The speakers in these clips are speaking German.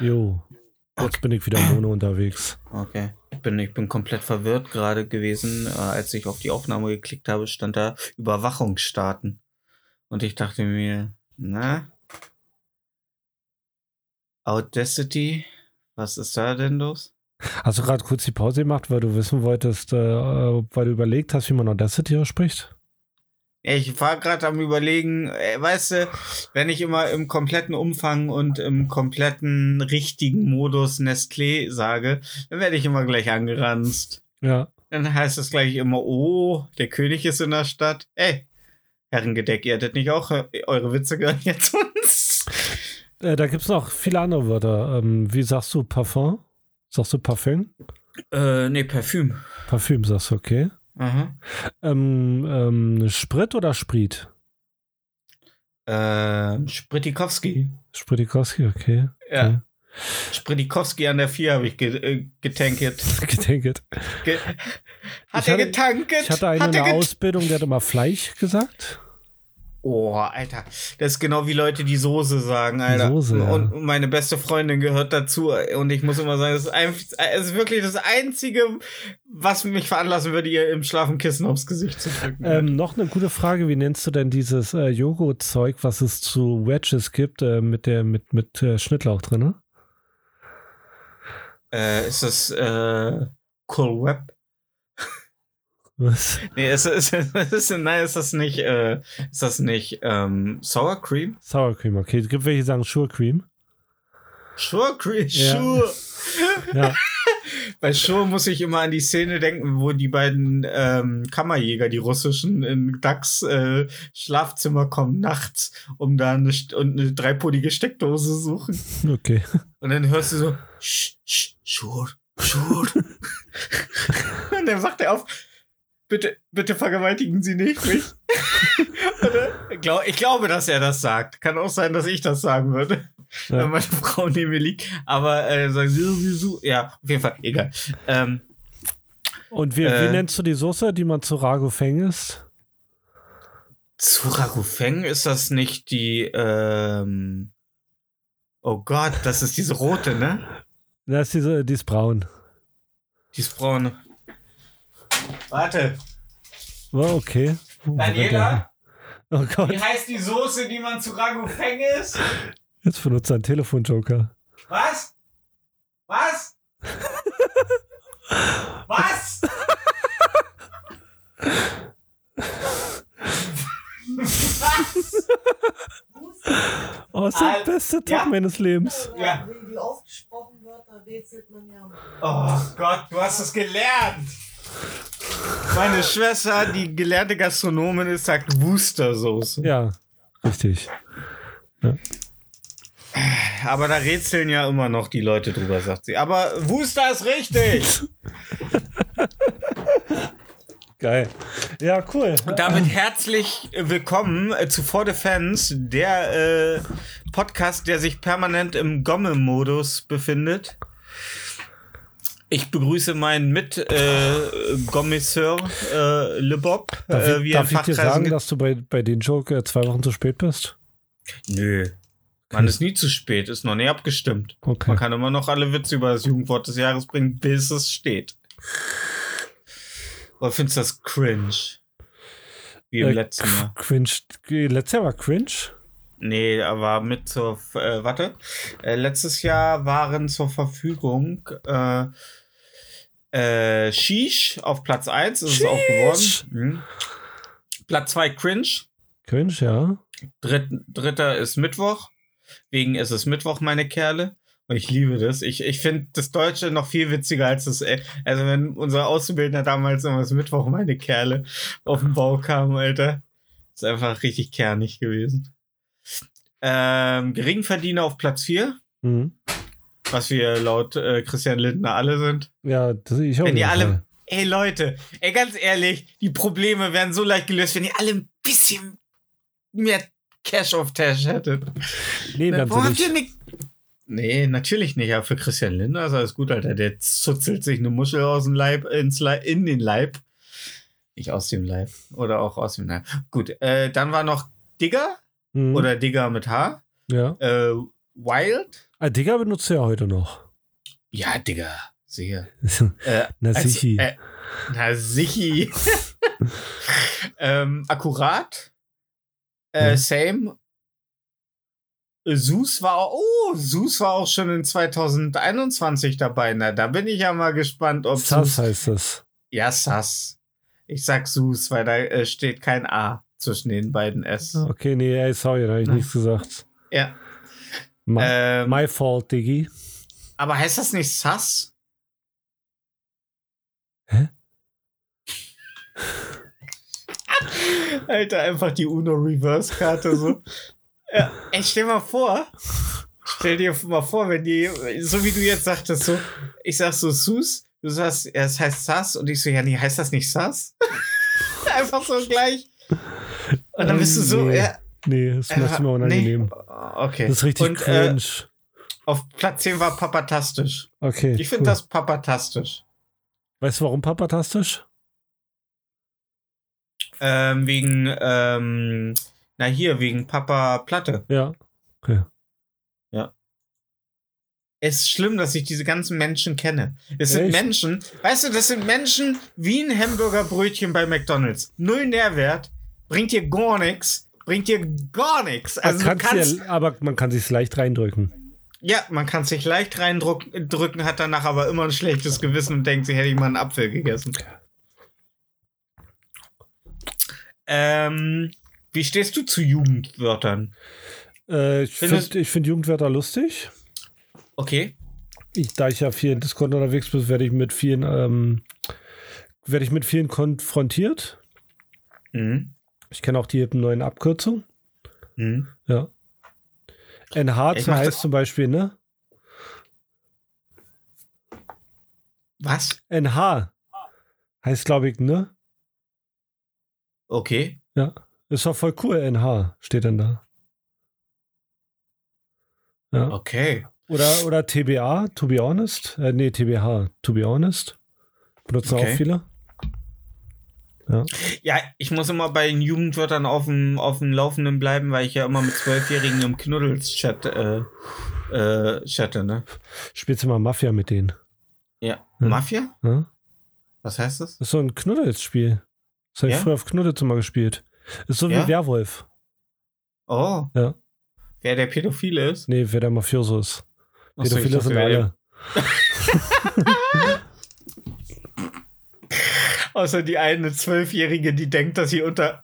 Jo. Jetzt bin ich wieder ohne unterwegs. Okay. Ich bin, ich bin komplett verwirrt gerade gewesen. Äh, als ich auf die Aufnahme geklickt habe, stand da Überwachung starten. Und ich dachte mir, na? Audacity? Was ist da denn los? Hast du gerade kurz die Pause gemacht, weil du wissen wolltest, äh, weil du überlegt hast, wie man Audacity ausspricht? Ich war gerade am überlegen, äh, weißt du, wenn ich immer im kompletten Umfang und im kompletten richtigen Modus Nestlé sage, dann werde ich immer gleich angeranzt. Ja. Dann heißt es gleich immer, oh, der König ist in der Stadt. Ey, Herrengedeck, ihr hättet nicht auch äh, eure Witze gehört jetzt uns. Äh, da gibt es noch viele andere Wörter. Ähm, wie sagst du Parfum? Sagst du Parfüm? Äh, nee, Parfüm. Parfüm sagst du, okay. Aha. Ähm, ähm, Sprit oder Sprit? Äh, Spritikowski. Spritikowski, okay. Ja. Spritikowski an der 4 habe ich ge äh, getanket. Gedenket. Ge hat Ich er hatte- getanket? Ich hatte einen hat in er der Ausbildung, der hat immer Fleisch gesagt. Oh, Alter. Das ist genau wie Leute, die Soße sagen, Alter. Soße, ja. Und meine beste Freundin gehört dazu. Und ich muss immer sagen, es ist, wirklich das Einzige, was mich veranlassen würde, ihr im Schlafen Kissen aufs Gesicht zu drücken. Ähm, noch eine gute Frage, wie nennst du denn dieses äh, Joghurt-Zeug, was es zu Wedges gibt, äh, mit der mit, mit äh, Schnittlauch drin? Ne? äh, ist das äh, Cool Web? Was? Nee, ist, ist, ist, nein, ist das nicht, äh, ist das nicht ähm, Sour Cream? Sour Cream, okay. Es gibt welche, die sagen Sure Cream. Sure Cream, Ja. Sure. Ja. Bei Sure muss ich immer an die Szene denken, wo die beiden ähm, Kammerjäger, die russischen, in Ducks äh, Schlafzimmer kommen nachts, um da eine, und eine dreipolige Steckdose suchen. Okay. Und dann hörst du so, sch, sch, Sure, Sure. und dann wacht er auf, bitte, bitte vergewaltigen Sie nicht mich. Ich glaube, dass er das sagt. Kann auch sein, dass ich das sagen würde. Ja. Wenn meine Frau neben mir liegt. Aber äh, sagen sie sowieso. Ja, auf jeden Fall, egal. Ähm, Und wie, wie Äh. nennst du die Soße, die man zu Ragu Feng isst? zu Ragufeng ist das nicht die, ähm, oh Gott, das ist diese rote, ne? Das ist diese, die ist braun. Die ist braune. Warte, Oh, okay. Daniela? Oh Gott, wie heißt die Soße, die man zu Ragufeng isst? jetzt benutzt er einen Telefonjoker. Was? Was? Was? Was? Oh, ist der beste Tag ja. meines Lebens. Ja. Wie die ausgesprochen wird, da rätselt man ja. Oh Gott, du hast es gelernt. Meine Schwester, die gelernte Gastronomin ist, sagt Wustersoße. Ja, richtig. Aber da rätseln ja immer noch die Leute drüber, sagt sie. Aber Wuster ist richtig. Geil. Ja, cool. Und damit herzlich willkommen äh, zu For the Fans, der äh, Podcast, der sich permanent im Gomme-Modus befindet. Ich begrüße meinen mit äh, äh, Le Bob. Darf, äh, ich, er darf ich dir sagen, ge- dass du bei, bei den Joke äh, zwei Wochen zu spät bist? Nö. Man ist nie zu spät, ist noch nie abgestimmt. Okay. Man kann immer noch alle Witze über das Jugendwort des Jahres bringen, bis es steht. Oder findest du das cringe? Wie im Äh, letzten Jahr. Cringe. Letztes Jahr war Cringe. Nee, aber mit zur, äh, warte. Äh, letztes Jahr waren zur Verfügung äh, Sheesh auf Platz 1, ist es auch geworden. Mhm. Platz 2 Cringe. Cringe, ja. Dritt, dritter ist Mittwoch. Wegen Es ist Mittwoch, meine Kerle. Und ich liebe das. Ich, ich finde das Deutsche noch viel witziger als das. äh, Also, wenn unser Auszubildender damals immer das Mittwoch, meine Kerle auf den Bau kam, Alter. Ist einfach richtig kernig gewesen. Ähm, Geringverdiener auf Platz 4, Mhm. Was wir laut äh, Christian Lindner alle sind. Ja, das ich auch. Wenn jeden alle, Fall. ey Leute, ey ganz ehrlich, die Probleme wären so leicht gelöst, wenn ihr alle ein bisschen mehr Cash auf Tash hättet. Nee, Ne, ganz Warum habt ihr nicht? Nee, natürlich nicht. Aber für Christian Lindner ist alles gut, Alter. Der zuzelt sich eine Muschel aus dem Leib ins Leib, in den Leib. Nicht aus dem Leib. Oder auch aus dem Leib. Gut, äh, dann war noch Digger Mhm. oder Digger mit H. Ja. Äh, Wild. Ah, Digga benutzt du ja heute noch. Ja, Digger. Sehr. Äh, Na als- sichi. Äh, na sichi. ähm, akkurat. Äh, Ja. Same. Äh, Sus war auch, oh, Sus war auch schon in 2021 dabei. Na, da bin ich ja mal gespannt, ob Sass heißt es. Ja, Sass. Ich sag Sus, weil da äh, steht kein A zwischen den beiden S. Okay, nee, sorry, da habe ich nichts gesagt. Ja. My, Ähm, my fault, Diggi. aber heißt das nicht Sass? Hä? Alter, einfach die Uno-Reverse-Karte so. ja, ey, stell mal vor, stell dir mal vor, wenn die, so wie du jetzt sagtest, so, ich sag so Sus, du sagst, es heißt Sass und ich so, ja, nee, heißt das nicht Sass? einfach so gleich. Und dann bist du so, ja, Nee, das ist mir unangenehm. okay. Das ist richtig und, äh, cringe. auf Platz 10 war Papatastisch. okay. Ich finde cool. das papatastisch. Weißt du, warum papatastisch? Ähm, wegen, ähm, na hier, wegen Papa Platte. Ja. Okay. Es ist schlimm, dass ich diese ganzen Menschen kenne. Es sind Echt? Menschen, weißt du, das sind Menschen wie ein Hamburgerbrötchen bei McDonalds. Null Nährwert, bringt dir gar nichts, bringt dir gar nichts. Man Also kann's kannst, ja, aber man kann sich leicht reindrücken. ja, man kann sich leicht reindrücken, drücken, hat danach aber immer ein schlechtes Gewissen und denkt, sie hätte ich mal einen Apfel gegessen. Ähm, wie stehst du zu Jugendwörtern? Äh, ich finde find Jugendwörter lustig. Okay. Ich, da ich ja viel in Discord unterwegs bin, werde ich mit vielen, ähm, werde ich mit vielen konfrontiert. Mhm. Ich kenne auch die neuen Abkürzungen. Mhm. Ja. NH Ich mach heißt zum Beispiel, ne? Was? NH heißt, glaube ich, ne? Okay. Ja. Ist doch voll cool, NH steht dann da. Ja. Okay. Oder, oder TBA, to be honest. Äh, nee, TBH, to be honest. Benutzen Okay. auch viele. Ja, ich muss immer bei den Jugendwörtern auf dem, auf dem Laufenden bleiben, weil ich ja immer mit Zwölfjährigen im Knuddels-Chat äh, äh, chatte, ne? Spielst du mal Mafia mit denen? Ja. Ja. Mafia? Ja? Was heißt das? Das ist so ein Knuddels-Spiel. Das habe ich Ja? früher auf Knuddels immer gespielt. Ist so Ja? wie Werwolf. Oh. Ja. Wer der Pädophile ist? Nee, wer der Mafioso ist. So, Pädophile dachte, sind alle. Außer die eine Zwölfjährige, die denkt, dass sie unter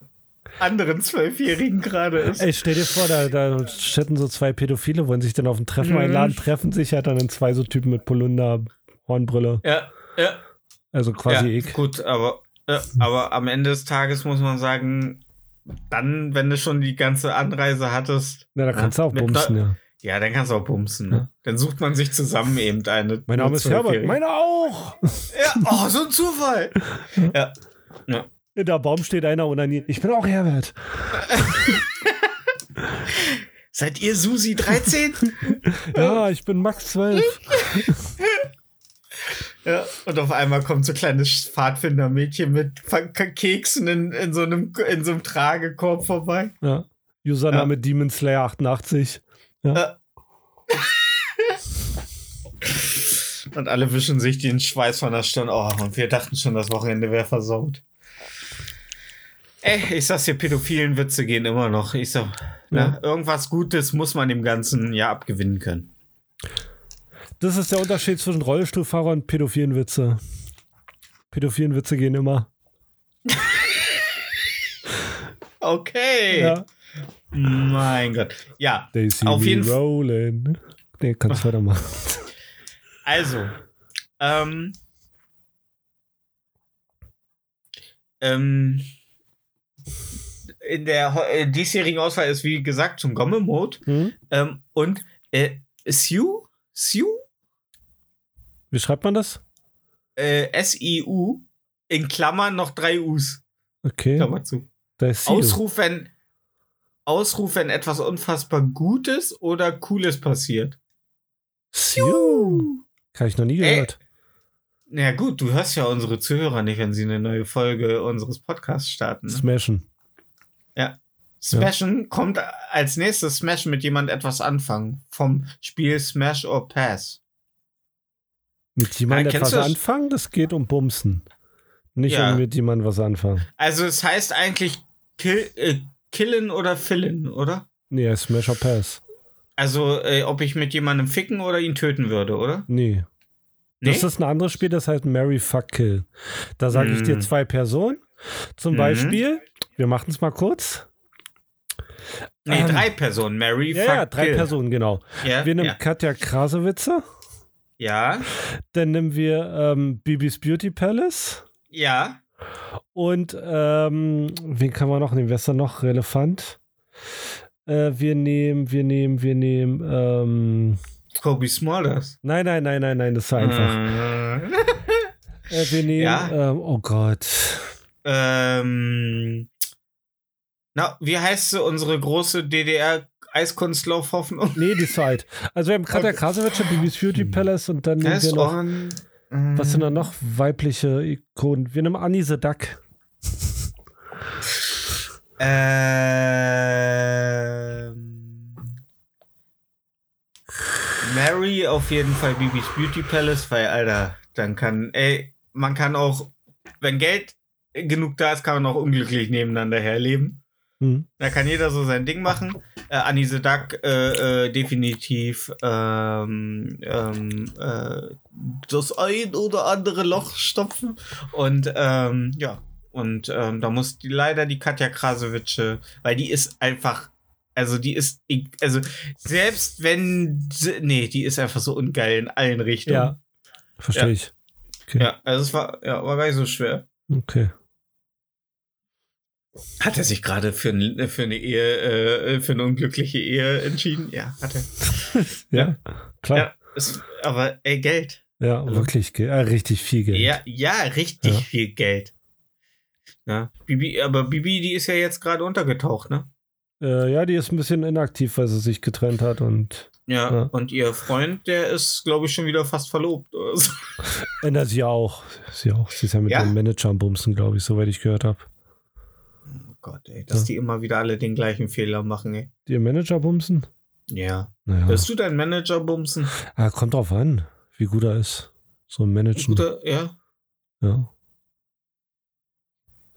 anderen Zwölfjährigen gerade ist. Ey, stell dir vor, da, da chatten so zwei Pädophile, wollen sich dann auf ein Treffen Mhm. einladen, treffen sich halt dann zwei so Typen mit Polunder, Hornbrille. Ja, ja. Also quasi ja, ich. Gut, aber, ja, aber am Ende des Tages muss man sagen, dann, wenn du schon die ganze Anreise hattest, Na, da kannst du auch bumsen, ja. Ja, dann kannst du auch bumsen. Ne? Ja. Dann sucht man sich zusammen eben eine. Mein Name ist Herbert. Meiner auch. Ja, oh, so ein Zufall. Ja. ja. Hinter Baum steht einer und dann, ich bin auch Herbert. Seid ihr Susi 13? Ja, ich bin Max 12. ja. Und auf einmal kommt so ein kleines Pfadfindermädchen mit Keksen in, in, so einem, in so einem Tragekorb vorbei. Ja. Username Demon Slayer 88. Und alle wischen sich den Schweiß von der Stirn. Oh, und wir dachten schon, das Wochenende wäre versaut. Ey, ich sag's dir, pädophilen Witze gehen immer noch. Ich sag, Ja. ne, irgendwas Gutes muss man dem Ganzen ja abgewinnen können. Das ist der Unterschied zwischen Rollstuhlfahrer und pädophilen Witze. Pädophilen Witze gehen immer. Okay. Ja. Mein Gott. Ja, Auf jeden F- rolling. Nee, kannst weitermachen. also. Ähm, ähm, in der äh, diesjährigen Auswahl ist, wie gesagt, zum Gomme-Mode. Hm? Ähm, und äh, Sue? Sue? Wie schreibt man das? Äh, S-I-U. In Klammern noch drei U's. Okay. Klammer zu. Ausruf, wenn, Ausruf, wenn etwas unfassbar Gutes oder Cooles passiert. Sio. Kann ich noch nie Ey. gehört. Na ja, gut, du hörst ja unsere Zuhörer nicht, wenn sie eine neue Folge unseres Podcasts starten. Ne? Smashen. Smashen kommt als nächstes Smashen mit jemand etwas anfangen. Vom Spiel Smash or Pass. Mit jemandem Ah, etwas anfangen? Das geht um Bumsen. Nicht Ja. um mit jemandem was anfangen. Also es heißt eigentlich kill, äh, killen oder fillen, oder? Nee, Smash or Pass. Also äh, ob ich mit jemandem ficken oder ihn töten würde, oder? Nee. Nee? Das ist ein anderes Spiel, das heißt Mary Fuck Kill. Da sage ich dir Mhm. zwei Personen. Zum Mhm. Beispiel, wir machen es mal kurz. nee, ähm, drei Personen. Mary, Ja, fuck, ja, drei kill. Personen, genau. Ja, Wir nehmen ja. Katja Krasowitzer, ja, dann nehmen wir ähm, Bibis Beauty Palace ja. Und ähm, wen kann man noch nehmen? Wer ist da noch relevant? Äh, wir nehmen, wir nehmen, wir nehmen, ähm, Kobe Smulders. nein, nein, nein, nein, nein, das war einfach. Äh, Äh, wir nehmen, Ja. ähm, oh Gott. ähm, na, wie heißt sie, unsere große DDR-Eiskunstlauf-Hoffnung? Nee, die Zeit. Also wir haben Katja Krasowitzer, Bibis Beauty Palace und dann nehmen wir noch, on, was sind da noch weibliche Ikonen? Wir nehmen Annie the Duck. Ähm, Mary auf jeden Fall Bibis Beauty Palace, weil, Alter, dann kann, ey, man kann auch, wenn Geld genug da ist, kann man auch unglücklich nebeneinander herleben. Hm. Da kann jeder so sein Ding machen. Äh, Annie the Duck äh, äh, definitiv ähm, ähm, äh, das ein oder andere Loch stopfen. Und ähm, ja, und ähm, da muss die, leider die Katja Krasowitsche, weil die ist einfach, also die ist, also selbst wenn, nee, die ist einfach so ungeil in allen Richtungen. Ja, verstehe Ja. ich. Ja, also es war, ja, war gar nicht so schwer. Okay. Hat er sich gerade für, ein- für eine Ehe, äh, für eine unglückliche Ehe entschieden? Ja, hat er. Ja, klar. Ja, es, aber ey, Geld. Ja, wirklich, Geld. Äh, richtig viel Geld. Ja, ja, richtig Ja. viel Geld. Ja, Bibi, aber Bibi, die ist ja jetzt gerade untergetaucht, ne? Äh, ja, die ist ein bisschen inaktiv, weil sie sich getrennt hat und Ja, Ja. und ihr Freund, der ist, glaube ich, schon wieder fast verlobt oder so. ändert sie auch. Sie auch. Sie ist ja mit Ja. dem Manager am Bumsen, glaube ich, soweit ich gehört habe. Oh Gott, ey, dass Ja. die immer wieder alle den gleichen Fehler machen, ey. Ihr Manager bumsen? Ja. Naja. Wirst du deinen Manager bumsen? Ah, kommt drauf an, wie gut er ist. So ein Managen. Guter, ja. Ja.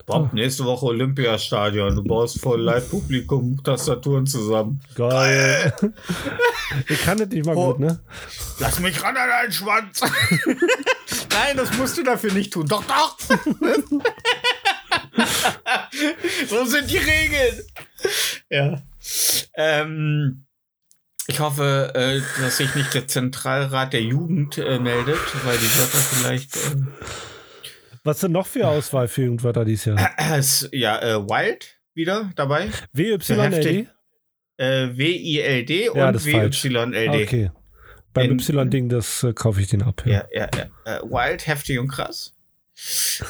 Bob, Ah. nächste Woche Olympiastadion. Du baust voll Live-Publikum Tastaturen zusammen. Geil. ich kann das nicht mal Oh. gut, ne? Lass mich ran an deinen Schwanz. Nein, das musst du dafür nicht tun. Doch, doch. so sind die Regeln. Ja. Ähm, ich hoffe, äh, dass sich nicht der Zentralrat der Jugend äh, meldet, weil die Wörter vielleicht. Äh, Was sind noch für Auswahl für Jugendwörter dieses Jahr? ja, äh, Wild wieder dabei. WYLD? heftig. Äh, W-I-L-D und. W-Y-L-D. Okay. Beim In- Y-Ding, das äh, kaufe ich den ab. Ja. Ja, ja, ja. Wild, heftig und krass.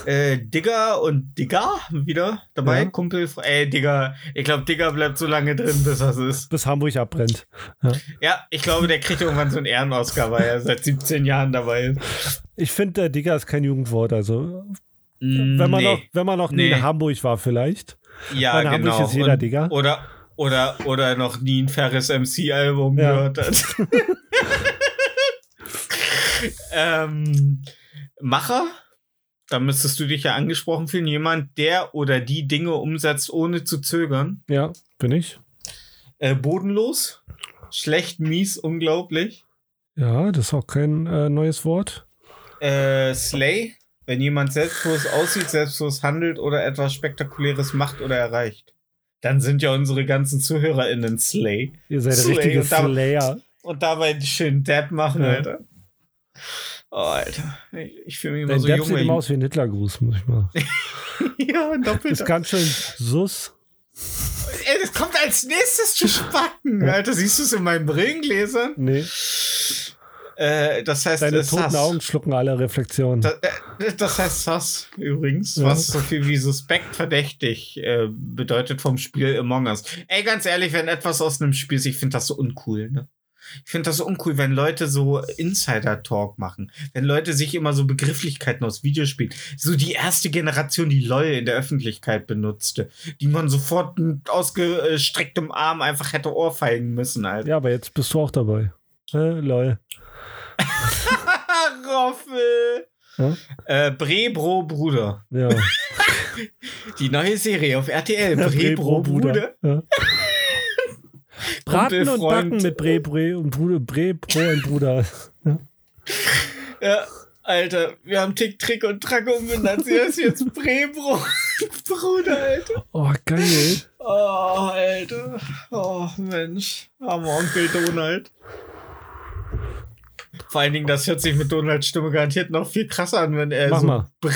Äh, Digger und Digger wieder dabei. Ja. Kumpel, ey, Digger. Ich glaube, Digger bleibt so lange drin, bis das ist. Bis Hamburg abbrennt. Ja, ich glaube, der kriegt irgendwann so einen Ehren-Oscar, weil er seit 17 Jahren dabei ist. Ich finde, der Digger ist kein Jugendwort. Also, Mm, wenn man, nee. noch, wenn man noch nie Nee. in Hamburg war, vielleicht. ja, Hamburg genau. ist jeder Und- Digger. Oder, oder, oder noch nie ein Ferris MC-Album Ja. gehört hat. ähm, Macher? Da müsstest du dich ja angesprochen fühlen. Jemand, der oder die Dinge umsetzt, ohne zu zögern. Ja, bin ich. Äh, bodenlos. Schlecht, mies, unglaublich. Ja, das ist auch kein äh, neues Wort. Äh, Slay. Wenn jemand selbstlos aussieht, selbstlos handelt oder etwas Spektakuläres macht oder erreicht. Dann sind ja unsere ganzen ZuhörerInnen Slay. Ihr seid Slay richtige und Slayer. Und dabei die schönen Dab machen, Ja. Alter. Oh, Alter. Ich, ich fühle mich immer Dein so Depp jung. sieht immer aus wie ein Hitlergruß, muss ich mal. ja, ein Das ist ganz schön sus. Ey, das kommt als nächstes zu Spacken, Alter. Siehst du es in meinen Brillengläsern? Nee, Äh, das heißt, deine toten Sass. Augen schlucken alle Reflexionen. Das, äh, das heißt Sass übrigens, Ja. was so viel wie suspekt verdächtig äh, bedeutet vom Spiel Among Us. Ey, ganz ehrlich, wenn etwas aus einem Spiel ist, ich finde das so uncool, ne? Ich finde das uncool, wenn Leute so Insider-Talk machen. Wenn Leute sich immer so Begrifflichkeiten aus Videospielen, so die erste Generation, die LOL in der Öffentlichkeit benutzte, die man sofort mit ausgestrecktem Arm einfach hätte ohrfeigen müssen, Alter. Ja, aber jetzt bist du auch dabei. Äh, lol. Roffel! Ja? Äh, Brebro Bruder. Ja. Die neue Serie auf RTL. Bre, Brebro Bruder. Ja. Braten und. Backen mit Bre, Bre und Bruder, Bre, Bro und Bruder. Ja, Alter, wir haben Tick, Trick und Track umbenannt. Sie ist jetzt Brebro Bruder, Alter. Oh, geil. Oh, Alter. Oh, Mensch. Armer Onkel Donald. Vor allen Dingen, das hört sich mit Donalds Stimme garantiert noch viel krasser an, wenn er Mach so. mal. Brr.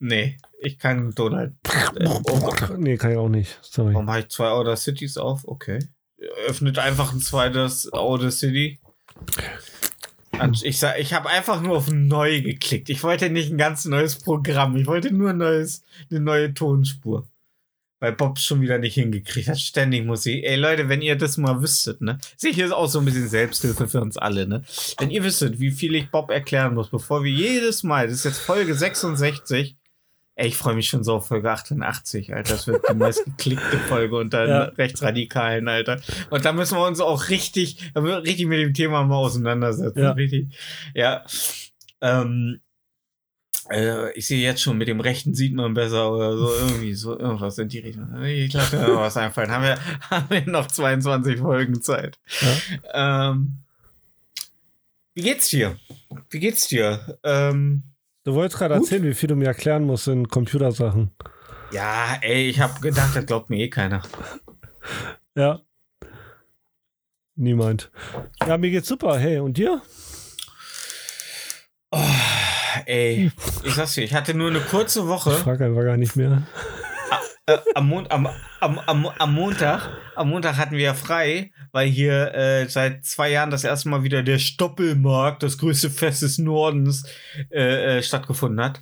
Nee, ich kann Donald. Äh, oh, Nee, kann ich auch nicht. Sorry. Warum habe ich zwei Outer Cities auf? Okay. Öffnet einfach ein zweites Outer City. Ich, ich habe einfach nur auf neu geklickt. Ich wollte nicht ein ganz neues Programm. Ich wollte nur ein neues, eine neue Tonspur. Weil Bob schon wieder nicht hingekriegt hat. Ständig muss ich. Ey Leute, wenn ihr das mal wüsstet, ne? Ich jetzt auch so ein bisschen Selbsthilfe für uns alle, ne? Wenn ihr wüsstet, wie viel ich Bob erklären muss, bevor wir jedes Mal, das ist jetzt Folge 66, Ey, ich freue mich schon so auf Folge 88, Alter. Das wird die meistgeklickte Folge unter Ja. Rechtsradikalen, Alter. Und da müssen wir uns auch richtig, richtig mit dem Thema mal auseinandersetzen. Ja. Richtig. Ja. Ähm, äh, ich sehe jetzt schon, mit dem Rechten sieht man besser oder so, irgendwie so, irgendwas in die Richtung. Ich lasse mir was einfallen. Haben wir, haben wir noch 22 Folgen Zeit. Ähm, wie geht's dir? Wie geht's dir? Ähm, Du wolltest gerade erzählen, wie viel du mir erklären musst in Computersachen. Ja, ey, ich habe gedacht, das glaubt mir eh keiner. Ja. Niemand. Ja, mir geht's super. Hey, und dir? Oh, ey, ich sag's dir, ich hatte nur eine kurze Ich Woche. frage einfach gar nicht mehr. Äh, am, Mon am, am, am, am Montag, am Montag hatten wir ja frei, weil hier äh, seit zwei Jahren das erste Mal wieder der Stoppelmarkt, das größte Fest des Nordens, äh, äh, stattgefunden hat.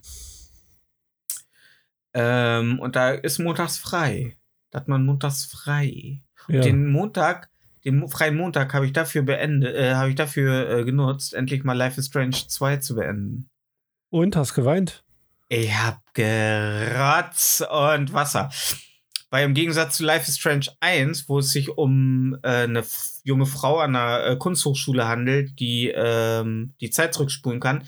Ähm, und da ist montags frei. Da hat man montags frei. Ja. Den Montag, den freien Montag habe ich dafür beendet, äh, habe ich dafür äh, genutzt, endlich mal Life is Strange 2 zu beenden. Und hast geweint? Ich hab Gerotz und Wasser. Weil im Gegensatz zu Life is Strange 1, wo es sich um äh, eine junge Frau an einer äh, Kunsthochschule handelt, die ähm, die Zeit zurückspulen kann,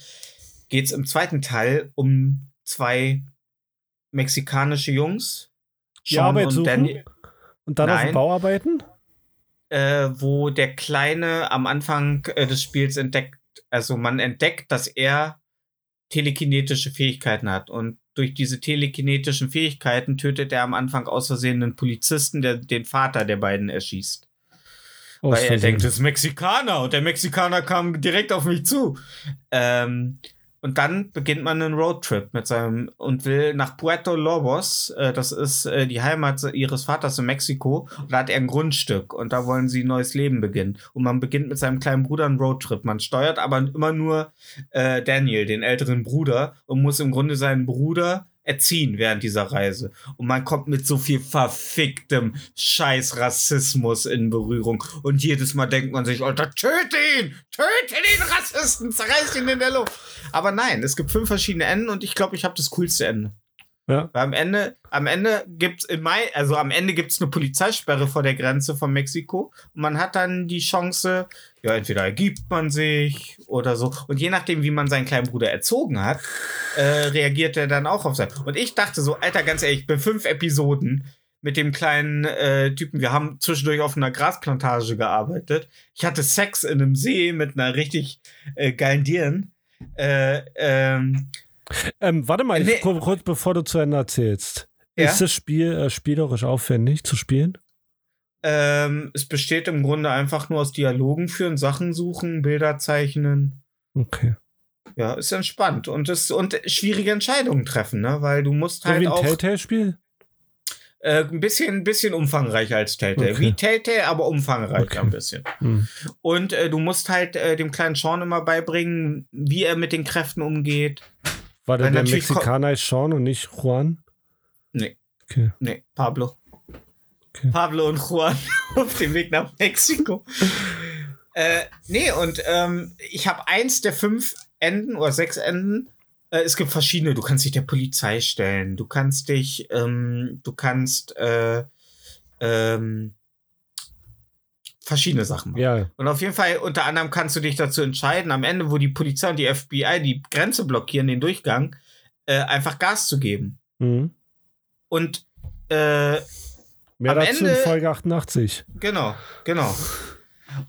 geht es im zweiten Teil um zwei mexikanische Jungs. Die Arbeit und suchen? Daniel, Und dann auf Nein. dem Bau arbeiten? äh, wo der Kleine am Anfang äh, des Spiels entdeckt, also man entdeckt, dass er telekinetische Fähigkeiten hat. Und durch diese telekinetischen Fähigkeiten tötet er am Anfang aus Versehen einen Polizisten, der den Vater der beiden erschießt. Aus Weil er Versehen. denkt, das ist Mexikaner und der Mexikaner kam direkt auf mich zu. Ähm, und dann beginnt man einen Roadtrip mit seinem und will nach Puerto Lobos. Äh, das ist äh, die Heimat ihres Vaters in Mexiko. Und da hat er ein Grundstück und da wollen sie ein neues Leben beginnen. Und man beginnt mit seinem kleinen Bruder einen Roadtrip. Man steuert aber immer nur äh, Daniel, den älteren Bruder, und muss im Grunde seinen Bruder erziehen während dieser Reise. Und man kommt mit so viel verficktem Scheiß Rassismus in Berührung. Und jedes Mal denkt man sich, Alter, töte ihn! Töte den Rassisten! Zerreiß ihn in der Luft! Aber nein, es gibt fünf verschiedene Enden und ich glaube, ich habe das coolste Ende. Ja. Weil am Ende, am Ende gibt's im Mai, also am Ende gibt's eine Polizeisperre vor der Grenze von Mexiko und man hat dann die Chance, ja, entweder ergibt man sich oder so. Und je nachdem, wie man seinen kleinen Bruder erzogen hat, äh, reagiert er dann auch auf sein. Und ich dachte so, Alter, ganz ehrlich, ich bin fünf Episoden mit dem kleinen äh, Typen. Wir haben zwischendurch auf einer Grasplantage gearbeitet. Ich hatte Sex in einem See mit einer richtig äh, geilen Dirn. Äh, ähm, Ähm, warte mal, Nee. kur- kurz bevor du zu Ende erzählst. Ja? Ist das Spiel äh, spielerisch aufwendig zu spielen? Ähm, es besteht im Grunde einfach nur aus Dialogen führen, Sachen suchen, Bilder zeichnen. Okay. Ja, ist entspannt und es und schwierige Entscheidungen treffen, ne? Weil du musst So wie halt ein auch Telltale-Spiel? äh, ein bisschen, ein bisschen umfangreicher als Telltale. Okay. Wie Telltale, aber umfangreicher Okay. ein bisschen. Hm. Und äh, du musst halt äh, dem kleinen Sean immer beibringen, wie er mit den Kräften umgeht. War denn der Mexikaner ist Sean und nicht Juan? Nee. Okay. Nee, Pablo. Okay. Pablo und Juan auf dem Weg nach Mexiko. äh, nee, und ähm, ich habe eins der fünf Enden oder sechs Enden. Äh, es gibt verschiedene. Du kannst dich der Polizei stellen. Du kannst dich, ähm, du kannst äh, ähm, verschiedene Sachen machen. Ja, Und auf jeden Fall, unter anderem kannst du dich dazu entscheiden, am Ende, wo die Polizei und die FBI die Grenze blockieren, den Durchgang, äh, einfach Gas zu geben. mhm. Und äh, mehr Am dazu Ende- in Folge 88. Genau, genau.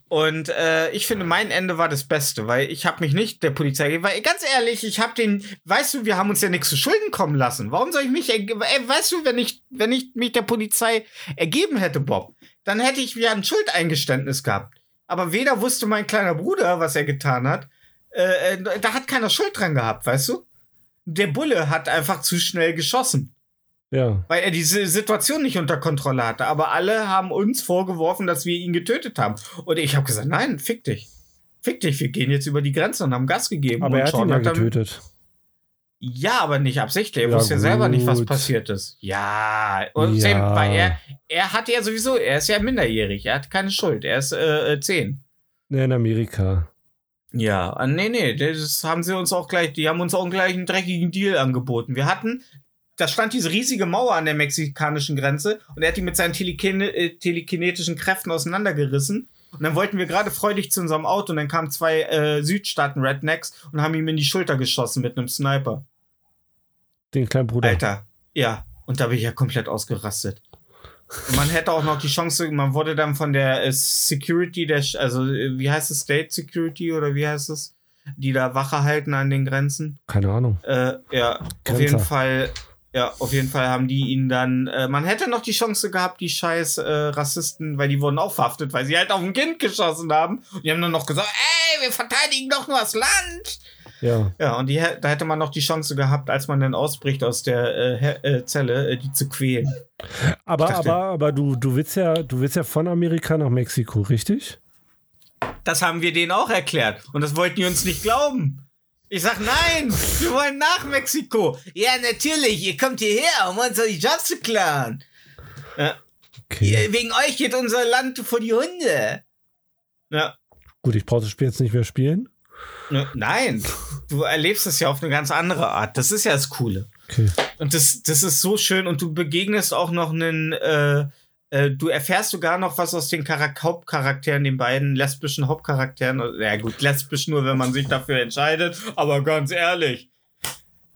Und äh, ich finde, mein Ende war das Beste, weil ich habe mich nicht der Polizei gegeben, weil ganz ehrlich, ich habe den, weißt du, wir haben uns ja nichts zu Schulden kommen lassen. Warum soll ich mich, erge- äh, weißt du, wenn ich, wenn ich mich der Polizei ergeben hätte, Bob, dann hätte ich wieder ein Schuldeingeständnis gehabt. Aber weder wusste mein kleiner Bruder, was er getan hat, äh, äh, da hat keiner Schuld dran gehabt, weißt du? Der Bulle hat einfach zu schnell geschossen Ja. weil er diese Situation nicht unter Kontrolle hatte. Aber alle haben uns vorgeworfen, dass wir ihn getötet haben. Und ich habe gesagt, nein, fick dich. Fick dich, wir gehen jetzt über die Grenze und haben Gas gegeben. Aber und er hat ihn Sean ja dann- getötet. Ja, aber nicht absichtlich. Er Ja, wusste ja selber nicht, was passiert ist. Ja, und Ja. Weil er, er hatte ja sowieso, er ist ja minderjährig, er hat keine Schuld, er ist äh, äh, zehn. In Amerika. Ja, ah, nee, nee, das haben sie uns auch gleich, die haben uns auch gleich einen dreckigen Deal angeboten. Wir hatten, da stand diese riesige Mauer an der mexikanischen Grenze und er hat die mit seinen telekine, äh, telekinetischen Kräften auseinandergerissen. Und dann wollten wir gerade freudig zu unserem Auto und dann kamen zwei äh, Südstaaten-Rednecks und haben ihm in die Schulter geschossen mit einem Sniper. Den kleinen Bruder. Alter, ja. Und da bin ich ja komplett ausgerastet. Man hätte auch noch die Chance, man wurde dann von der äh, Security, der, also äh, wie heißt es, State Security oder wie heißt es, die da Wache halten an den Grenzen. Keine Ahnung. Äh, ja, auf Grenzer. jeden Fall, ja, auf jeden Fall haben die ihn dann, äh, man hätte noch die Chance gehabt, die scheiß äh, Rassisten, weil die wurden auch verhaftet, weil sie halt auf ein Kind geschossen haben. Und die haben dann noch gesagt, ey, wir verteidigen doch nur das Land. Ja. Ja, und die, da hätte man noch die Chance gehabt, als man dann ausbricht aus der äh, äh, Zelle, äh, die zu quälen. Aber, dachte- aber, aber du, du willst ja, du willst ja von Amerika nach Mexiko, richtig? Das haben wir denen auch erklärt. Und das wollten die uns nicht glauben. Ich sag, nein, wir wollen nach Mexiko. Ja, natürlich, ihr kommt hierher, um uns die Jobs zu klauen. Okay. Ihr- Wegen euch geht unser Land vor die Hunde. Ja. Gut, ich brauche das Spiel jetzt nicht mehr spielen. Ne, Nein, du erlebst es ja auf eine ganz andere Art. Das ist ja das Coole. Okay. Und das, das ist so schön. Und du begegnest auch noch einen, äh, äh, du erfährst sogar noch was aus den Charak Hauptcharakteren, den beiden lesbischen Hauptcharakteren. Ja gut, lesbisch nur, wenn man sich dafür entscheidet. Aber ganz ehrlich,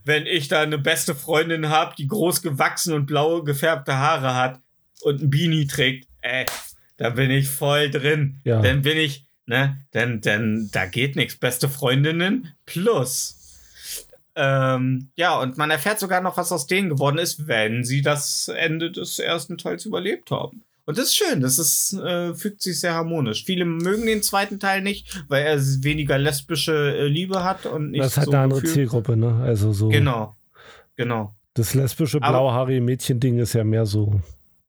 wenn ich da eine beste Freundin habe, die groß gewachsen und blaue gefärbte Haare hat und ein Beanie trägt, ey, da bin ich voll drin. Ja. Dann bin ich, ne, denn, denn da geht nichts. Beste Freundinnen plus. Ähm, ja, und man erfährt sogar noch, was aus denen geworden ist, wenn sie das Ende des ersten Teils überlebt haben. Und das ist schön, das ist, äh, fügt sich sehr harmonisch. Viele mögen den zweiten Teil nicht, weil er weniger lesbische äh, Liebe hat und nicht das ist halt so eine andere Gefühl- Zielgruppe, ne? Also so. Genau, genau. Das lesbische blauhaarige Mädchen-Ding ist ja mehr so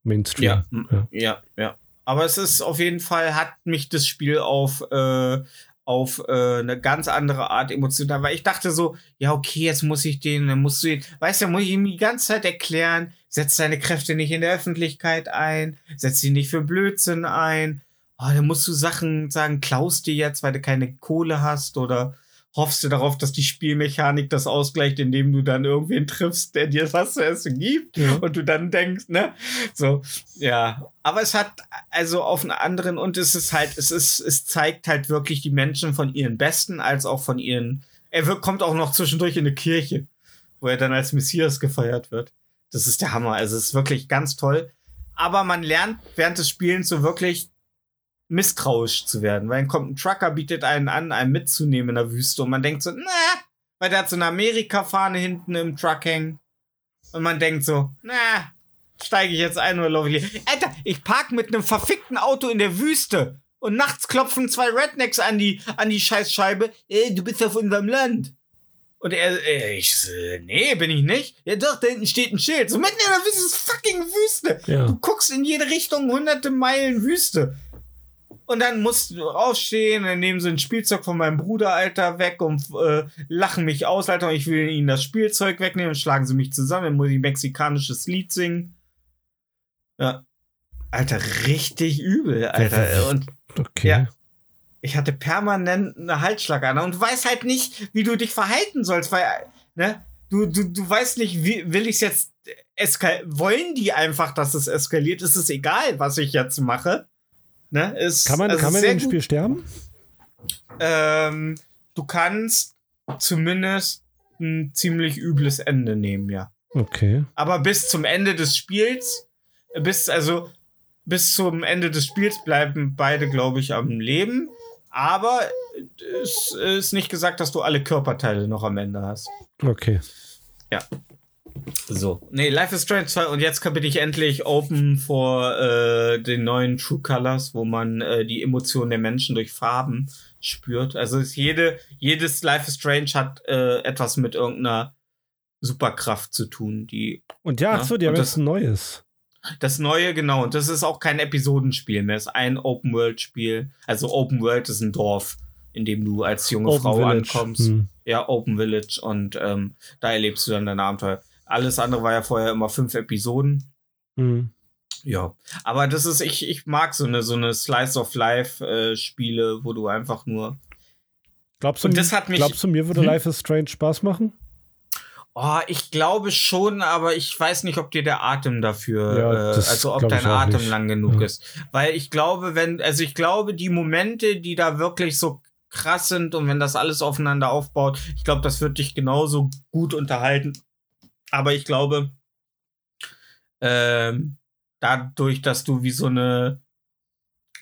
Mainstream. Ja, Ja. ja, ja. Aber es ist auf jeden Fall, hat mich das Spiel auf, äh, auf äh, eine ganz andere Art emotional, weil ich dachte so, ja, okay, jetzt muss ich den, dann musst du den, weißt du, muss ich ihm die ganze Zeit erklären, setz deine Kräfte nicht in der Öffentlichkeit ein, setz sie nicht für Blödsinn ein. Oh, dann musst du Sachen sagen, klaust dir jetzt, weil du keine Kohle hast oder hoffst du darauf, dass die Spielmechanik das ausgleicht, indem du dann irgendwen triffst, der dir was zu essen gibt Ja. und du dann denkst, ne, so, ja. Aber es hat also auf einen anderen und es ist halt, es ist, es zeigt halt wirklich die Menschen von ihren Besten als auch von ihren, er wird, kommt auch noch zwischendurch in eine Kirche, wo er dann als Messias gefeiert wird. Das ist der Hammer. Also es ist wirklich ganz toll. Aber man lernt während des Spielens so wirklich misstrauisch zu werden, weil dann kommt ein Trucker, bietet einen an, einen mitzunehmen in der Wüste und man denkt so, na, weil der hat so eine Amerika-Fahne hinten im Truck hängen und man denkt so, na, steige ich jetzt ein oder laufe ich hier? Alter, ich park mit einem verfickten Auto in der Wüste und nachts klopfen zwei Rednecks an die, an die Scheißscheibe. Ey, du bist auf unserem Land. Und er, äh, ich, nee, bin ich nicht. Ja doch, da hinten steht ein Schild. So mitten in der Wüste, fucking Wüste. Ja. Du guckst in jede Richtung, hunderte Meilen Wüste. Und dann musst du aufstehen, dann nehmen sie ein Spielzeug von meinem Bruder, Alter, weg und äh, lachen mich aus, Alter. Und ich will ihnen das Spielzeug wegnehmen, schlagen sie mich zusammen, dann muss ich ein mexikanisches Lied singen. Ja. Alter, richtig übel, Alter. Und Okay. Ja. ich hatte permanent eine Halsschlagader und du weißt halt nicht, wie du dich verhalten sollst, weil, ne, du, du, du weißt nicht, wie, will ich es jetzt eskal wollen die einfach, dass es eskaliert? Ist es egal, was ich jetzt mache? Ne? Ist, Kann man, also kann man im. Spiel sterben? Ähm, du kannst zumindest ein ziemlich übles Ende nehmen, ja. Okay. Aber bis zum Ende des Spiels, bis also bis zum Ende des Spiels bleiben beide, glaube ich, am Leben. Aber es ist nicht gesagt, dass du alle Körperteile noch am Ende hast. Okay. So. Nee, Life is Strange 2 und jetzt bin ich endlich open vor äh, den neuen True Colors, wo man äh, die Emotionen der Menschen durch Farben spürt. Also ist jede, jedes Life is Strange hat äh, etwas mit irgendeiner Superkraft zu tun, die Und ja, Ja, ach so, die haben das- jetzt ein neues. Das neue, genau. Und das ist auch kein Episodenspiel mehr. Es ist ein Open-World-Spiel. Also Open World ist ein Dorf, in dem du als junge Open Frau Village. ankommst. Hm. Ja, Open Village. Und ähm, da erlebst du dann deine Abenteuer. Alles andere war ja vorher immer fünf Episoden. Hm. Ja. Aber das ist, ich, ich mag so eine, so eine Slice of Life-Spiele, wo du einfach nur. Glaubst du, Und das hat mich- glaubst du, mir würde Hm? Life is Strange Spaß machen? Oh, ich glaube schon, aber ich weiß nicht, ob dir der Atem dafür, Ja, äh, also ob dein Atem nicht. lang genug Ja. ist. Weil ich glaube, wenn, also ich glaube, die Momente, die da wirklich so krass sind und wenn das alles aufeinander aufbaut, ich glaube, das wird dich genauso gut unterhalten. Aber ich glaube, ähm, dadurch, dass du wie so eine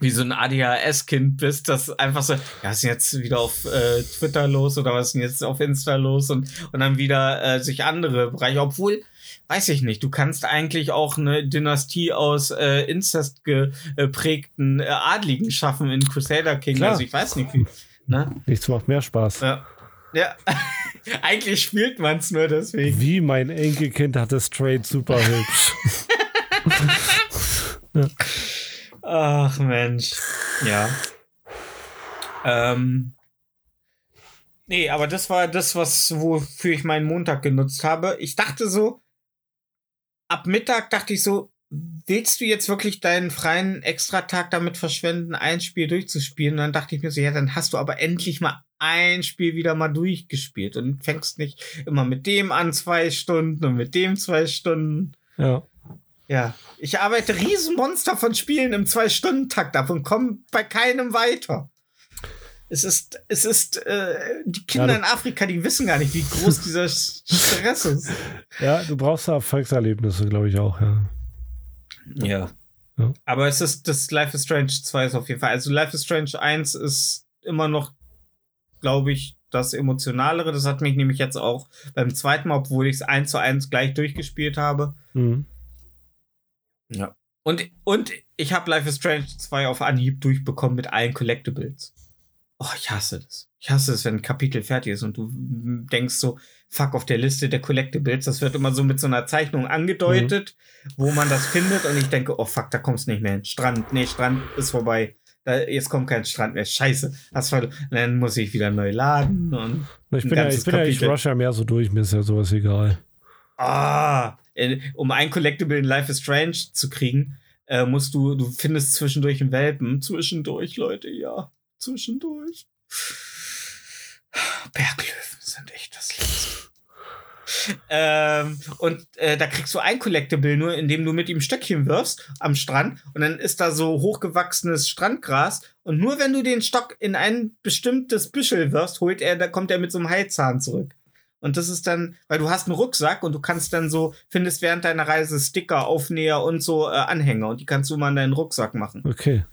wie so ein ADHS-Kind bist, das einfach so, ja, was ist denn jetzt wieder auf äh, Twitter los oder was ist denn jetzt auf Insta los und, und dann wieder äh, sich andere Bereiche, obwohl, weiß ich nicht, du kannst eigentlich auch eine Dynastie aus äh, Inzest geprägten äh, Adligen schaffen in Crusader King. Klar. Also ich weiß nicht wie. Ne? Nichts macht mehr Spaß. Ja. Ja. eigentlich spielt man es nur deswegen. Wie mein Enkelkind hat es Trade super hübsch. Ach Mensch. Ja. Ähm. Nee, aber das war das, was, wofür ich meinen Montag genutzt habe. Ich dachte so, ab Mittag dachte ich so, willst du jetzt wirklich deinen freien Extratag damit verschwenden, ein Spiel durchzuspielen? Und dann dachte ich mir so, ja, dann hast du aber endlich mal ein Spiel wieder mal durchgespielt und fängst nicht immer mit dem an zwei Stunden und mit dem zwei Stunden. ja. Ja, ich arbeite Riesenmonster von Spielen im Zwei-Stunden-Takt ab und komme bei keinem weiter. Es ist, es ist, äh, die Kinder Ja, in Afrika, die wissen gar nicht, wie groß dieser Stress ist. Ja, du brauchst da Erfolgserlebnisse, glaube ich auch, ja. Ja. Ja. Aber es ist, das Life is Strange 2 ist auf jeden Fall, also Life is Strange 1 ist immer noch, glaube ich, das Emotionalere. Das hat mich nämlich jetzt auch beim zweiten Mal, obwohl ich es eins zu eins gleich durchgespielt habe, Hm. Ja. Und, und ich habe Life is Strange 2 auf Anhieb durchbekommen mit allen Collectibles. Oh, ich hasse das. Ich hasse es, wenn ein Kapitel fertig ist und du denkst so, fuck, auf der Liste der Collectibles, das wird immer so mit so einer Zeichnung angedeutet, wo man das findet und ich denke, oh fuck, da kommst nicht mehr hin. Strand, nee, Strand ist vorbei. Jetzt kommt kein Strand mehr. Scheiße. Das war, dann muss ich wieder neu laden und Ich bin ja, ich bin ja, ich Kapitel. rush ja mehr so durch, mir ist ja sowas egal. Ah, um ein Collectible in Life is Strange zu kriegen, äh, musst du, du findest zwischendurch einen Welpen. Zwischendurch, Leute, ja. Zwischendurch. Berglöwen sind echt das Liebste. Ähm, und äh, da kriegst du ein Collectible nur, indem du mit ihm Stöckchen wirfst am Strand und dann ist da so hochgewachsenes Strandgras und nur wenn du den Stock in ein bestimmtes Büschel wirfst, holt er, da kommt er mit so einem Heilzahn zurück. Und das ist dann, weil du hast einen Rucksack und du kannst dann so, findest während deiner Reise Sticker, Aufnäher und so äh, Anhänger und die kannst du mal in deinen Rucksack machen. Okay.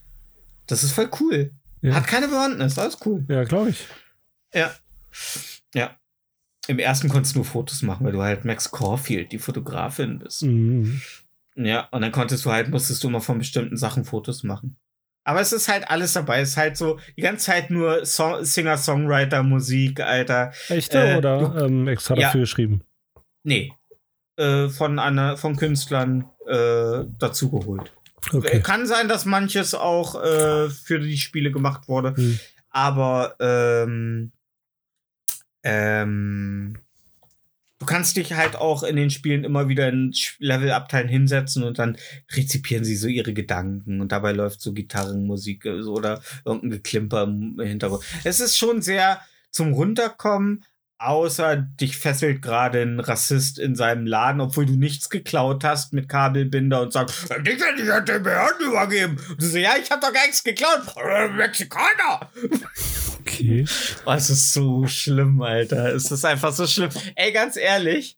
Das ist voll cool. Ja. Hat keine Bewandtnis, alles cool. Ja, glaube ich. Ja. Ja. Im ersten konntest du nur Fotos machen, weil du halt Max Caulfield, die Fotografin bist. Mhm. Ja, und dann konntest du halt, musstest du immer von bestimmten Sachen Fotos machen. Aber es ist halt alles dabei. Es ist halt so die ganze Zeit nur Song Singer-Songwriter-Musik, Alter. Echte Äh, oder ähm, extra Ja. dafür geschrieben? Nee. Äh, von, einer, von Künstlern äh, dazugeholt. Okay. Kann sein, dass manches auch äh, für die Spiele gemacht wurde. Hm. Aber ähm, ähm, du kannst dich halt auch in den Spielen immer wieder in Levelabteilen hinsetzen und dann rezipieren sie so ihre Gedanken und dabei läuft so Gitarrenmusik äh, oder irgendein Geklimper im Hintergrund. Es ist schon sehr zum Runterkommen, außer dich fesselt gerade ein Rassist in seinem Laden, obwohl du nichts geklaut hast mit Kabelbinder und sagst, dich hätte ich hätte Behörden übergeben. Und du so, ja, ich hab doch gar nichts geklaut. Mexikaner. okay. Oh, es ist so schlimm, Alter. Es ist einfach so schlimm. Ey, ganz ehrlich,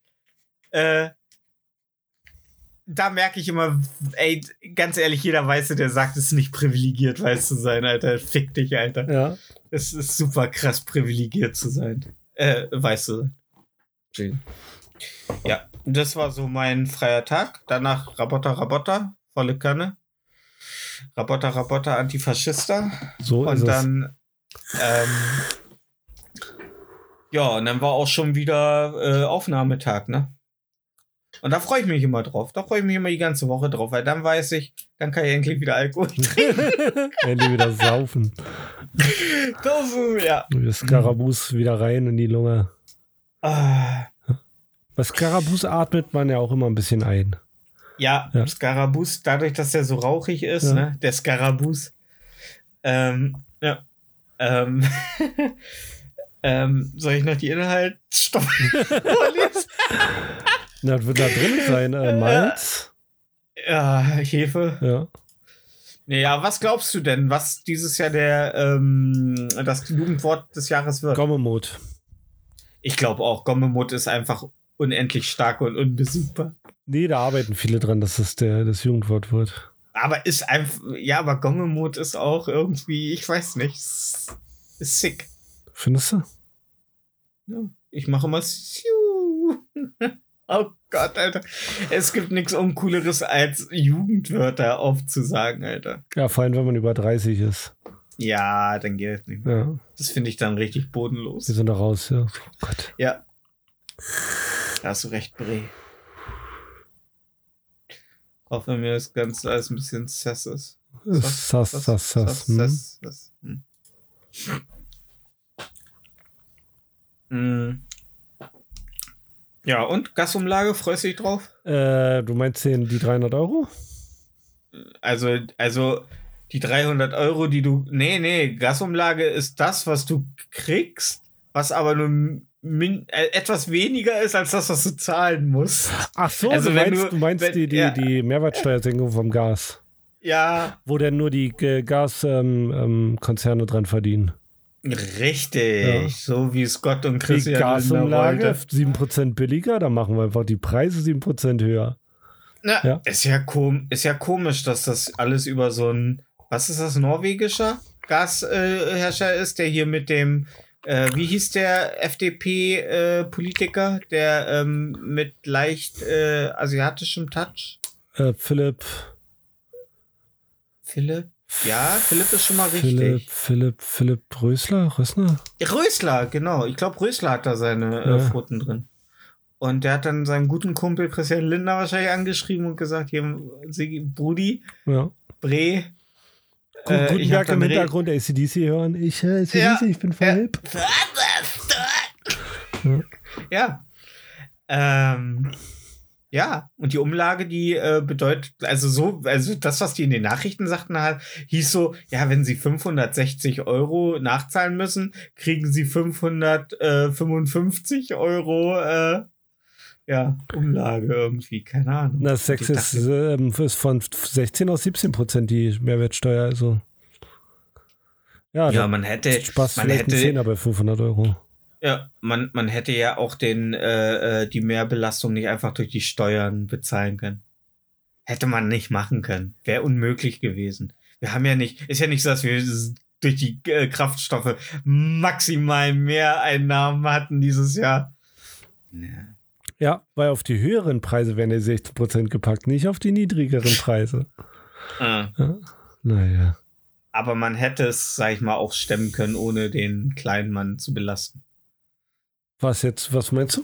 äh, da merke ich immer, ey, ganz ehrlich, jeder Weiße, der sagt, es ist nicht privilegiert, weiß zu sein, Alter. Fick dich, Alter. Ja. Es ist super krass, privilegiert zu sein. Äh, weiß zu sein. Ja, das war so mein freier Tag. Danach Rabotta, Rabotta, volle Kanne. Rabotta, Rabotta, Antifaschista. So ist Und es. dann, ähm, ja, und dann war auch schon wieder äh, Aufnahmetag, ne? Und da freue ich mich immer drauf. Da freue ich mich immer die ganze Woche drauf, weil dann weiß ich, dann kann ich endlich wieder Alkohol trinken. Endlich wieder saufen. Das ist- ja. Der Skarabus wieder rein in die Lunge. Ah, Bei Skarabus atmet man ja auch immer ein bisschen ein. ja, Ja. Skarabus, dadurch, dass der so rauchig ist, Ja. ne? Der Skarabus. Ähm, ja. Ähm, ähm, soll ich noch die Inhaltsstoffe vorlesen? Das wird da drin sein. Äh, Malz. Ja, Hefe. Ja. Naja, was glaubst du denn, was dieses Jahr der ähm, das Jugendwort des Jahres wird? Gommemut. Ich glaube auch, Gommemut ist einfach unendlich stark und unbesiegbar. Nee, da arbeiten viele dran, dass das der, das Jugendwort wird. Aber ist einfach, ja, aber Gommemut ist auch irgendwie, ich weiß nicht, ist, ist sick. Findest du? Ja, ich mache immer Siu. Oh Gott, Alter. Es gibt nichts Uncooleres als Jugendwörter aufzusagen, Alter. Ja, vor allem, wenn man über 30 ist. Ja, dann geht es nicht mehr. Ja, Das finde ich dann richtig bodenlos. wir sind da raus, ja. Oh Gott. Ja. Da hast du recht, Bre. Auch wenn mir das Ganze alles ein bisschen sass ist. Sass, sass, sass, sass. hm. sass, sass. Hm. Ja, und Gasumlage, freust du dich drauf? Äh, du meinst den, die 300 Euro? Also, also die 300 Euro, die du. Nee, nee, Gasumlage ist das, was du kriegst, was aber nur min, äh, etwas weniger ist als das, was du zahlen musst. Ach so, Also du wenn meinst, du- du, meinst wenn- die, die, ja. die Mehrwertsteuersenkung vom Gas, Ja, wo denn nur die Gaskonzerne ähm, Konzerne dran verdienen. Richtig. Ja. So wie es Gott und Christian Gasumlage wollte. 7% billiger, dann machen wir einfach die Preise 7% höher. Na, Ja. Ist, ja kom ist ja komisch, dass das alles über so ein, was ist das, norwegischer Gasherrscher äh, ist, der hier mit dem, äh, wie hieß der FDP-Politiker, der ähm, mit leicht äh, asiatischem Touch? Äh, Philipp, Philipp? Ja, Philipp ist schon mal Philipp, richtig. Philipp, Philipp Rösler, Rösner? Rösler, genau. Ich glaube, Rösler hat da seine äh, Ja. Pfoten drin. Und der hat dann seinen guten Kumpel Christian Lindner wahrscheinlich angeschrieben und gesagt, hier, Brudi, Ja. Bre, Äh, Gutenberg im Hintergrund ACDC hören. Ich höre ACDC, Ja. ich bin Philipp. Ja. Ähm, ja, und die Umlage, die äh, bedeutet, also so, also das, was die in den Nachrichten sagten, halt, hieß so, ja, wenn sie 560 Euro nachzahlen müssen, kriegen sie 555 Euro, äh, ja, Umlage irgendwie, keine Ahnung. Sex ich ist, dachte, ähm, ist von 16 auf 17 Prozent die Mehrwertsteuer, also. Ja, ja, man hätte, Spaß man hätte, Zehner bei 500 Euro. Ja, man, man hätte ja auch den, äh, äh, die Mehrbelastung nicht einfach durch die Steuern bezahlen können. Hätte man nicht machen können. Wäre unmöglich gewesen. Wir haben ja nicht, ist ja nicht so, dass wir durch die äh, Kraftstoffe maximal Mehreinnahmen hatten dieses Jahr. Ja. Ja, weil auf die höheren Preise werden ja 16% gepackt, nicht auf die niedrigeren Preise. Ah. Ja. Naja. Aber man hätte es, sag ich mal, auch stemmen können, ohne den kleinen Mann zu belasten. Was jetzt, was meinst du?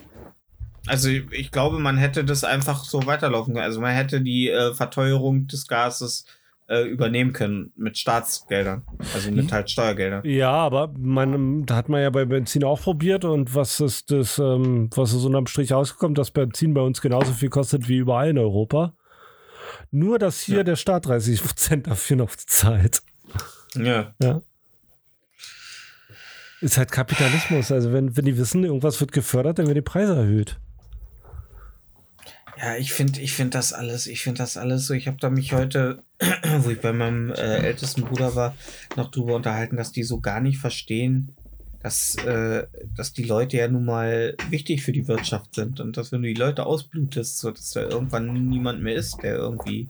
Also ich glaube, man hätte das einfach so weiterlaufen können. Also man hätte die äh, Verteuerung des Gases äh, übernehmen können mit Staatsgeldern. Also mit halt Steuergeldern. Ja, aber man, da hat man ja bei Benzin auch probiert und was ist das, ähm, was ist unterm Strich rausgekommen, dass Benzin bei uns genauso viel kostet wie überall in Europa. Nur, dass hier Ja. der Staat 30% dafür noch zahlt. Ja. Ja. Ist halt Kapitalismus. Also wenn, wenn die wissen, irgendwas wird gefördert, dann werden die Preise erhöht. Ja, ich finde ich find das alles, ich finde das alles so. Ich habe da mich heute, wo ich bei meinem äh, ältesten Bruder war, noch drüber unterhalten, dass die so gar nicht verstehen, dass, äh, dass die Leute ja nun mal wichtig für die Wirtschaft sind und dass wenn du die Leute ausblutest, so dass da irgendwann niemand mehr ist, der irgendwie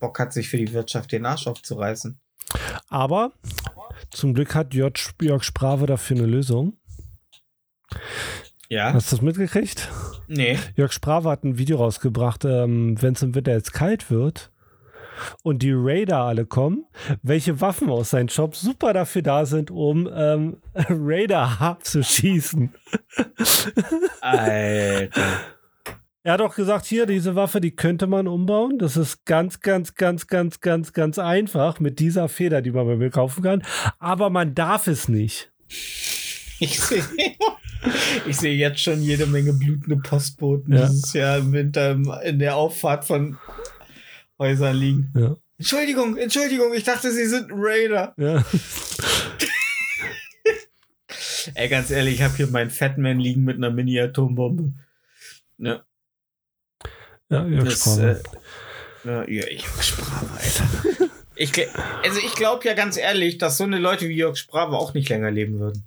Bock hat, sich für die Wirtschaft den Arsch aufzureißen. Aber zum Glück hat Jörg, Jörg Sprave dafür eine Lösung. Ja? Hast du das mitgekriegt? Nee. Jörg Sprave hat ein Video rausgebracht, ähm, wenn es im Winter jetzt kalt wird und die Raider alle kommen, welche Waffen aus seinem Shop super dafür da sind, um ähm, Raider abzuschießen. Alter. Er hat auch gesagt, hier, diese Waffe, die könnte man umbauen. Das ist ganz, ganz, ganz, ganz, ganz, ganz einfach mit dieser Feder, die man bei mir kaufen kann. Aber man darf es nicht. Ich sehe ich seh jetzt schon jede Menge blutende Postboten Ja. dieses Jahr im Winter in der Auffahrt von Häusern liegen. Ja. Entschuldigung, Entschuldigung, ich dachte, Sie sind ein Raider. Ja. Ey, ganz ehrlich, ich habe hier meinen Fatman liegen mit einer Mini-Atombombe. Ja, Ja, Jörg Sprave. äh, Jörg Sprave, Alter. Ich, also ich glaube ja ganz ehrlich, dass so eine Leute wie Jörg Sprave auch nicht länger leben würden.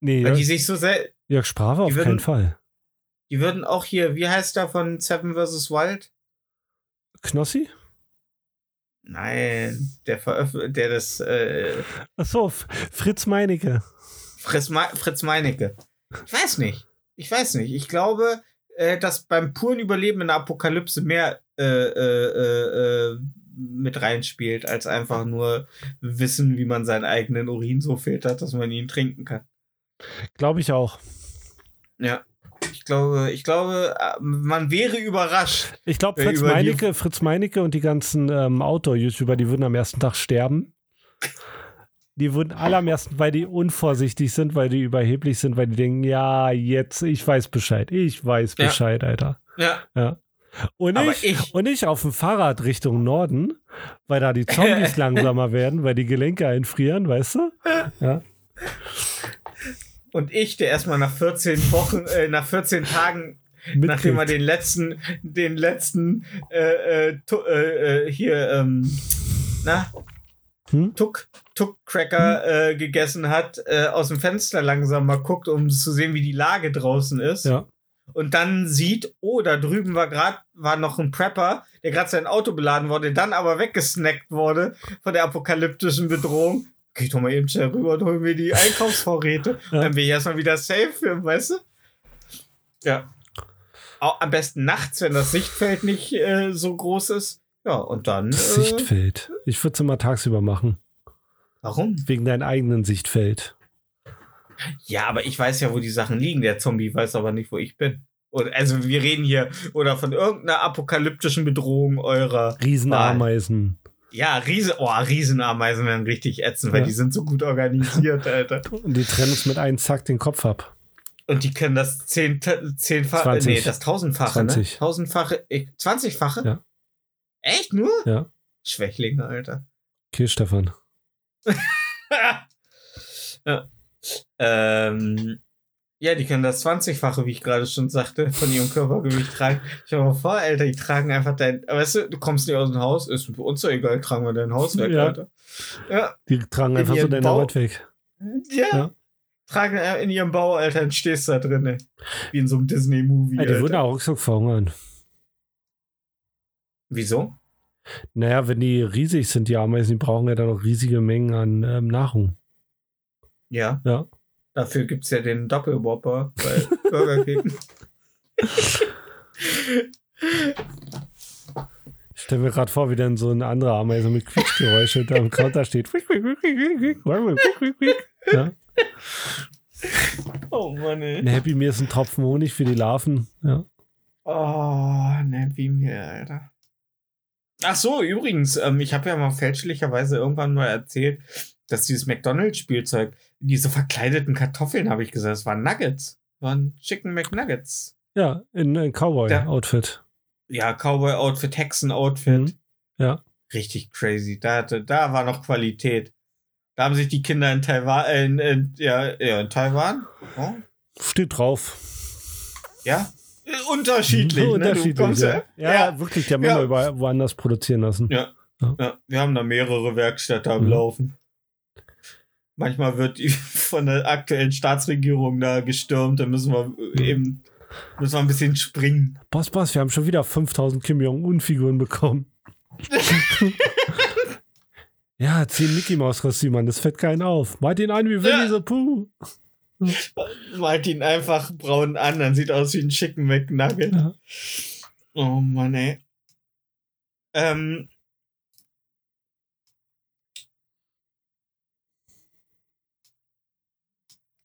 nee, Weil die Jörg, sich so sehr, Jörg Sprave auf die keinen würden- Fall. die würden auch hier, wie heißt der von Seven vs. Wild? Knossi? Nein, der veröffentlicht, der das äh, Achso, F- Fritz Meinecke. Fritz, Me Fritz Meinecke. Ich weiß nicht. Ich weiß nicht. Ich glaube, äh, dass beim puren Überleben in der Apokalypse mehr äh, äh, äh, äh, mit reinspielt, als einfach nur wissen, wie man seinen eigenen Urin so filtert, dass man ihn trinken kann. Glaube ich auch. Ja. Ich glaube, ich glaube, äh, man wäre überrascht. Ich glaube, Fritz Meinecke, Fritz Meinecke und die ganzen ähm, Outdoor-YouTuber, die würden am ersten Tag sterben. Die würden alle am ersten, weil die unvorsichtig sind, weil die überheblich sind, weil die denken, ja, jetzt, ich weiß Bescheid, ich weiß Ja. Bescheid, Alter. Ja. Ja. Und ich, ich- und ich auf dem Fahrrad Richtung Norden, weil da die Zombies langsamer werden, weil die Gelenke einfrieren, weißt du? Ja. Und ich, der erstmal nach 14 Wochen, äh, nach 14 Tagen Nachdem er Mitkriegt. den letzten, den letzten, äh, äh, äh, äh, hier, ähm, na, Hm? Tuck, Tuck-Cracker äh, gegessen hat, äh, aus dem Fenster langsam mal guckt, um zu sehen, wie die Lage draußen ist. Ja. Und dann sieht, oh, da drüben war gerade, war noch ein Prepper, der gerade sein Auto beladen wurde, dann aber weggesnackt wurde von der apokalyptischen Bedrohung. Geh doch mal eben schnell rüber und hol mir die Einkaufsvorräte. Ja. Dann bin ich erstmal wieder safe, weißt du? Ja. Auch am besten nachts, wenn das Sichtfeld nicht äh, so groß ist. Ja, und dann. Das Äh, Sichtfeld. Ich würde es immer tagsüber machen. Warum? Wegen deinem eigenen Sichtfeld. Ja, aber ich weiß ja, wo die Sachen liegen. Der Zombie weiß aber nicht, wo ich bin. Oder, also wir reden hier oder von irgendeiner apokalyptischen Bedrohung eurer. Riesenameisen. Ja, Riese, oh, Riesenameisen werden richtig ätzend, weil Ja. die sind so gut organisiert, Alter. Und die trennen uns mit einem Zack den Kopf ab. Und die können das zehn, zehnfache, 20. nee, das tausendfache, 20. ne? Tausendfache, zwanzigfache? Ja. Echt nur? Ja. Schwächlinge, Alter. Okay, Stefan. ja. Ähm, ja, die können das 20-fache, wie ich gerade schon sagte, von ihrem Körpergewicht tragen. Ich mir mal vor, Alter, die tragen einfach dein. Weißt du, du kommst nicht aus dem Haus, ist für uns doch egal, tragen wir dein Haus weg, Ja. Alter. Ja, Die tragen In einfach so deine Haut weg. ja. Ja. Tragen äh, in ihrem Bau, Alter, und stehst da drin, ey. Wie in so einem Disney-Movie. Ja, die würden auch ruckzuck verhungern. Wieso? Naja, wenn die riesig sind, die Ameisen, die brauchen ja dann auch riesige Mengen an ähm, Nahrung. Ja. Ja. Dafür gibt's ja den Doppelwhopper bei Burger King. Ich stelle mir gerade vor, wie dann so ein anderer Ameise mit Quietschgeräusche da am Counter steht. Ja. Oh Mann, ey. Ein Happy Meal ist ein Tropfen Honig für die Larven. Ja. Oh, ne, wie mir, Alter. Ach so, übrigens, ähm, ich habe ja mal fälschlicherweise irgendwann mal erzählt, dass dieses McDonalds-Spielzeug, diese verkleideten Kartoffeln, habe ich gesagt, das waren Nuggets. Waren Chicken McNuggets. Ja, in ein Cowboy-Outfit. Ja, Cowboy-Outfit, Hexen-Outfit. Mhm. Ja. Richtig crazy. Da, hatte, da war noch Qualität. Da haben sich die Kinder in Taiwan, äh, in, in, ja, ja, in Taiwan, oh, Steht drauf. ja, unterschiedlich. ne? Unterschiedlich. kommst ja. Ja, ja, wirklich, die haben Ja. immer woanders produzieren lassen. Ja. Ja. Wir haben da mehrere Werkstätten am Mhm. Laufen. Manchmal wird die von der aktuellen Staatsregierung da gestürmt, da müssen wir eben müssen wir ein bisschen springen. Boss, Boss, wir haben schon wieder 5000 Kim Jong-un-Figuren bekommen. ja, 10 Mickey Maus Kostüme, das fällt keinen auf. Malt ihn ein wie Winnie the Pooh. Malt ihn einfach braun an, dann sieht aus wie ein Chicken McNugget. Ja. Oh Mann, ey. Ähm.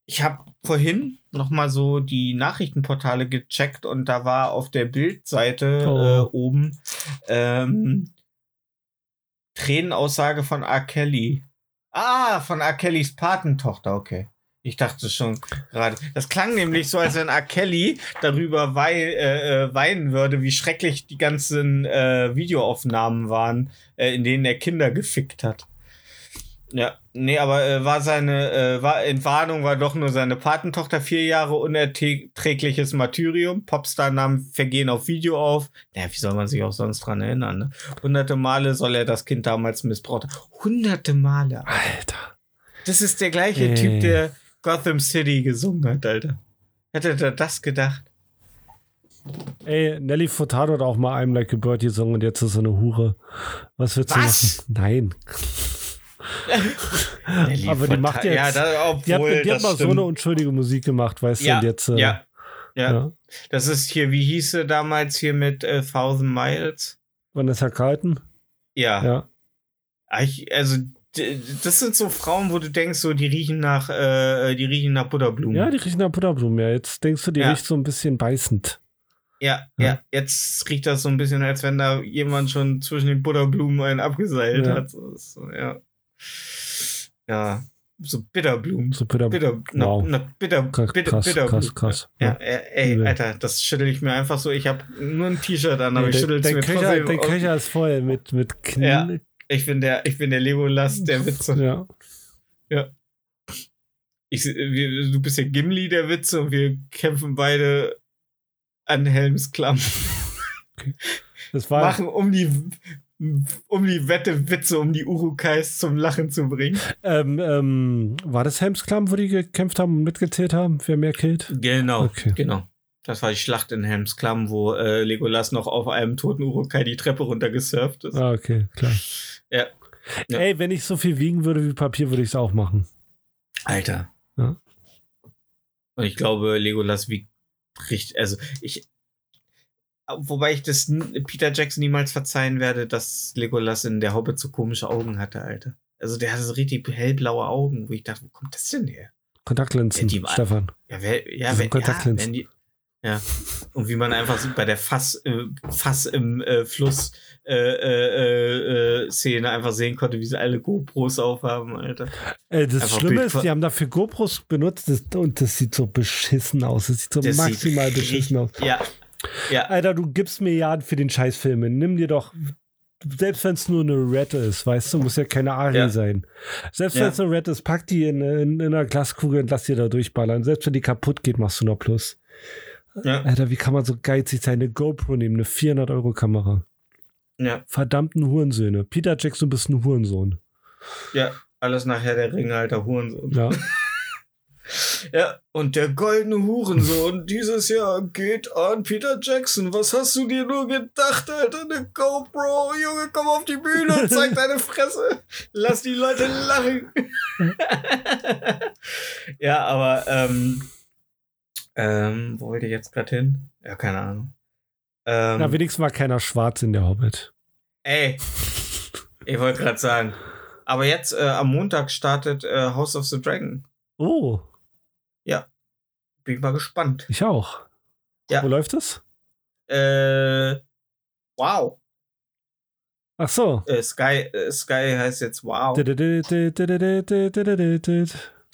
Ich habe vorhin noch mal so die Nachrichtenportale gecheckt und da war auf der Bildseite Oh. äh, oben ähm, Tränenaussage von R. Kelly. Ah, von R. Kellys Patentochter, okay. Ich dachte schon gerade. Das klang nämlich so, als wenn R. Kelly darüber wei äh, äh, weinen würde, wie schrecklich die ganzen äh, Videoaufnahmen waren, äh, in denen er Kinder gefickt hat. Ja, nee, aber äh, war seine äh, war Entwarnung war doch nur seine Patentochter vier Jahre unerträgliches Martyrium. Popstar-Namen vergehen auf Video auf. Naja, wie soll man sich auch sonst dran erinnern? Ne? Hunderte Male soll er das Kind damals missbraucht haben. Hunderte Male. Alter. Das ist der gleiche Ey. Typ, der Gotham City gesungen hat, Alter. Hätte er das gedacht? Ey, Nelly Furtado hat auch mal I'm Like a Bird gesungen und jetzt ist sie eine Hure. Was willst du Was? machen? Nein. Aber die macht jetzt- Ja, da, obwohl, Die hat, die hat mal so stimmt. eine unschuldige Musik gemacht, weißt du? ja, Und jetzt, äh, ja, ja, ja. Das ist hier, wie hieß sie damals hier mit äh, Thousand Miles? Vanessa Carlton? Ja. Ja. Ich, also, das sind so Frauen, wo du denkst, so, die riechen nach, äh, die riechen nach Butterblumen. Ja, die riechen nach Butterblumen. Ja, jetzt denkst du, die Ja. riecht so ein bisschen beißend. Ja, Ja. ja, jetzt riecht das so ein bisschen, als wenn da jemand schon zwischen den Butterblumen einen abgeseilt Ja. hat. So, so, ja. ja, so Bitterblumen. So Butter Bitter, na, Wow. na, bitter, Krass, bitter, krass, Bitterblumen. krass, krass. Ja, ey, Übel. Alter, das schüttel ich mir einfach so. Ich habe nur ein T-Shirt an, aber ich schüttel es mir Köcher, trotzdem. der. Köcher ist voll mit, mit Knie. Ja. Ich bin der, ich bin der Legolas der Witze. Ja. Ich, wir, du bist der Gimli der Witze und wir kämpfen beide an Helms Klamm. Das war, Machen um die, um die Wette Witze, um die Urukais zum Lachen zu bringen. ähm, ähm, war das Helmsklamm, wo die gekämpft haben und mitgezählt haben, wer mehr killt? Genau, Okay. genau. Das war die Schlacht in Helms Klamm, wo äh, Legolas noch auf einem toten Urukai die Treppe runtergesurft ist. Ah, okay, klar. Ja. Ja. Ey, wenn ich so viel wiegen würde wie Papier, würde ich es auch machen. Alter. Ja. Und ich glaube, Legolas wiegt richtig, also ich, wobei ich das Peter Jackson niemals verzeihen werde, dass Legolas in der Hobbit so komische Augen hatte, Alter. Also der hatte so richtig hellblaue Augen, wo ich dachte, wo kommt das denn her? Kontaktlinsen, Ja, Stefan. Ja, wer, ja, wer, ja, wenn die, ja. Und wie man einfach so bei der Fass, äh, Fass im äh, Fluss äh, äh, äh, Szene einfach sehen konnte, wie sie alle GoPros aufhaben, Alter. Äh, das Einfach Schlimme ist, die haben dafür GoPros benutzt das, und das sieht so beschissen aus. Das sieht so Das maximal sieht beschissen aus. Ja. Ja. Alter, du gibst Milliarden für den Scheißfilm. Nimm dir doch, selbst wenn es nur eine Red ist, weißt du, muss ja keine Ari Ja. sein. Selbst Ja. wenn es eine Red ist, pack die in, in, in einer Glaskugel und lass die da durchballern. Selbst wenn die kaputt geht, machst du noch Plus. Ja. Alter, wie kann man so geizig sein? Eine GoPro nehmen, eine 400-Euro-Kamera. Ja. Verdammten Hurensöhne. Peter Jackson, bist ein Hurensohn. Ja, alles nachher der Ringe, alter Hurensohn. Ja. Ja, und der goldene Hurensohn dieses Jahr geht an Peter Jackson. Was hast du dir nur gedacht, Alter? Eine GoPro, Junge, komm auf die Bühne und zeig deine Fresse. Lass die Leute lachen. ja, aber ähm, Ähm, wo wollte ich jetzt gerade hin? Ja, keine Ahnung. Ähm, Na, wenigstens war keiner schwarz in der Hobbit. ey, ich wollte gerade sagen. Aber jetzt äh, am Montag startet äh, House of the Dragon. Oh, Bin ich mal gespannt. ich auch. Ja. Wo läuft es? Äh, wow. Ach so. Äh, Sky, äh, Sky heißt jetzt Wow.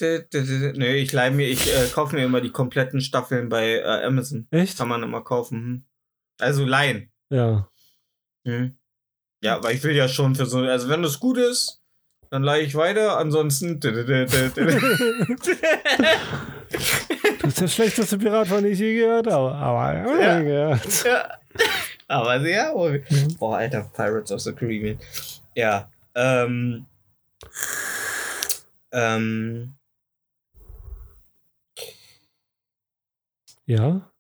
Nee, ich leih mir, ich äh, kaufe mir immer die kompletten Staffeln bei äh, Amazon. Echt? Kann man immer kaufen. Hm. Also leihen. Ja. Hm. Ja, weil ich will ja schon für so, also wenn das gut ist, dann leihe ich weiter. Ansonsten. Das ist der schlechteste Pirat, von dem ich je gehört habe. Aber Ja. gehört. ja. Aber sehr wohl. Boah, Alter, Pirates of the Caribbean. Ja. Ähm. Ähm. Ja.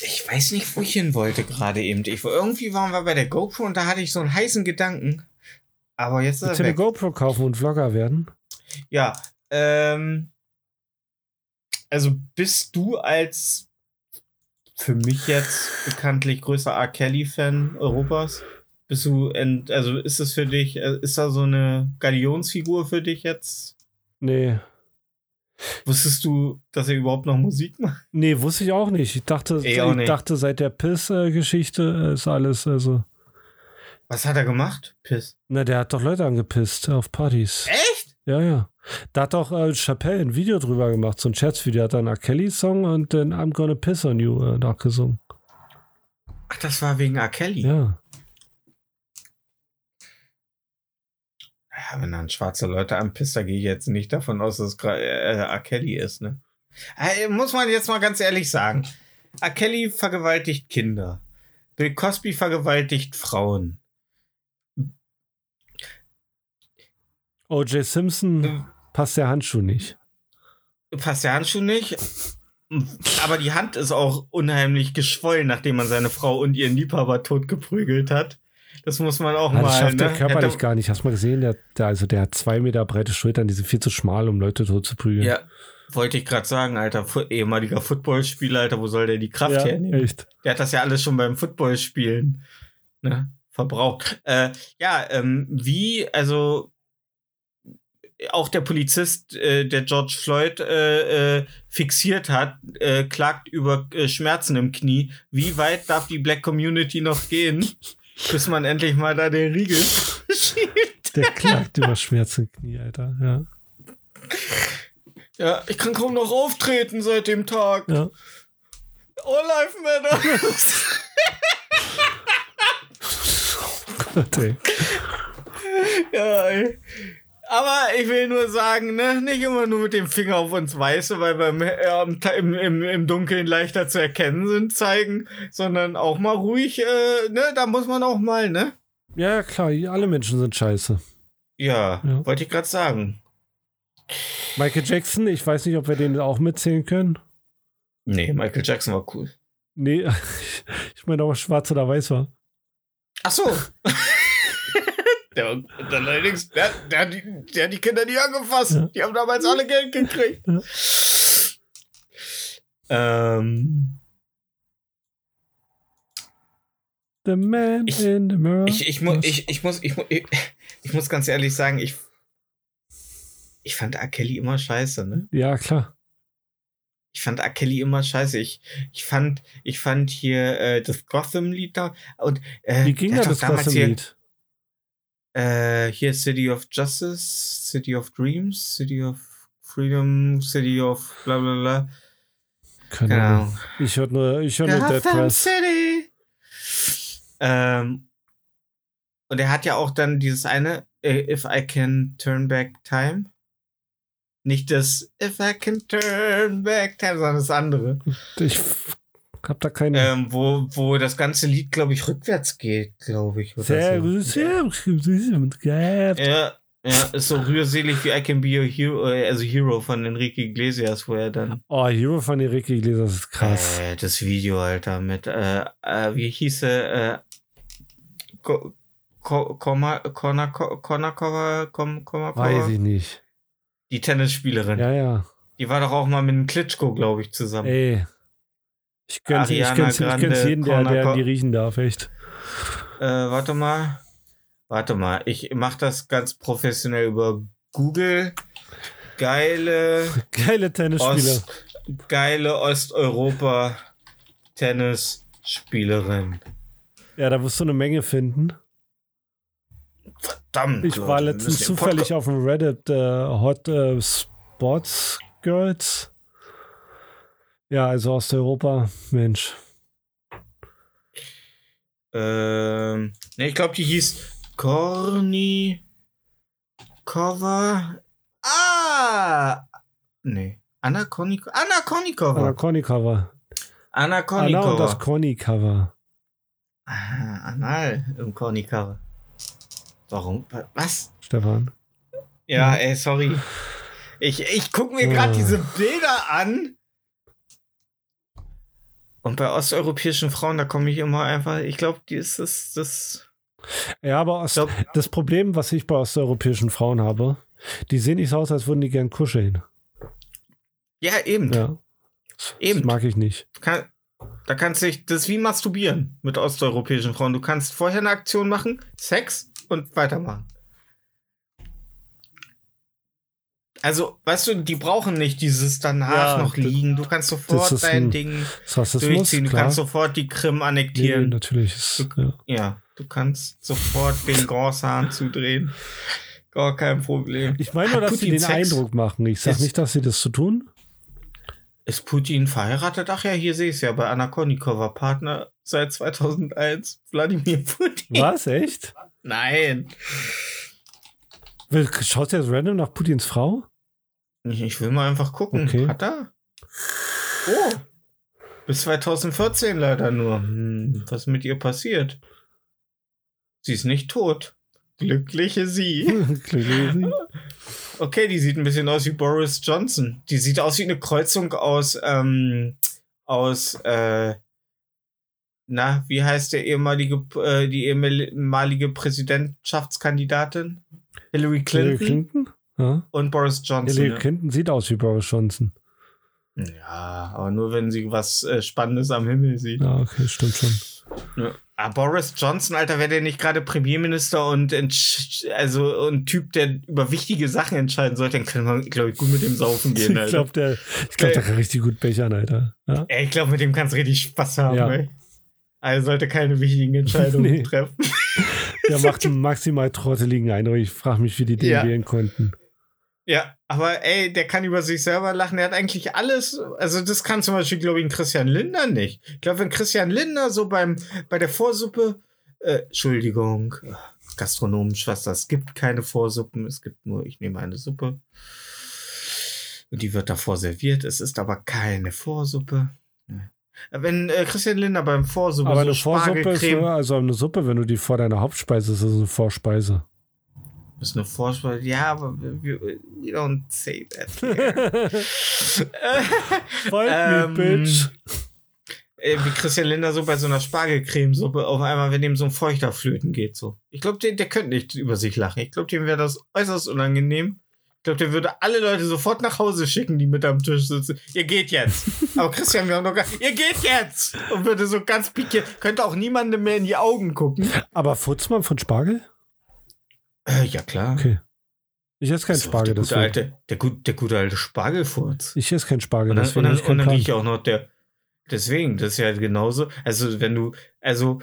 Ich weiß nicht, wo ich hin wollte gerade eben. Ich, irgendwie waren wir bei der GoPro und da hatte ich so einen heißen Gedanken. Aber jetzt ist Willst du er eine weg. GoPro kaufen und Vlogger werden? Ja, ähm, also bist du als für mich jetzt bekanntlich größter R. Kelly-Fan Europas? Bist du, ent, also ist das für dich, äh, ist da so eine Galionsfigur für dich jetzt? Nee. Wusstest du, dass er überhaupt noch Musik macht? Nee, wusste ich auch nicht. Ich dachte, Ich nicht. dachte seit der Piss-Geschichte ist alles, also. Was hat er gemacht? Piss. Na, der hat doch Leute angepisst auf Partys. Echt? Ja, ja. Da hat doch äh, Chappelle ein Video drüber gemacht, so ein Scherzvideo. Hat dann einen R. Kelly-Song und den I'm Gonna Piss on You äh, nachgesungen. Ach, das war wegen R. Kelly. Ja. Ja, wenn dann schwarze Leute anpisst, da gehe ich jetzt nicht davon aus, dass es äh, R. Kelly ist, ne? Äh, muss man jetzt mal ganz ehrlich sagen. R. Kelly vergewaltigt Kinder. Bill Cosby vergewaltigt Frauen. O.J. Simpson passt der Handschuh nicht. Passt der Handschuh nicht. Aber die Hand ist auch unheimlich geschwollen, nachdem man seine Frau und ihren Liebhaber totgeprügelt hat. Das muss man auch Ah, das mal. schafft der ne? körperlich Hätte- gar nicht. Hast du mal gesehen? Der, der, also der hat zwei Meter breite Schultern, die sind viel zu schmal, um Leute tot zu prügeln. Ja, wollte ich gerade sagen, Alter. Fu ehemaliger Footballspieler, Alter, wo soll der die Kraft Ja, hernehmen? echt. Der hat das ja alles schon beim Footballspielen ne, verbraucht. Äh, ja, ähm, wie, also auch der Polizist, äh, der George Floyd äh, äh, fixiert hat, äh, klagt über äh, Schmerzen im Knie. Wie weit darf die Black Community noch gehen, bis man endlich mal da den Riegel schiebt? Der klagt über Schmerzen Knie, Alter. Ja. Ja, ich kann kaum noch auftreten seit dem Tag. ja. All Life Matters. Gott, ey. Ja, ey. Aber ich will nur sagen, ne, nicht immer nur mit dem Finger auf uns Weiße, weil wir im, äh, im, im, im Dunkeln leichter zu erkennen sind, zeigen, sondern auch mal ruhig, äh, ne, da muss man auch mal, ne? Ja, klar, alle Menschen sind scheiße. Ja, Ja. wollte ich gerade sagen. Michael Jackson, ich weiß nicht, ob wir den auch mitzählen können. Nee, Michael Jackson war cool. Nee, ich meine, ob er schwarz oder weiß war. Ach so. der, und allerdings, der, der, hat die, der hat die Kinder nie angefasst. Ja. Die haben damals alle Geld gekriegt. Ja. Ähm. The man Ich- in the mirror. Ich, ich, mu ich, ich, muss, ich, mu ich, ich muss ganz ehrlich sagen, ich, ich fand R. Kelly immer scheiße, ne? ja, klar. Ich fand R. Kelly immer scheiße. Ich, ich fand, ich fand hier äh, das Gotham-Lied da und äh, Wie ging der da das Gotham-Lied? Äh, hier City of Justice, City of Dreams, City of Freedom, City of bla bla bla. Keine Keine Ahnung. Ich höre nur, ich hör nur Dead Press. City. Ähm, und er hat ja auch dann dieses eine, äh, If I Can Turn Back Time. Nicht das If I Can Turn Back Time, sondern das andere. Ich hab da keine. Ähm, wo, wo das ganze Lied, glaube ich, rückwärts geht, glaube ich. Oder sehr, so. sehr, Ja, ja, ist so rührselig wie I Can Be a Hero, äh, also Hero von Enrique Iglesias, wo er dann. Oh, Hero von Enrique Iglesias ist krass. Äh, das Video, Alter, mit, äh, äh, wie hieß er, äh, Ko- Ko- Koma- Kona- Ko- Konakova, Kom- Komakova? Weiß ich nicht. Die Tennisspielerin. Ja, ja. Die war doch auch mal mit dem Klitschko, glaube ich, zusammen. Ey. Ich gönn's, ich gönn's, ich gönn's Grande, jeden, der, der die riechen darf, echt. Äh, warte mal. Warte mal. Ich mache das ganz professionell über Google. Geile, Geile Tennisspieler. Ost, geile Osteuropa-Tennisspielerin. Ja, da wirst du eine Menge finden. Verdammt. Ich war letztens zufällig auf dem Reddit äh, Hot äh, Sports Girls. Ja, also Osteuropa, Mensch. Ähm, ne, ich glaube, die hieß Korni Kova. Ah! Nee. Anna Kornikova. Anna Anna Kornikova. Kornikova. Anna Anna und Kornikova. das Kornikova. Ah, Anal im Kornikova. Warum? Was? Stefan. Ja, ey, sorry. Ich, ich gucke mir gerade Ah. diese Bilder an. Und bei osteuropäischen Frauen, da komme ich immer einfach, ich glaube, die ist das, das. Ja, aber Ost glaub- das Problem, was ich bei osteuropäischen Frauen habe, die sehen nicht so aus, als würden die gern kuscheln. Ja, eben. Ja. Eben. Das mag ich nicht. Kann, da kannst du dich, das ist wie masturbieren mit osteuropäischen Frauen. Du kannst vorher eine Aktion machen, Sex und weitermachen. Also, weißt du, die brauchen nicht dieses danach Ja, noch liegen. Du kannst sofort dein ein- Ding durchziehen. Du klar. kannst sofort die Krim nee, annektieren. natürlich. Ist, ja. Ja, du kannst sofort den Großhahn zudrehen. Gar kein Problem. Ich meine nur, dass sie Putin den Sex? Eindruck machen. Ich sage nicht, dass sie das zu tun. Ist Putin verheiratet? Ach ja, hier sehe ich es ja bei Anna Kornikova, Partner seit 2001. Wladimir Putin. Was? Echt? Nein. Schaut ihr jetzt random nach Putins Frau? Ich, ich will mal einfach gucken. Okay. Hat er? Oh. Bis 2014 leider nur. Hm, was ist mit ihr passiert? Sie ist nicht tot. Glückliche sie. Glücklich. Okay, die sieht ein bisschen aus wie Boris Johnson. Die sieht aus wie eine Kreuzung aus, ähm, aus, äh, na, wie heißt der ehemalige, äh, die ehemalige Präsidentschaftskandidatin? Hillary Clinton, Hillary Clinton? Ja. und Boris Johnson. Hillary. Clinton sieht aus wie Boris Johnson. Ja, aber nur wenn sie was äh, Spannendes am Himmel sieht. Ja, okay, stimmt schon. Ja. Ah, Boris Johnson, Alter, wäre der nicht gerade Premierminister und also ein Typ, der über wichtige Sachen entscheiden sollte, dann kann man, glaube ich, gut mit dem saufen gehen, Ich Alter. glaube, der, ich glaub, der kann richtig gut bechern, Alter. Ja? Ey, ich glaube, mit dem kannst du richtig Spaß haben, Ja. ey. Also sollte keine wichtigen Entscheidungen Nee. treffen. Der macht maximal trotteligen Eindruck. Ich frage mich, wie die den Ja. wählen konnten. Ja, aber ey, der kann über sich selber lachen. Er hat eigentlich alles. Also, das kann zum Beispiel, glaube ich, ein Christian Lindner nicht. Ich glaube, wenn Christian Lindner so beim, bei der Vorsuppe, äh, Entschuldigung, gastronomisch was, das gibt keine Vorsuppen. Es gibt nur, ich nehme eine Suppe. Und die wird davor serviert. Es ist aber keine Vorsuppe. Wenn äh, Christian Lindner beim Vorsuppe Aber so eine Vorsuppe ist, nur- also eine Suppe, wenn du die vor deiner Hauptspeise ist, ist es eine Vorspeise. Ist eine Vorspeise. Ja, aber we don't say that. here. Folgt Ähm, me, Bitch. äh, wie Christian Linder so bei so einer Spargelcremesuppe auf einmal, wenn ihm so ein Feuchter flöten geht. So. Ich glaube, der, der könnte nicht über sich lachen. Ich glaube, dem wäre das äußerst unangenehm. Ich glaube, der würde alle Leute sofort nach Hause schicken, die mit am Tisch sitzen. Ihr geht jetzt. Aber Christian, wir haben noch gar. Ihr geht jetzt! Und würde so ganz pikiert. Könnte auch niemandem mehr in die Augen gucken. Aber furzt man von Spargel? Äh, ja, klar. Okay. Ich esse kein Das ist doch Spargel, der, gute alte, der, gut, der gute alte Spargelfurz. Ich esse kein Spargel, Und dann, deswegen und dann, und keinen dann rieche ich auch noch der. Deswegen, das ist ja genauso. Also, wenn du, also,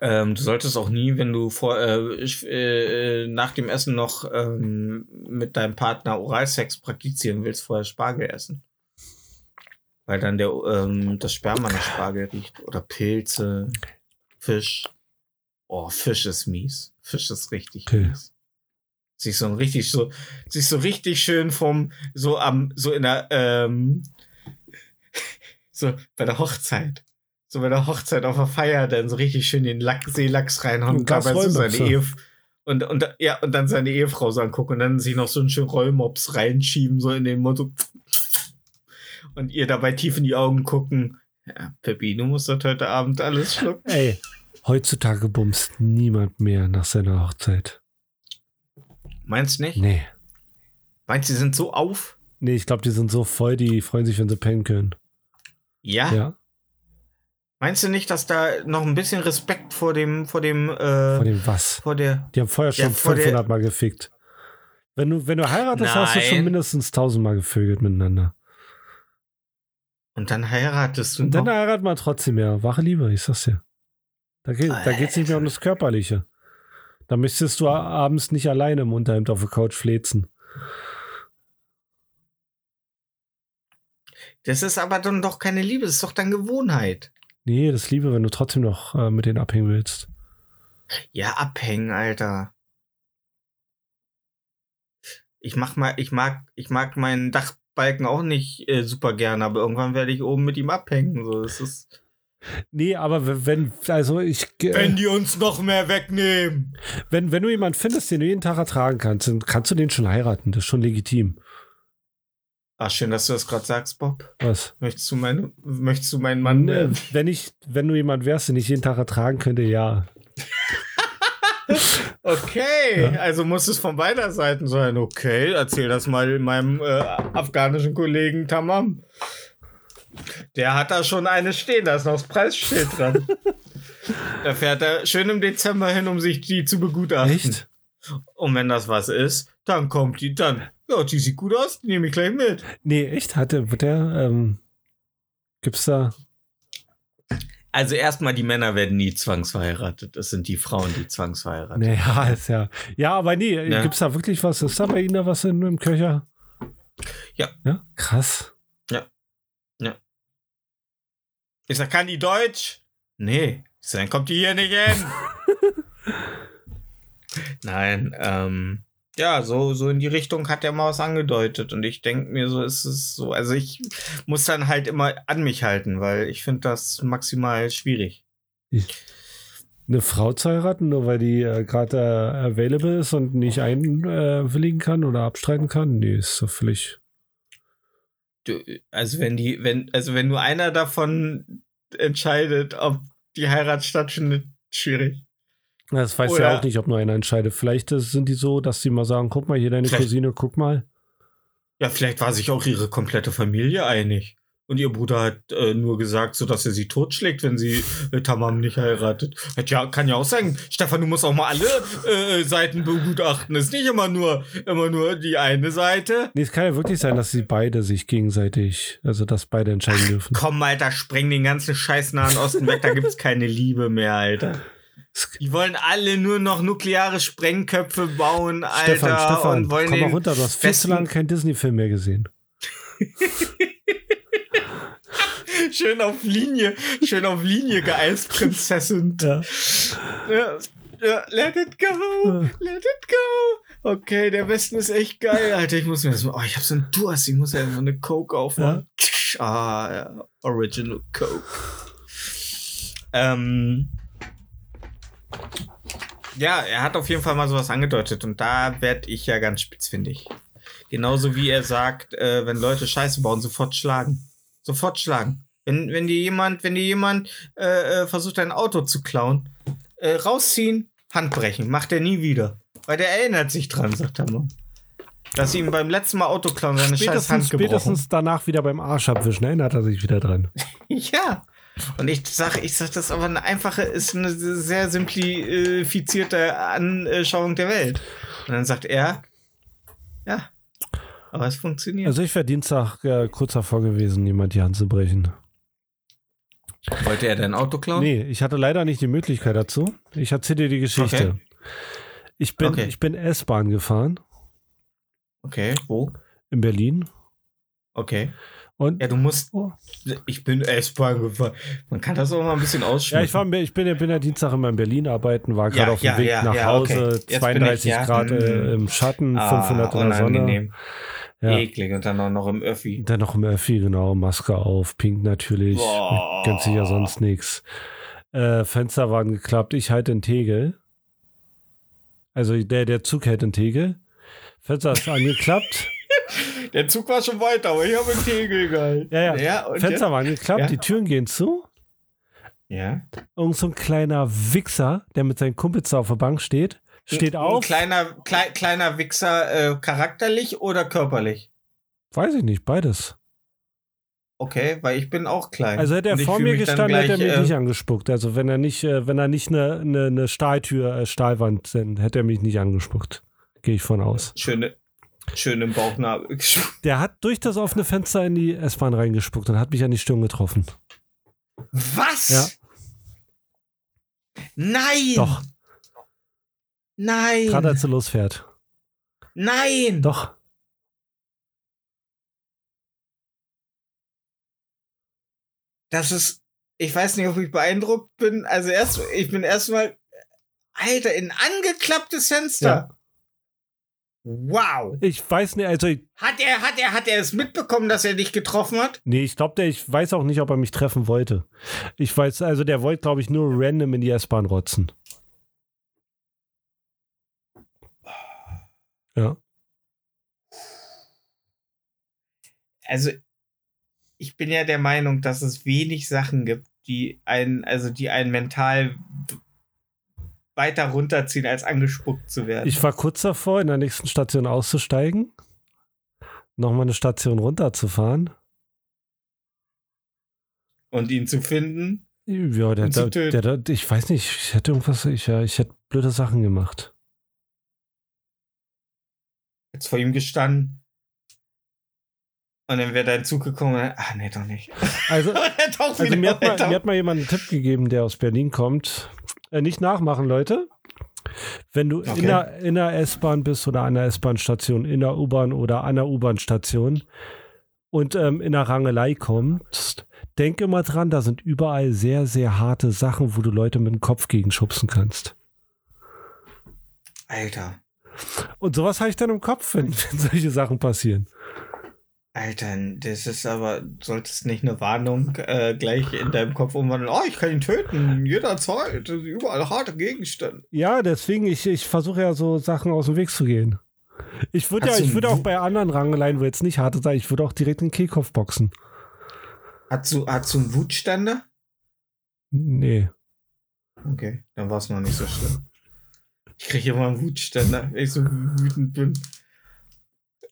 ähm, du solltest auch nie, wenn du vor, äh, äh, äh, nach dem Essen noch ähm, mit deinem Partner Oralsex praktizieren willst, vorher Spargel essen. Weil dann der, ähm, das Sperma nach Spargel riecht. Oder Pilze, Fisch. Oh, Fisch ist mies. Fisch ist richtig Okay. mies. Sich so richtig so, sich so richtig schön vom, so am, so in der, ähm, so bei der Hochzeit. So bei der Hochzeit auf der Feier dann so richtig schön den Lack, Seelachs reinhauen Und dabei so seine. Ehe und, und, ja, und dann seine Ehefrau so angucken und dann sich noch so einen schönen Rollmops reinschieben, so in den Motto. Und ihr dabei tief in die Augen gucken. Ja, Peppi, du musst das heute Abend alles schlucken. Ey, heutzutage bumst niemand mehr nach seiner Hochzeit. Meinst nicht? Nee. Meinst du, sie sind so auf? Nee, ich glaube, die sind so voll, die freuen sich, wenn sie pennen können. Ja? Ja. Meinst du nicht, dass da noch ein bisschen Respekt vor dem, vor dem, äh, Vor dem was? vor der. Die haben vorher schon Ja, vor der- 500 Mal gefickt. Wenn du, wenn du heiratest, hast du schon Nein. mindestens 1000 Mal gevögelt miteinander. Und dann heiratest du Und dann noch. heiratet man trotzdem mehr. Wache Liebe, ich sag's dir. Da geht geht's nicht mehr um das Körperliche. Da müsstest du abends nicht alleine im Unterhemd auf der Couch flezen. Das ist aber dann doch keine Liebe, das ist doch dann Gewohnheit. Nee, das Liebe, wenn du trotzdem noch äh, mit denen abhängen willst. Ja, abhängen, Alter. Ich mach mal, ich mag, ich mag meinen Dachbalken auch nicht äh, super gerne, aber irgendwann werde ich oben mit ihm abhängen. So, das ist. Nee, aber wenn, also ich, äh, die uns noch mehr wegnehmen. wenn, wenn du jemanden findest, den du jeden Tag ertragen kannst, dann kannst du den schon heiraten. Das ist schon legitim. Ach, schön, dass du das gerade sagst, Bob. Was? Möchtest du, mein, möchtest du meinen Mann werden? wenn ich, wenn du jemand wärst, den ich jeden Tag ertragen könnte, ja. Okay, Ja. also muss es von beider Seiten sein. Okay, erzähl das mal meinem äh, afghanischen Kollegen Tamam. Der hat da schon eine stehen, da ist noch das Preisschild dran. da fährt er schön im Dezember hin, um sich die zu begutachten. Echt? Und wenn das was ist, dann kommt die dann. Ja, die sieht gut aus, die nehme ich gleich mit. Nee, echt? Hatte, wird der, ähm, gibt's da, Also erstmal, die Männer werden nie zwangsverheiratet. Das sind die Frauen, die zwangsverheiratet naja, ist ja, ja, aber nee, Ja. gibt's da wirklich was? Ist da bei Ihnen da was in, im Köcher? Ja. Ja, krass. Ich sag, kann die Deutsch? Nee. Ich sag, dann kommt die hier nicht hin. Nein, ähm, ja, so, so in die Richtung hat er mal was angedeutet. Und ich denke mir, so ist es so. Also ich muss dann halt immer an mich halten, weil ich finde das maximal schwierig. Eine Frau zu heiraten, nur weil die äh, gerade äh, available ist und nicht einwilligen kann oder abstreiten kann? Nee, ist doch völlig. Du, also wenn die, wenn, also wenn nur einer davon entscheidet, ob die Heirat stattfindet, schwierig. Das weiß Oder- ja auch nicht, ob nur einer entscheidet. Vielleicht sind die so, dass sie mal sagen: guck mal, hier deine Cousine, guck mal. Ja, vielleicht war sich auch ihre komplette Familie einig. Und ihr Bruder hat äh, nur gesagt, so dass er sie totschlägt, wenn sie äh, Tamam nicht heiratet. Hat ja, kann ja auch sein, Stefan, du musst auch mal alle äh, Seiten begutachten. Es ist nicht immer nur, immer nur die eine Seite. Nee, es kann ja wirklich sein, dass sie beide sich gegenseitig, also dass beide entscheiden dürfen. Komm, Alter, spreng den ganzen Scheiß Nahen Osten weg, da gibt's keine Liebe mehr, Alter. Die wollen alle nur noch nukleare Sprengköpfe bauen, Alter. Stefan, Stefan, und wollen komm mal runter, du hast viel zu lange keinen Disney-Film mehr gesehen. schön auf Linie, schön auf Linie geeisprinzessin. Ja. Ja, ja, let it go, let it go. Okay, der Westen ist echt geil, Alter. Ich muss mir das mal. Oh, ich hab so einen Durst. Ich muss ja einfach eine Coke aufmachen. Ah, ja. Original Coke. Ähm. Ja, er hat auf jeden Fall mal sowas angedeutet und da werd ich ja ganz spitzfindig. Genauso wie er sagt, äh, wenn Leute Scheiße bauen, sofort schlagen. Sofort schlagen. Wenn, wenn dir jemand, wenn dir jemand äh, äh, versucht, dein Auto zu klauen, äh, rausziehen, Handbrechen, macht er nie wieder. Weil der erinnert sich dran, sagt er mal. Dass ihm beim letzten Mal Autoklauen seine scheiß Hand gebrochen. spätestens danach wieder beim Arsch abwischen, erinnert er sich wieder dran. Ja. Und ich sag, ich sag, das aber eine einfache, ist eine sehr simplifizierte Anschauung der Welt. Und dann sagt er, ja, aber es funktioniert. Also ich wäre Dienstag äh, kurz davor gewesen, jemand die Hand zu brechen. Wollte er dein Auto klauen? Nee, ich hatte leider nicht die Möglichkeit dazu. Ich erzähle dir die Geschichte. Okay. Ich bin, Okay. ich bin S-Bahn gefahren Okay, wo? in Berlin Okay. und Ja, du musst. Oh. Ich bin S-Bahn gefahren. Man kann das auch mal ein bisschen Ja, ausschmücken. ich, war, ich bin, ja- bin ja Dienstag immer in Berlin arbeiten, war gerade Ja, auf dem ja, Weg ja, nach ja, Hause, okay. Jetzt bin 32 ich, ja. Grad äh, Mhm. im Schatten, Ah, 500 in der Sonne. Ja. Eklig und dann auch noch im Öffi. Dann noch im Öffi, genau, Maske auf, pink natürlich, Boah. ganz sicher sonst nichts. Äh, Fenster waren geklappt, ich halte in Tegel. Also der, der Zug hält in Tegel. Fenster ist angeklappt. Der Zug war schon weiter, aber ich habe einen Tegel geil. Ja, ja. ja Fenster waren geklappt, Ja. die Türen gehen zu. Ja. Irgend so ein kleiner Wichser, der mit seinen Kumpels da auf der Bank steht, steht auf. Ein kleiner, klei, kleiner Wichser, äh, charakterlich oder körperlich? Weiß ich nicht, beides. Okay, weil ich bin auch klein. Also hätte er vor mir dann gestanden, hätte er mich äh, nicht angespuckt. Also wenn er nicht, äh, wenn er nicht eine, eine, eine Stahltür, äh, Stahlwand sind, hätte er mich nicht angespuckt. Gehe ich von aus. Schöne, schön im Bauchnabel. Der hat durch das offene Fenster in die S-Bahn reingespuckt und hat mich an die Stirn getroffen. Was? Ja. Nein! Doch, Nein! gerade als er losfährt. Nein! Doch. Das ist, ich weiß nicht, ob ich beeindruckt bin. Also erst, ich bin erstmal, Alter, ein angeklapptes Fenster. Ja. Wow. Ich weiß nicht, also, Hat er, hat er, hat er es mitbekommen, dass er dich getroffen hat? nee, ich glaube, der, ich weiß auch nicht, ob er mich treffen wollte. Ich weiß, also der wollte, glaube ich, nur random in die S-Bahn rotzen. Ja. Also, ich bin ja der Meinung, dass es wenig Sachen gibt, die einen, also die einen mental weiter runterziehen, als angespuckt zu werden. Ich war kurz davor, in der nächsten Station auszusteigen, nochmal eine Station runterzufahren. Und ihn zu finden. Ja, der, der, der, der, ich weiß nicht, ich hätte irgendwas, ich, ja, ich hätte blöde Sachen gemacht. Jetzt vor ihm gestanden. Und dann wäre dein Zug gekommen. und- Ach, nee, doch nicht. Also, also mir, hat mal, mir hat mal jemand einen Tipp gegeben, der aus Berlin kommt. Äh, nicht nachmachen, Leute. Wenn du Okay. in der, in der S-Bahn bist oder an der S-Bahn-Station, in der U-Bahn oder an der U-Bahn-Station und ähm, in der Rangelei kommst, denk immer dran, da sind überall sehr, sehr harte Sachen, wo du Leute mit dem Kopf gegenschubsen kannst. Alter. Und sowas habe ich dann im Kopf, wenn, wenn solche Sachen passieren. Alter, das ist aber, solltest nicht eine Warnung äh, gleich in deinem Kopf umwandeln. Oh, ich kann ihn töten, jederzeit. Überall harte Gegenstände. Ja, deswegen, ich, ich versuche ja so Sachen aus dem Weg zu gehen. Ich würde ja, ich würde auch bei anderen Rangeleien, wo jetzt nicht harte sein, ich würde auch direkt den Kehlkopf boxen. Hast du, hast du einen Wutständer? Nee. Okay, dann war es noch nicht so schlimm. Ich kriege immer einen Wutständer, wenn ich so wütend bin.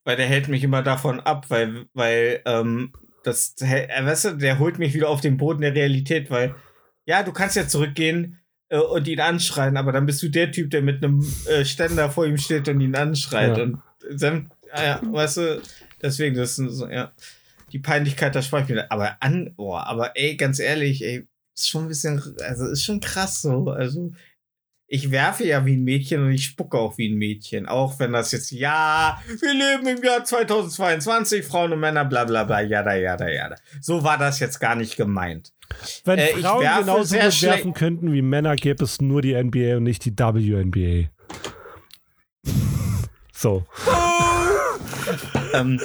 Weil der hält mich immer davon ab, weil, weil, ähm, das, äh, weißt du, der holt mich wieder auf den Boden der Realität, weil, ja, du kannst ja zurückgehen äh, und ihn anschreien, aber dann bist du der Typ, der mit einem äh, Ständer vor ihm steht und ihn anschreit. Ja. Und dann, ah ja, weißt du, deswegen, das ist so, ja. Die Peinlichkeit, da spare ich mir. Aber an, oh, aber ey, ganz ehrlich, ey, ist schon ein bisschen, also ist schon krass so. Also, ich werfe ja wie ein Mädchen und ich spucke auch wie ein Mädchen. Auch wenn das jetzt, ja, wir leben im Jahr 2022, Frauen und Männer, bla bla bla, jada, jada, jada. So war das jetzt gar nicht gemeint. Wenn Äh, ich Frauen werfe genauso sehr gut werfen könnten wie Männer, gäbe es nur die NBA und nicht die WNBA. So. ähm,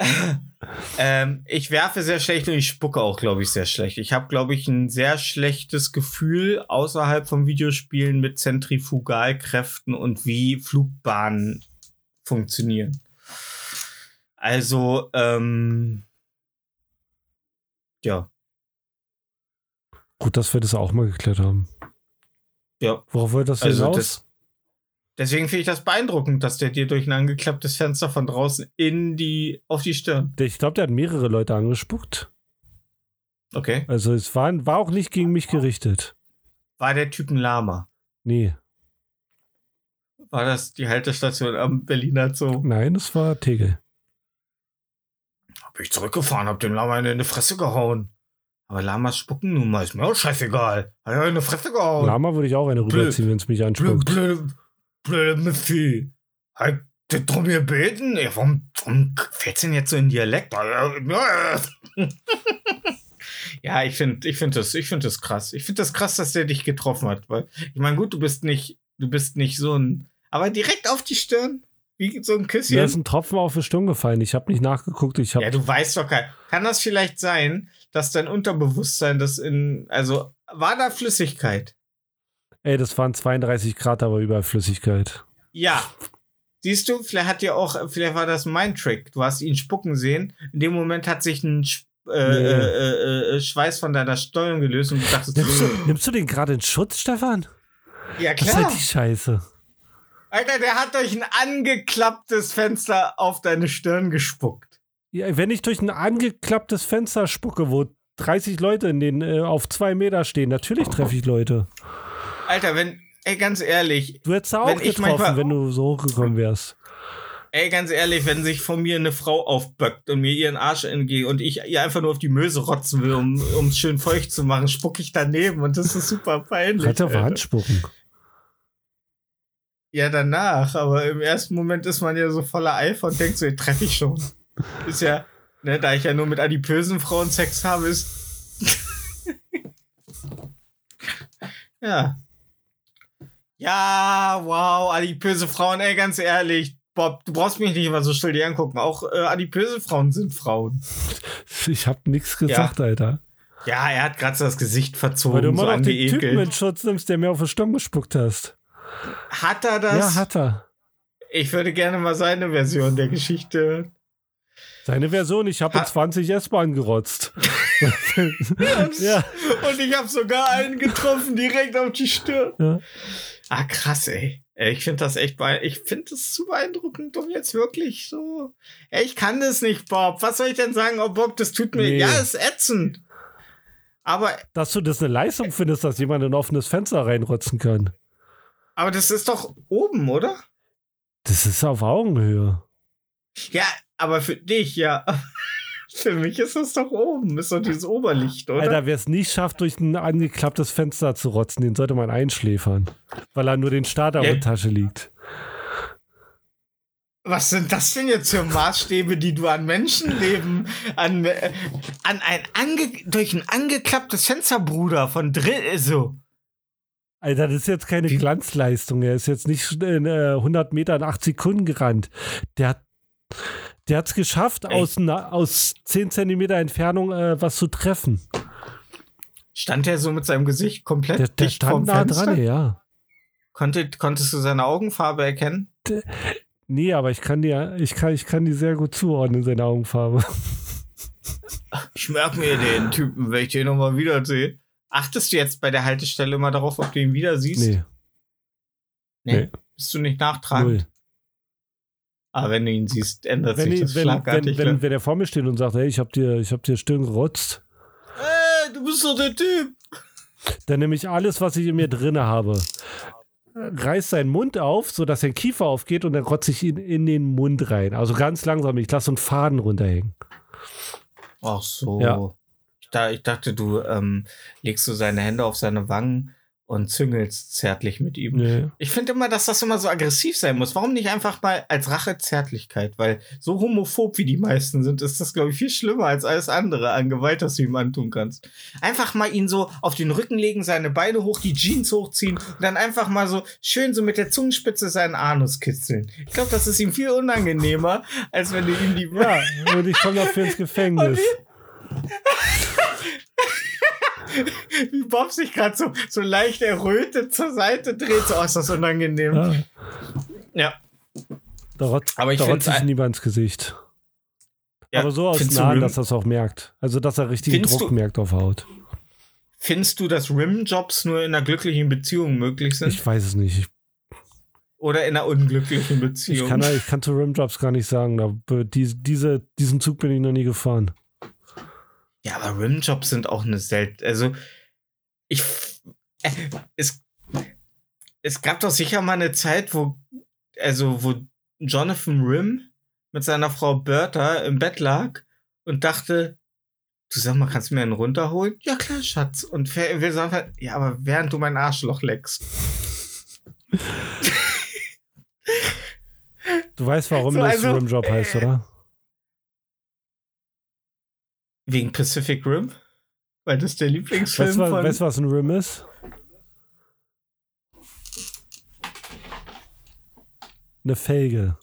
ähm, ich werfe sehr schlecht und ich spucke auch, glaube ich, sehr schlecht. Ich habe, glaube ich, ein sehr schlechtes Gefühl außerhalb von Videospielen mit Zentrifugalkräften und wie Flugbahnen funktionieren. Also, ähm, ja, Gut, dass wir das auch mal geklärt haben. ja. Worauf wollte das Also hinaus? das- Deswegen finde ich das beeindruckend, dass der dir durch ein angeklapptes Fenster von draußen in die, auf die Stirn. ich glaube, der hat mehrere Leute angespuckt. Okay. Also es war, war auch nicht gegen mich gerichtet. War der Typ ein Lama? Nee. War das die Haltestation am Berliner Zoo? Nein, es war Tegel. Hab ich zurückgefahren, hab dem Lama in die Fresse gehauen. Aber Lamas spucken nun mal, ist mir auch scheißegal. Hat er in die Fresse gehauen. Lama würde ich auch eine rüberziehen, wenn es mich anspuckt. blöde, blöde Miffy. Hat der drum gebeten? Ja, warum, warum fällt's denn jetzt so in Dialekt? Ja, ich finde ich find das, ich find das krass. Ich finde das krass, dass der dich getroffen hat. Weil, ich meine, gut, du bist nicht, du bist nicht so ein. Aber direkt auf die Stirn? Wie so ein Küsschen? Mir ist ein Tropfen auf die Stirn gefallen. Ich habe nicht nachgeguckt. Ich habe Ja, du weißt doch kein. Kann das vielleicht sein, dass dein Unterbewusstsein das in. Also, war da Flüssigkeit? Ey, das waren 32 Grad, aber überall Flüssigkeit. Ja. Siehst du, vielleicht hat ja auch, vielleicht war das mein Trick. Du hast ihn spucken sehen. In dem Moment hat sich ein Sch- äh, Nee. äh, äh, Schweiß von deiner Steuerung gelöst und du dachtest, Nimmst du, nimmst du den gerade in Schutz, Stefan? ja Das ist klar. halt die Scheiße. Alter, der hat durch ein angeklapptes Fenster auf deine Stirn gespuckt. Ja, wenn ich durch ein angeklapptes Fenster spucke, wo 30 Leute in den, äh, auf zwei Meter stehen, natürlich treffe ich Leute. Alter, wenn, ey, ganz ehrlich, Du hättest auch Wenn getroffen, manchmal- wenn du so hochgekommen wärst. ey, ganz ehrlich, wenn sich von mir eine Frau aufböckt und mir ihren Arsch entgeht und ich ihr einfach nur auf die Möse rotzen will, um es schön feucht zu machen, spucke ich daneben und das ist super peinlich. Kannst du auf die Alter. Hand spucken. Ja, danach, aber im ersten Moment ist man ja so voller Eifer und denkt so, den treffe ich schon. Ist ja, ne, da ich ja nur mit adipösen Frauen Sex habe, ist. ja. Ja, wow, adipöse Frauen, ey, ganz ehrlich. Bob, du brauchst mich nicht immer so still die angucken. Auch äh, adipöse Frauen sind Frauen. Ich hab nichts gesagt, Alter. Ja, er hat gerade so das Gesicht Weil verzogen, du so immer noch den Typen in. Schutz nimmst, der mir auf den Sturm gespuckt hast. Hat er das? Ja, hat er. ich würde gerne mal seine Version der Geschichte hören. Seine Version, ich habe Ha- 20 S-Bahn gerotzt. ja, Und ich habe sogar einen getroffen, direkt auf die Stirn. ja. Ah, krass, ey. Ich finde das echt bei, ich finde das zu beeindruckend, um jetzt wirklich so. Ey, ich kann das nicht, Bob. Was soll ich denn sagen? Oh, Bob, das tut mir. Nee. Ja, ist ätzend. Aber, Dass du das eine Leistung findest, dass jemand in ein offenes Fenster reinrotzen kann. aber das ist doch oben, oder? Das ist auf Augenhöhe. Ja, aber für dich, ja. Für mich ist das doch oben. Ist doch dieses Oberlicht, oder? Alter, wer es nicht schafft, durch ein angeklapptes Fenster zu rotzen, den sollte man einschläfern. Weil er nur den Starter Ja. in der Tasche liegt. Was sind das denn jetzt für Maßstäbe, die du an Menschenleben, an, äh, an ein ange, durch ein angeklapptes Fenster, Bruder, von drin, so. Alter, das ist jetzt keine Wie- Glanzleistung. Er ist jetzt nicht in äh, 100 Meter in 8 Sekunden gerannt. Der hat der hat's geschafft, Ey. aus, na- aus 10 Zentimeter Entfernung äh, was zu treffen. Stand er so mit seinem Gesicht komplett Der, der dicht stand nah dran, ja. Konnte, konntest du seine Augenfarbe erkennen? Nee, aber ich kann dir, ich kann, ich kann die sehr gut zuordnen, seine Augenfarbe. Ich merke mir den Typen, wenn ich den nochmal wiedersehe. Achtest du jetzt bei der Haltestelle immer darauf, ob du ihn wieder siehst? Nee, nee. Bist du nicht nachtragend? null. Aber wenn du ihn siehst, ändert Wenn, sich ich, das wenn, schlagartig. wenn, wenn, wenn er vor mir steht und sagt, hey, ich hab dir, ich hab dir Stirn gerotzt, Äh, du bist doch der Typ. dann nehme ich alles, was ich in mir drinne habe, reiß seinen Mund auf, sodass sein Kiefer aufgeht und dann rotze ich ihn in den Mund rein. Also ganz langsam, ich lasse so einen Faden runterhängen. Ach so. Ja. Ich, da, ich dachte, du ähm, legst so seine Hände auf seine Wangen und züngelst zärtlich mit ihm. Nee. Ich finde immer, dass das immer so aggressiv sein muss. Warum nicht einfach mal als Rache Zärtlichkeit? Weil so homophob wie die meisten sind, ist das, glaube ich, viel schlimmer als alles andere an Gewalt, das du ihm antun kannst. Einfach mal ihn so auf den Rücken legen, seine Beine hoch, die Jeans hochziehen und dann einfach mal so schön so mit der Zungenspitze seinen Anus kitzeln. Ich glaube, das ist ihm viel unangenehmer, als wenn du ihm die Ja, und ich komme dafür ins Gefängnis. wie Bob sich gerade so, so leicht errötet zur Seite dreht. So, oh, ist das unangenehm. Ja, Ja. da rotzt, Aber ich da rotzt ich ein- niemand ins Gesicht. ja. Aber so aus Nahen, dass das auch merkt. Also, dass er richtigen Findest Druck du- merkt auf Haut. Findest du, dass Rim-Jobs nur in einer glücklichen Beziehung möglich sind? Ich weiß es nicht. Ich, oder in einer unglücklichen ich, Beziehung? kann, ich kann zu Rimjobs gar nicht sagen. Aber die, diese, diesen Zug bin ich noch nie gefahren. Ja, aber Rim-Jobs sind auch eine selten. Also, ich. Äh, es, es gab doch sicher mal eine Zeit, wo. Also, wo Jonathan Rim mit seiner Frau Bertha im Bett lag und dachte. Du sag mal, kannst du mir einen runterholen? Ja, klar, Schatz. Und wir sagen halt, ja, aber während du mein Arschloch leckst. Du weißt, warum So, das also, Rimjob heißt, äh, oder? Wegen Pacific Rim? Weil das der Lieblingsfilm Weißt von. weißt, du, was ein Rim ist? Eine Felge.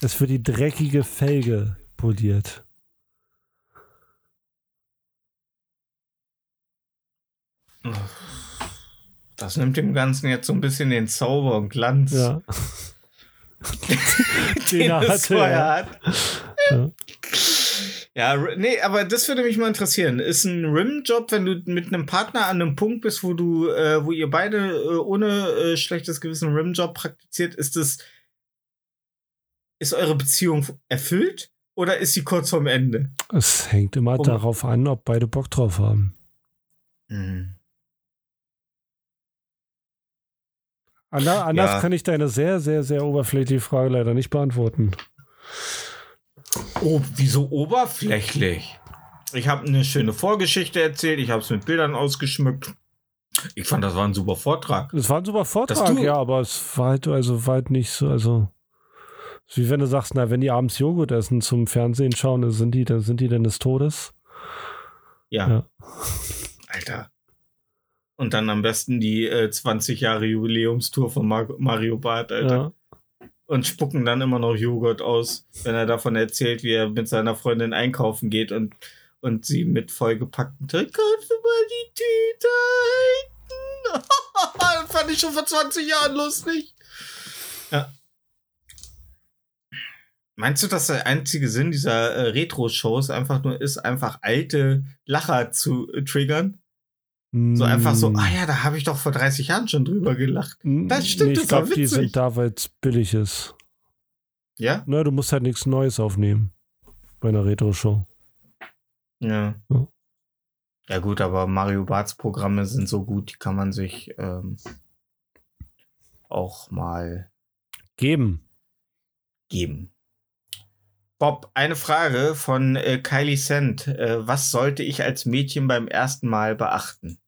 Es wird die dreckige Felge poliert. Das nimmt dem Ganzen jetzt so ein bisschen den Zauber und Glanz, Ja. den er es hatte, vorher ja. hat. Ja. Ja, nee, aber das würde mich mal interessieren. Ist ein Rim-Job, wenn du mit einem Partner an einem Punkt bist, wo du, äh, wo ihr beide äh, ohne äh, schlechtes Gewissen Rim-Job praktiziert, ist das, ist eure Beziehung erfüllt oder ist sie kurz vorm Ende? Es hängt immer Um- darauf an, ob beide Bock drauf haben. Mhm. Ander, anders Ja. kann ich deine sehr, sehr, sehr oberflächliche Frage leider nicht beantworten. Oh, wieso oberflächlich? Ich habe eine schöne Vorgeschichte erzählt, ich habe es mit Bildern ausgeschmückt. Ich fand, das war ein super Vortrag. Es war ein super Vortrag, ja, aber es war halt, also, war halt nicht so, also. ist Wie wenn du sagst, na, wenn die abends Joghurt essen zum Fernsehen schauen, dann sind die, dann sind die denn des Todes. Ja. Ja. Alter. Und dann am besten die äh, 20 Jahre Jubiläumstour von Mar Mario Barth, Alter. Ja. Und spucken dann immer noch Joghurt aus, wenn er davon erzählt, wie er mit seiner Freundin einkaufen geht und, und sie mit vollgepackten Tüten. Kannst die Tüte halten? das fand ich schon vor 20 Jahren lustig. Ja. Meinst du, dass der einzige Sinn dieser äh, Retro-Shows einfach nur ist, einfach alte Lacher zu äh, triggern? So einfach so, Mm, ah ja, da habe ich doch vor 30 Jahren schon drüber gelacht. mm, das stimmt, nee, Ich glaube, die sind da, weil es billig ist. Ja? Na, du musst halt nichts Neues aufnehmen. Bei einer Retro-Show. Ja. Ja. Ja gut, aber Mario Barts Programme sind so gut, die kann man sich ähm, auch mal Geben. geben. Bob, eine Frage von äh, Kylie Sand. Äh, was sollte ich als Mädchen beim ersten Mal beachten?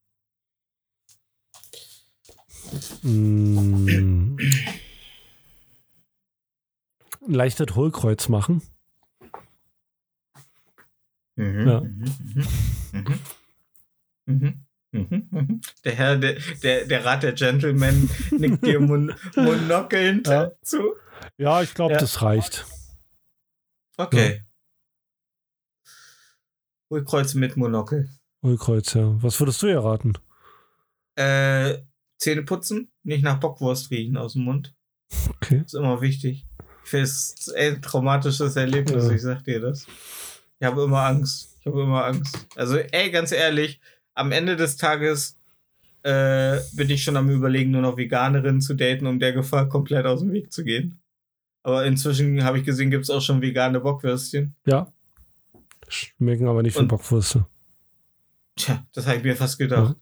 Mm. Ein leichtes Hohlkreuz machen. Mhm, Ja. mhm, mhm, mhm, mhm, mhm. Der Herr, der, der, der Rat der Gentlemen nickt dir mon monokelnd Ja. zu. Ja, ich glaube, Ja. das reicht. Okay. Hohlkreuz mit Monokel. Hohlkreuz, ja. Was würdest du erraten? Äh, Zähne putzen, nicht nach Bockwurst riechen aus dem Mund. Okay. Ist immer wichtig. Fürs ein traumatisches Erlebnis, Ja. ich sag dir das. Ich habe immer Angst. Ich habe immer Angst. Also, ey, ganz ehrlich, am Ende des Tages äh, bin ich schon am überlegen, nur noch Veganerinnen zu daten, um der Gefahr komplett aus dem Weg zu gehen. Aber inzwischen habe ich gesehen, gibt es auch schon vegane Bockwürstchen. Ja. Schmecken aber nicht für Und- Bockwürste. Tja, das habe ich mir fast gedacht.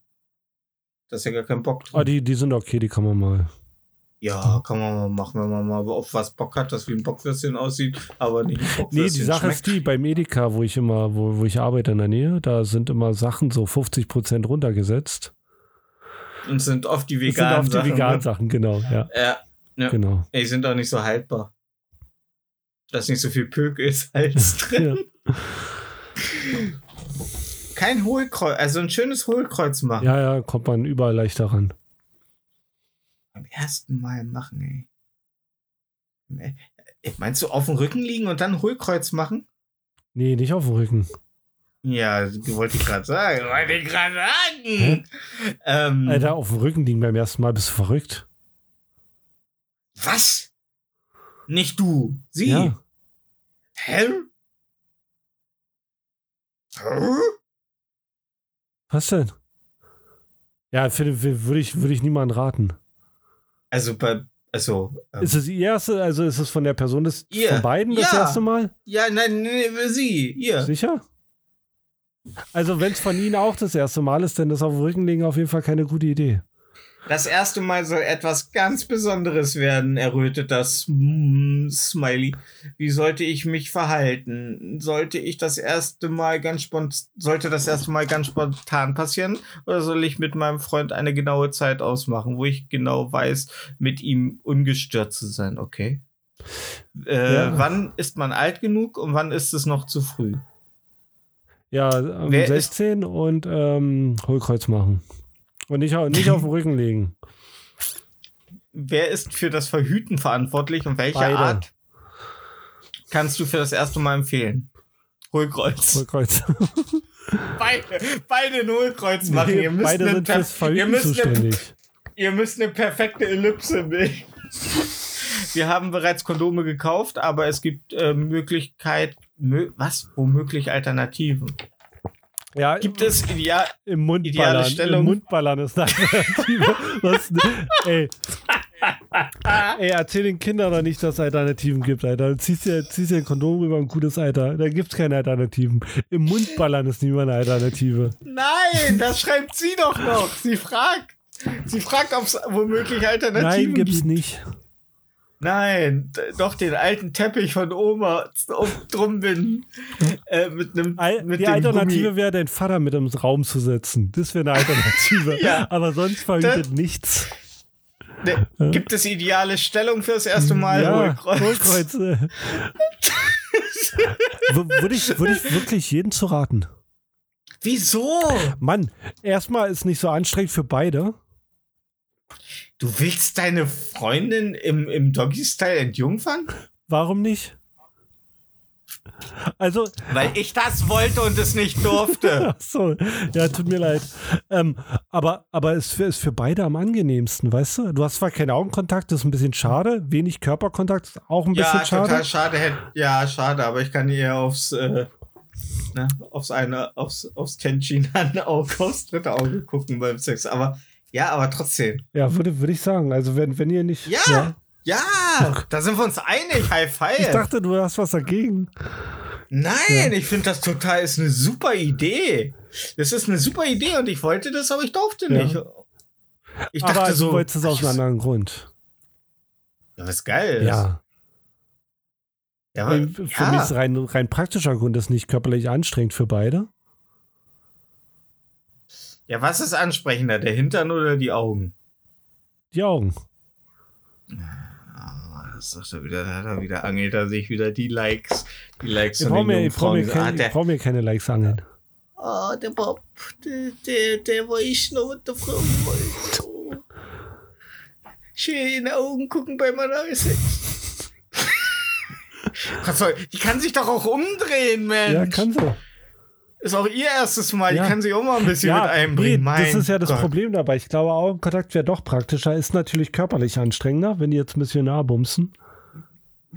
Das ist ja gar kein Bock drin. Ah, die, die sind okay, die kann man mal. Ja, kann man mal machen, wenn man mal auf was Bock hat, das wie ein Bockwürstchen aussieht, aber nicht Nee, die Sache ist die, beim Edeka, wo ich immer, wo, wo ich arbeite in der Nähe, da sind immer Sachen so 50% runtergesetzt. Und sind oft die Das sind veganen auf die Sachen. veganen ne? Sachen, genau, ja. Ja, Ja. Genau. die sind auch nicht so haltbar. Da ist nicht so viel Pök ist als drin. Ja. Kein Hohlkreuz, also ein schönes Hohlkreuz machen. ja, ja, kommt man überall leichter ran. Beim ersten Mal machen, ey. Äh, Meinst du auf dem Rücken liegen und dann Hohlkreuz machen? Nee, nicht auf dem Rücken. Ja, wollte ich gerade sagen. Wollte ich gerade sagen. Ähm, Alter, auf dem Rücken liegen beim ersten Mal, bist du verrückt? Was? Nicht du, sie. Ja. Hä? Hä? Was denn? Ja, würde ich, würde ich niemandem raten. Also bei, also ähm, Ist es die erste, also ist es von der Person des, Ihr. von beiden das Ja. erste Mal? ja, nein, nee, sie, ihr. Sicher? Also, wenn es von Ihnen auch das erste Mal ist, dann ist auf dem Rücken liegen auf jeden Fall keine gute Idee. Das erste Mal soll etwas ganz Besonderes werden, errötet das mm, Smiley. Wie sollte ich mich verhalten? Sollte ich das erste Mal ganz spontan, sollte das erste Mal ganz spontan passieren? Oder soll ich mit meinem Freund eine genaue Zeit ausmachen, wo ich genau weiß, mit ihm ungestört zu sein? Okay. Äh, Ja. Wann ist man alt genug und wann ist es noch zu früh? Ja, Wer ist- 16 und ähm, Hohlkreuz machen. Und nicht, nicht auf dem Rücken liegen. Wer ist für das Verhüten verantwortlich und welche Beide. Art kannst du für das erste Mal empfehlen? Hohlkreuz. Hohlkreuz. Beide, beide ein Hohlkreuz machen. Nee, ihr, müsst beide eine sind fürs ihr, Verhüten müsst eine, zuständig. ihr müsst eine perfekte Ellipse bilden. Wir haben bereits Kondome gekauft, aber es gibt äh, Möglichkeit, mö- was? Womöglich Alternativen? Ja, Gibt es ideal. im Mund ideale ballern. Stellung? Im Mund ballern ist eine Alternative. Was, ey. ey, erzähl den Kindern doch nicht, dass es Alternativen gibt, Alter. Du ziehst dir, ziehst dir ein Kondom rüber, ein gutes Alter. Da gibt's keine Alternativen. Im Mund ballern ist niemand eine Alternative. Nein, das schreibt sie doch noch. Sie fragt. Sie fragt, ob es womöglich Alternativen Nein, gibt's gibt. nicht. Nein, doch den alten Teppich von Oma um, drum binden. Äh, mit einem mit die Alternative wäre, deinen Vater mit im Raum zu setzen. Das wäre eine Alternative. Ja. Aber sonst verhütet nichts. Ne, Gibt es ideale Stellung fürs erste Mal? ja, Hohlkreuz. Hohlkreuz. äh. Würde ich, würde ich wirklich jeden zu raten. Wieso? Mann, erstmal ist nicht so anstrengend für beide. Du willst deine Freundin im, im Doggy-Style entjungfern? Warum nicht? Also, Weil ich das wollte und es nicht durfte. ach so, ja, tut mir leid. Ähm, aber aber es ist für, ist für beide am angenehmsten, weißt du? Du hast zwar keinen Augenkontakt, das ist ein bisschen schade. Wenig Körperkontakt, ist auch ein bisschen ja, schade. total schade. Ja, schade, aber ich kann eher aufs, äh, ne, aufs eine, aufs, aufs Tenchin-Auge, aufs dritte Auge gucken beim Sex. Aber ja, aber trotzdem. Ja, würde, würde ich sagen. Also, wenn, wenn ihr nicht. Ja, ja, da sind wir uns einig. High five. Ich dachte, du hast was dagegen. Nein, ich finde das total ist eine super Idee. Das ist eine super Idee und ich wollte das, aber ich durfte Ja. nicht. Ich dachte aber so. du wolltest es aus einem anderen Grund. Ja, was geil ist. Ja. ja, aber, Für ja. mich ist rein, rein praktischer Grund, das ist nicht körperlich anstrengend für beide. Ja, was ist ansprechender, der Hintern oder die Augen? Die Augen. Ah, Das sagt er wieder, da hat er wieder angelt er sich wieder die Likes. Die Likes Ich von brauche den mir, jungen ich brauch mir, Frauen. Ah, ich der, brauch mir keine Likes angeln. oh, der Bob, der, der, der war ich noch mit der Frau. Oh. Schön in die Augen gucken bei meiner Sex. Was soll- Die kann sich doch auch umdrehen, Mensch. Ja, kann so. Ist auch ihr erstes Mal. Ja. Die kann sich auch mal ein bisschen mit einbringen. nee, mein das ist ja das Gott. Problem dabei. Ich glaube, Augenkontakt wäre doch praktischer. Ist natürlich körperlich anstrengender, wenn die jetzt missionar bumsen.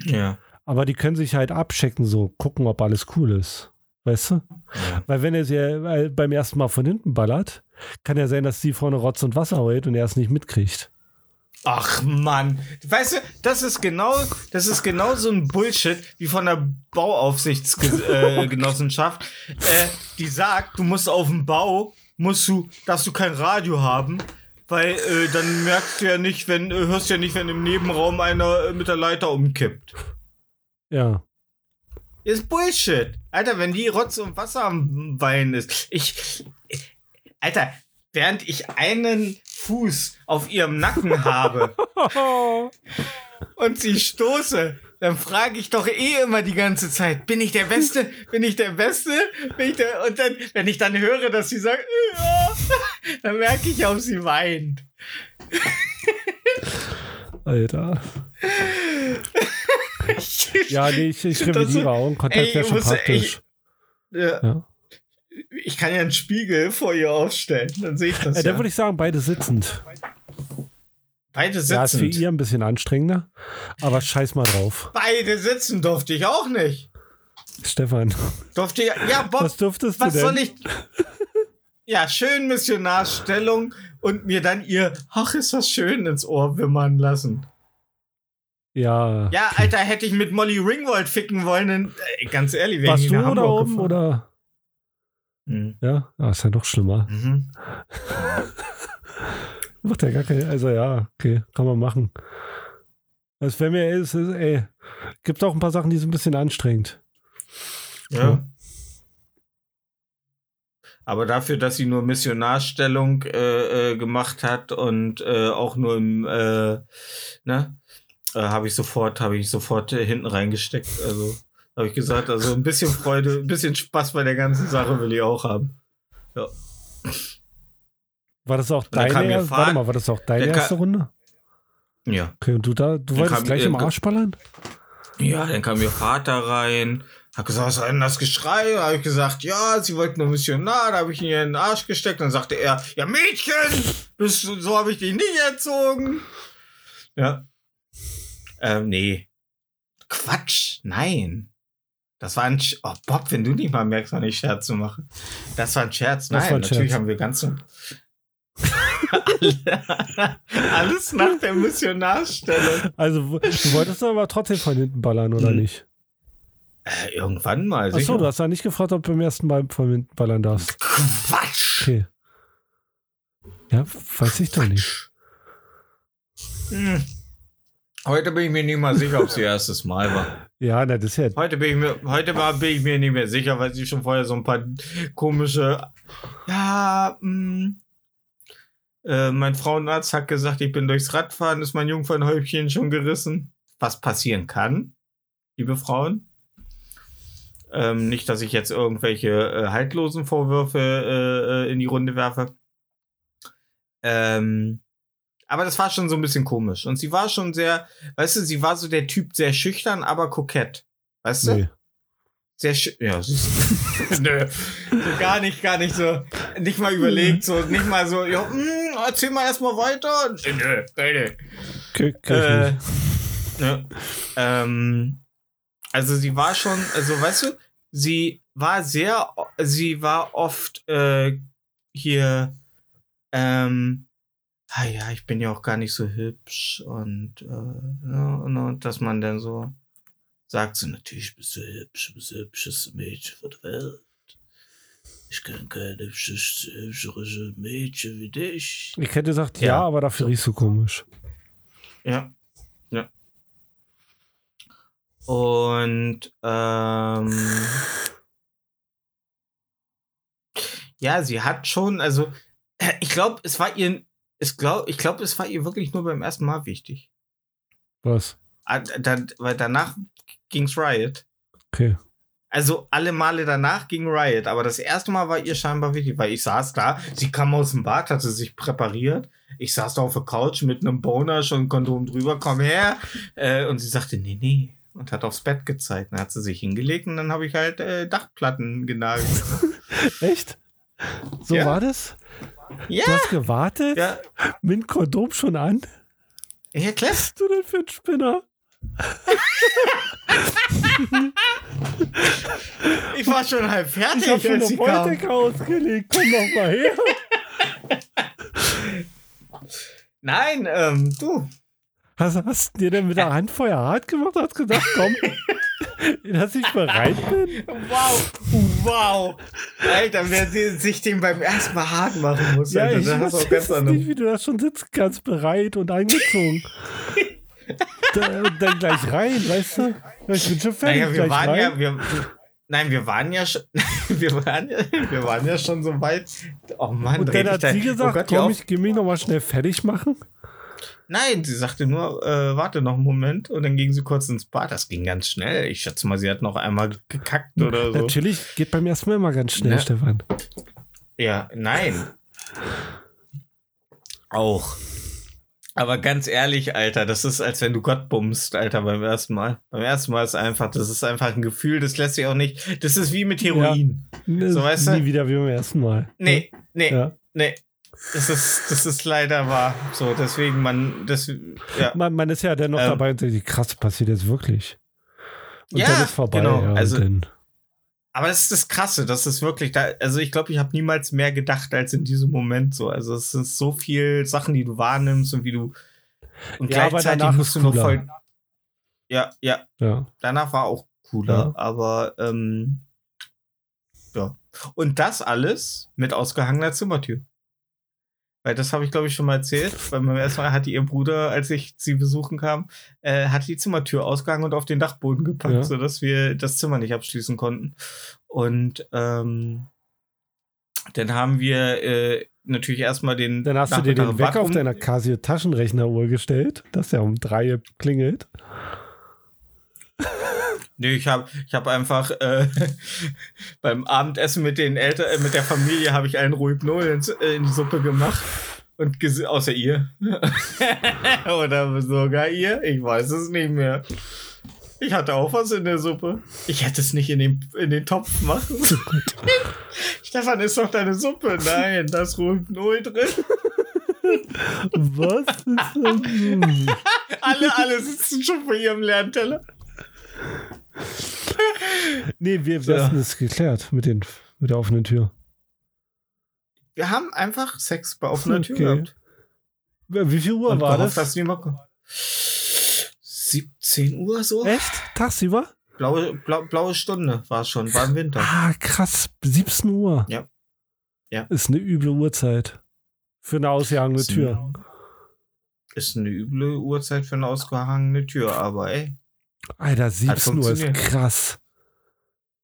Ja. Aber die können sich halt abchecken, so gucken, ob alles cool ist. Weißt du? Ja. Weil wenn er sie äh, beim ersten Mal von hinten ballert, kann ja sein, dass sie vorne Rotz und Wasser heult und er es nicht mitkriegt. Ach Mann, weißt du, das ist genau, das ist genau so ein Bullshit wie von der Bauaufsichtsgenossenschaft, äh, die sagt, du musst auf dem Bau, musst du, darfst du kein Radio haben, weil äh, dann merkst du ja nicht, wenn, äh, hörst ja nicht, wenn im Nebenraum einer äh, mit der Leiter umkippt. Ja. Ist Bullshit. Alter, wenn die Rotz und Wasser am Weinen ist. Ich. Alter, während ich einen Fuß auf ihrem Nacken habe und sie stoße, dann frage ich doch eh immer die ganze Zeit, bin ich der Beste? Bin ich der Beste? Bin ich der und dann, wenn ich dann höre, dass sie sagt, ja, dann merke ich, ob sie weint. Alter. Ja, nee, ich, ich revidiere so- Augenkontakt wäre schon praktisch. Ja. Ja. Ich kann ja einen Spiegel vor ihr aufstellen, dann sehe ich das. Äh, ja. da würde ich sagen, beide sitzend. Beide Ja, ist für ihr ein bisschen anstrengender, aber scheiß mal drauf. Beide sitzen durfte ich auch nicht. Stefan, Durfte ich, ja, Bob, was durftest was du denn? soll ich? Ja, schön Missionarstellung und mir dann ihr, ach, ist das schön ins Ohr wimmern lassen. Ja. Ja, Alter, hätte ich mit Molly Ringwald ficken wollen, dann, äh, ganz ehrlich, wäre Warst ich du nach da Hamburg oben gefahren. oder? Mhm. Ja, ah, ist ja noch schlimmer. Mhm. Macht ja gar keine. Also ja, okay, kann man machen. Das wäre mir, ist, ist, ey, gibt auch ein paar Sachen, die sind ein bisschen anstrengend. Ja. Aber dafür, dass sie nur Missionarstellung äh, äh, gemacht hat und äh, auch nur im, äh, ne, äh, habe ich sofort, habe ich sofort äh, hinten reingesteckt. Also habe ich gesagt, also ein bisschen Freude, ein bisschen Spaß bei der ganzen Sache will ich auch haben. War das auch deine erste, warte mal, war das auch deine erste Runde? Ja. Okay, und du da, du wolltest gleich im Arsch ballern? Ja, dann kam ihr Vater rein, hat gesagt, was war denn das Geschrei? Da habe ich gesagt, ja, sie wollten nur Missionar, da habe ich ihn in den Arsch gesteckt. Dann sagte er, ja, Mädchen, bist du, so habe ich dich nicht erzogen. Ja. Ähm, nee. Quatsch, nein. Das war ein Sch Oh, Bob, wenn du nicht mal merkst, wann ich Scherze mache. Das war ein Scherz. Nein, ein natürlich Scherz. haben wir ganz. Alle- Alles nach der Missionarstellung. Also, du wolltest aber trotzdem von hinten ballern, oder Hm, nicht? Äh, irgendwann mal. Achso, sicher. du hast ja nicht gefragt, ob du beim ersten Mal von hinten ballern darfst. Quatsch. Okay. Ja, weiß ich doch nicht. Hm. Heute bin ich mir nicht mal sicher, ob es ihr erstes Mal war. Ja, na, das ist ja. Heute bin ich mir, heute war, bin ich mir nicht mehr sicher, weil sie schon vorher so ein paar komische. Ja, mh, äh, mein Frauenarzt hat gesagt, ich bin durchs Radfahren, ist mein Jungfernhäubchen schon gerissen. Was passieren kann, liebe Frauen. Ähm, nicht, dass ich jetzt irgendwelche äh, haltlosen Vorwürfe äh, äh, in die Runde werfe. Ähm, aber das war schon so ein bisschen komisch. Und sie war schon sehr, weißt du, sie war so der Typ sehr schüchtern, aber kokett. Weißt du? Nee. Sehr schön. Ja, süß. Nö. So gar nicht, gar nicht so. Nicht mal überlegt, so, nicht mal so, ja, mm, erzähl mal erstmal weiter. Nö, nö. Ich Äh, nicht. ne, ähm, also sie war schon, also weißt du, sie war sehr, sie war oft äh, hier, ähm, ah ja, ich bin ja auch gar nicht so hübsch und, äh, ja, und, und dass man dann so sagt, so natürlich bist du hübsch, bist du hübsches Mädchen von der Welt. Ich kenne kein hübsches, hübscheres Mädchen wie dich. Ich hätte gesagt, ja, Ja. aber dafür riechst du komisch. Ja. Ja. Und ähm, ja, sie hat schon, also ich glaube, es war ihr, es glaub, ich glaube, es war ihr wirklich nur beim ersten Mal wichtig. Was? Ah, Dann, weil danach ging's Riot. Okay. Also alle Male danach ging Riot, aber das erste Mal war ihr scheinbar wichtig, weil ich saß da, sie kam aus dem Bad, hatte sich präpariert. Ich saß da auf der Couch mit einem Boner, schon Kondom drüber, komm her. Äh, und sie sagte, nee, nee. Und hat aufs Bett gezeigt. Dann hat sie sich hingelegt und dann habe ich halt äh, Dachplatten genagelt. Echt? So Ja. war das? Ja, Du hast gewartet? ja, Mit Kondom schon an? ja, klar. Was bist du denn für ein Spinner? Ich war schon halb fertig, Ich hab schon eine. Wolldecke ausgelegt. Komm doch mal her. Nein, ähm, du. Hast, hast du dir denn mit der Hand vorher hart gemacht? Hast gesagt, komm, dass ich bereit bin? Wow, wow. Alter, wer sich den beim ersten Mal hart machen muss, Ja, Alter, ich dann hast auch ganz nicht, wie du da schon sitzt, ganz bereit und angezogen. da, und dann gleich rein, weißt du? Ich bin schon fertig, Naja, wir waren rein. ja, wir, nein, wir waren ja schon, wir waren ja, wir waren ja schon so weit. Oh Mann, und dann hat da- sie gesagt, oh Gott, komm, ich geh mich nochmal schnell fertig machen. Nein, sie sagte nur, äh, warte noch einen Moment und dann ging sie kurz ins Bad. Das ging ganz schnell. Ich schätze mal, sie hat noch einmal gekackt oder so. Natürlich geht beim ersten Mal immer ganz schnell, Ne? Stefan. Ja, nein. Auch. Aber ganz ehrlich, Alter, das ist, als wenn du Gott bummst, Alter, beim ersten Mal. Beim ersten Mal ist einfach, das ist einfach ein Gefühl, das lässt sich auch nicht. Das ist wie mit Heroin. Ne, So, weißt du? Nie wieder wie beim ersten Mal. Nee, nee, Ja. nee. Das ist, das ist leider wahr. So, deswegen, man, das, ja. Man, man ist ja dennoch Ähm. dabei und denkt, krass, passiert jetzt wirklich. Und Ja, dann ist vorbei. genau. Ja, Also- dann, Aber das ist das Krasse, das ist wirklich, da, also ich glaube, ich habe niemals mehr gedacht als in diesem Moment so. Also es sind so viel Sachen, die du wahrnimmst und wie du und Ja, gleichzeitig musst du noch cooler. voll. Ja, ja, ja. danach war auch cooler, Ja. aber ähm, ja. Und das alles mit ausgehangener Zimmertür. Weil das habe ich, glaube ich, schon mal erzählt. Weil beim ersten Mal hatte ihr Bruder, als ich sie besuchen kam, äh, hat die Zimmertür ausgehangen und auf den Dachboden gepackt, Ja. sodass wir das Zimmer nicht abschließen konnten. Und ähm, dann haben wir äh, natürlich erstmal den. Dann hast du dir den Wecker auf deiner Casio Taschenrechneruhr gestellt, dass der um drei klingelt. Nee, ich habe ich hab einfach äh, beim Abendessen mit den Eltern, äh, mit der Familie habe ich einen Rohypnol ins, äh, in die Suppe gemacht. Und außer ihr. Oder sogar ihr. Ich weiß es nicht mehr. Ich hatte auch was in der Suppe. Ich hätte es nicht in den, in den Topf machen. Stefan, ist doch deine Suppe. Nein, da ist Rohypnol drin. Was ist denn? Alle, alle sitzen schon vor ihrem Lernteller. Nee, wir, hatten es geklärt mit, den, mit der offenen Tür. Wir haben einfach Sex bei offener Tür Okay. gehabt. Wie viel Uhr Und war das? dass niemand kommt. 17 Uhr so? Echt? Tagsüber? Blaue, blau, blaue Stunde war es schon, war im Winter. Ah, krass. 17 Uhr. Ja. Ja. Ist eine üble Uhrzeit. Für eine ausgehangene Tür. eine- Ist eine üble Uhrzeit für eine ausgehangene Tür, aber ey. Alter, 17 Uhr ist krass.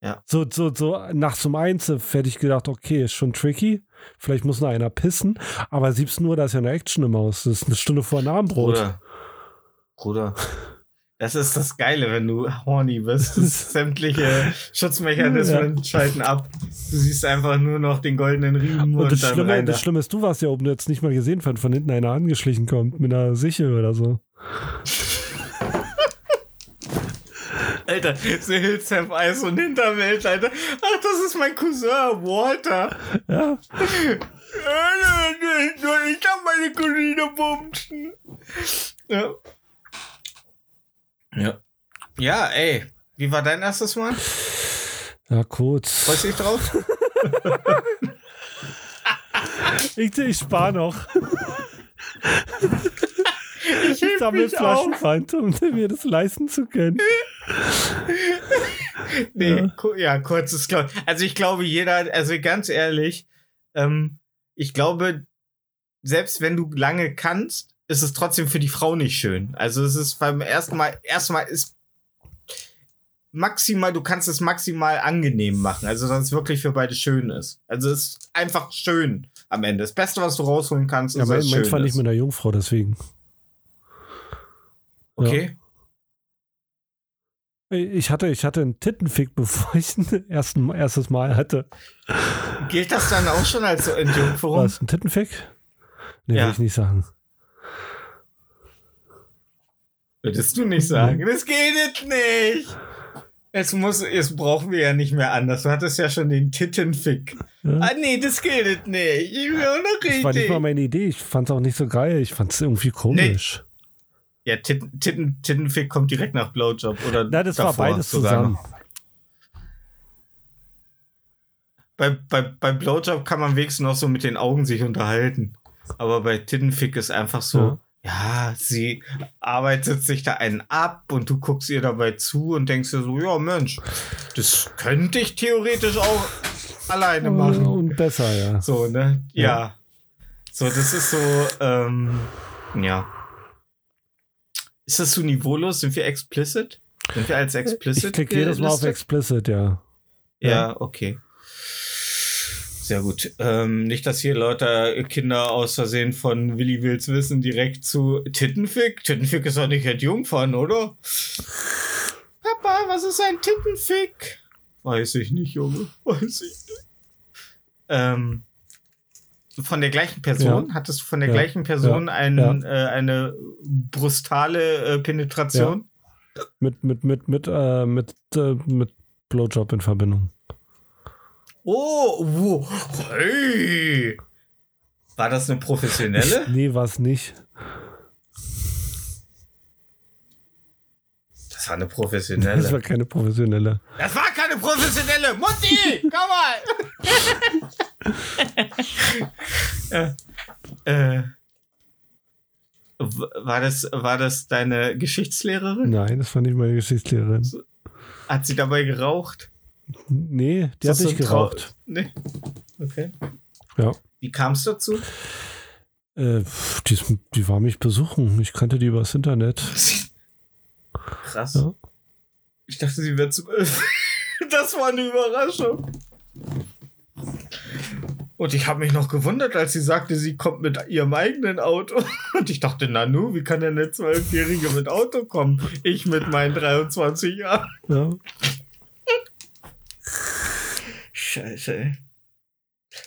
Ja. So, so, so nachts um eins hätte ich gedacht, okay, ist schon tricky. Vielleicht muss noch einer pissen. Aber 17 Uhr, da ist ja eine Action im Haus. Das ist eine Stunde vor dem Abendbrot. Bruder. Bruder. Das ist das Geile, wenn du horny bist. Sämtliche Schutzmechanismen schalten ab. Du siehst einfach nur noch den goldenen Riemen und, Und das Schlimme, das Schlimme ist, du warst ja oben jetzt nicht mal gesehen, wenn von hinten einer angeschlichen kommt mit einer Sichel oder so. Alter, The Hills Have Eyes und Hinterwelt, Alter. Ach, das ist mein Cousin, Walter. Ja. Ich kann meine Cousine bumsen. Ja. Ja. Ja, ey. Wie war dein erstes Mal? Ja, kurz. Freust du dich drauf? Ich, ich spare noch. Ich heb sammle. Flaschenpfand, um mir das leisten zu können. Nee, Ja. ku- ja, kurzes Klaus. Also ich glaube, jeder, also ganz ehrlich, ähm, ich glaube, selbst wenn du lange kannst, ist es trotzdem für die Frau nicht schön. Also es ist beim ersten Mal, erstmal ist maximal, du kannst es maximal angenehm machen. Also dass es wirklich für beide schön ist. Also es ist einfach schön am Ende. Das Beste, was du rausholen kannst, Ja, ist, es meins schön war nicht ist. mit einer Jungfrau, deswegen. Okay. Ich hatte, ich hatte einen Tittenfick, bevor ich ein ersten, erstes Mal hatte. Gilt das dann auch schon als so Entjungferung? Was, ein Tittenfick? Nee, Ja. will ich nicht sagen. Würdest du nicht sagen. Das geht jetzt nicht. Es muss, es brauchen wir ja nicht mehr anders. Du hattest ja schon den Tittenfick. Ja? Ah, nee, das geht jetzt nicht. Ich will auch noch Das war nicht richtig. mal meine Idee. Ich fand es auch nicht so geil. Ich fand es irgendwie komisch. Ja, Titten, Titten, Tittenfick kommt direkt nach Blowjob. Oder Na, das davor war beides zusammen. noch. Bei, bei, bei Blowjob kann man wenigstens noch so mit den Augen sich unterhalten. Aber bei Tittenfick ist einfach so, ja. sie arbeitet sich da einen ab und du guckst ihr dabei zu und denkst dir so, ja Mensch, das könnte ich theoretisch auch alleine machen. Und besser, ja. So, ne? Ja. So, das ist so, ähm, ja. Ist das so niveaulos? Sind wir explicit? Sind wir als explicit? Ich klicke jedes Mal auf? Explicit, ja. Ja, okay. Sehr gut. Ähm, nicht, dass hier Leute Kinder aus Versehen von Willi Wills Wissen direkt zu Tittenfick. Tittenfick ist doch nicht Entjungfern, oder? Papa, was ist ein Tittenfick? Weiß ich nicht, Junge. Weiß ich nicht. Ähm, von der gleichen Person? Hattest du von der Ja. gleichen Person Ja. einen, Äh, eine brustale äh, Penetration? Mit, mit, mit, mit, äh, mit, äh, mit Blowjob in Verbindung. Oh, wo, hey. War das eine professionelle? Nee, war es nicht. Das war eine Das war professionelle. keine professionelle. Das war keine professionelle! Mutti! Komm mal! äh, äh, war, das, war das deine Geschichtslehrerin? Nein, das war nicht meine Geschichtslehrerin. Hat sie dabei geraucht? Nee, die hat nicht so geraucht. Nee. Okay. Ja. Wie kam es dazu? Äh, die, die war mich besuchen. Ich kannte die übers Internet. Krass. Ja. Ich dachte, sie wäre zu. das war eine Überraschung. Und ich habe mich noch gewundert, als sie sagte, sie kommt mit ihrem eigenen Auto. Und ich dachte, Nanu, wie kann denn eine Zwölfjährige mit Auto kommen? Ich mit meinen 23 Jahren. Ja. Scheiße, ey.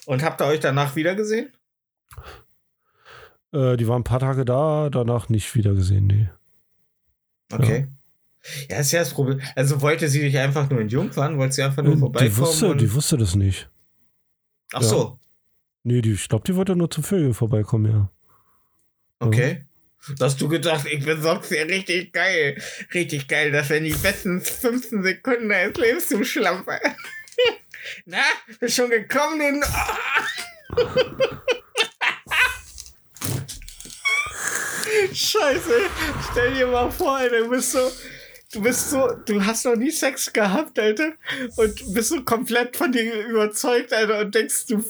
Und habt ihr euch danach wiedergesehen? Äh, die war ein paar Tage da, danach nicht wieder gesehen, nee. Okay. Ja, ist ja das Problem. Also wollte sie dich einfach nur in Jungfern? Wollte sie einfach nur Äh, vorbeikommen? die, wusste, die wusste das nicht. Ach so, Nee, die, ich glaube, die wollte nur zum Vögeln vorbeikommen, ja. okay. Hast du gedacht, ich sonst hier richtig geil. Richtig geil. Das wären die besten 15 Sekunden deines Lebens, du Schlampe. Na, bist schon gekommen? Den Scheiße. Stell dir mal vor, du bist so. Du bist so, du hast noch nie Sex gehabt, Alter, und bist so komplett von dir überzeugt, Alter, und denkst, du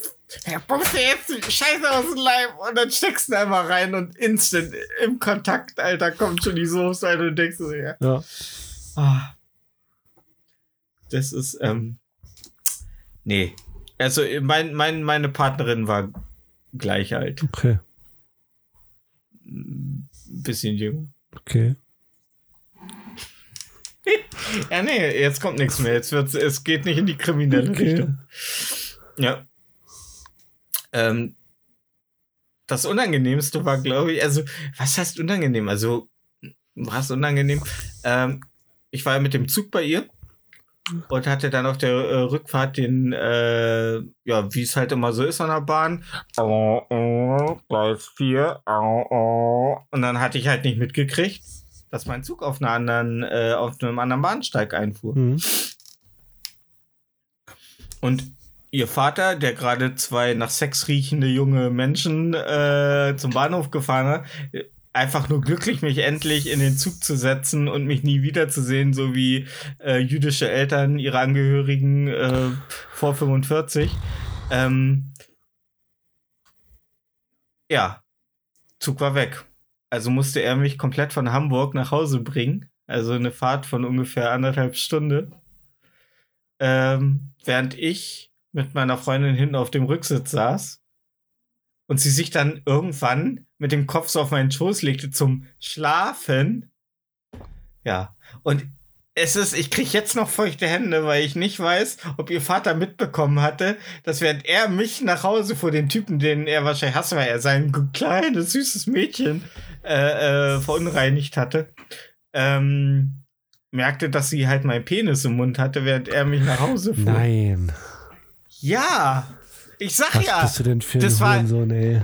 ja, pumpst dir jetzt die Scheiße aus dem Leib und dann steckst du einfach rein und instant im Kontakt, Alter, kommt schon die Soße, Alter, und denkst du, ja. Ja. Ah. Das ist, ähm. Nee. Also, mein, mein, meine Partnerin war gleich alt. Okay. Ein bisschen jünger. Okay. Ja, nee, jetzt kommt nichts mehr. Jetzt wird's, es geht nicht in die kriminelle Okay. Richtung. Ja. Ähm, das Unangenehmste war, glaube ich, also, was heißt unangenehm? Also, was unangenehm? Ähm, ich war ja mit dem Zug bei ihr und hatte dann auf der äh, Rückfahrt den, äh, ja, wie es halt immer so ist an der Bahn. Oh, oh, Gleis 4. Oh, oh. Und dann hatte ich halt nicht mitgekriegt, dass mein Zug auf, einer anderen, äh, auf einem anderen Bahnsteig einfuhr. Mhm. Und ihr Vater, der gerade zwei nach Sex riechende junge Menschen äh, zum Bahnhof gefahren hat, einfach nur glücklich, mich endlich in den Zug zu setzen und mich nie wiederzusehen, so wie äh, jüdische Eltern ihre Angehörigen äh, vor 45. Ähm, ja, Zug war weg. Also musste er mich komplett von Hamburg nach Hause bringen. Also eine Fahrt von ungefähr anderthalb Stunden. Ähm, während ich mit meiner Freundin hinten auf dem Rücksitz saß und sie sich dann irgendwann mit dem Kopf so auf meinen Schoß legte zum Schlafen. Ja, und es ist, ich krieg jetzt noch feuchte Hände, weil ich nicht weiß, ob ihr Vater mitbekommen hatte, dass während er mich nach Hause vor den Typen, den er wahrscheinlich hasst, weil er sein kleines, süßes Mädchen äh, äh, verunreinigt hatte, ähm, merkte, dass sie halt meinen Penis im Mund hatte, während er mich nach Hause fuhr. Nein. Ja, ich sag Was ja. bist du denn für das war- Hurensohn, ey?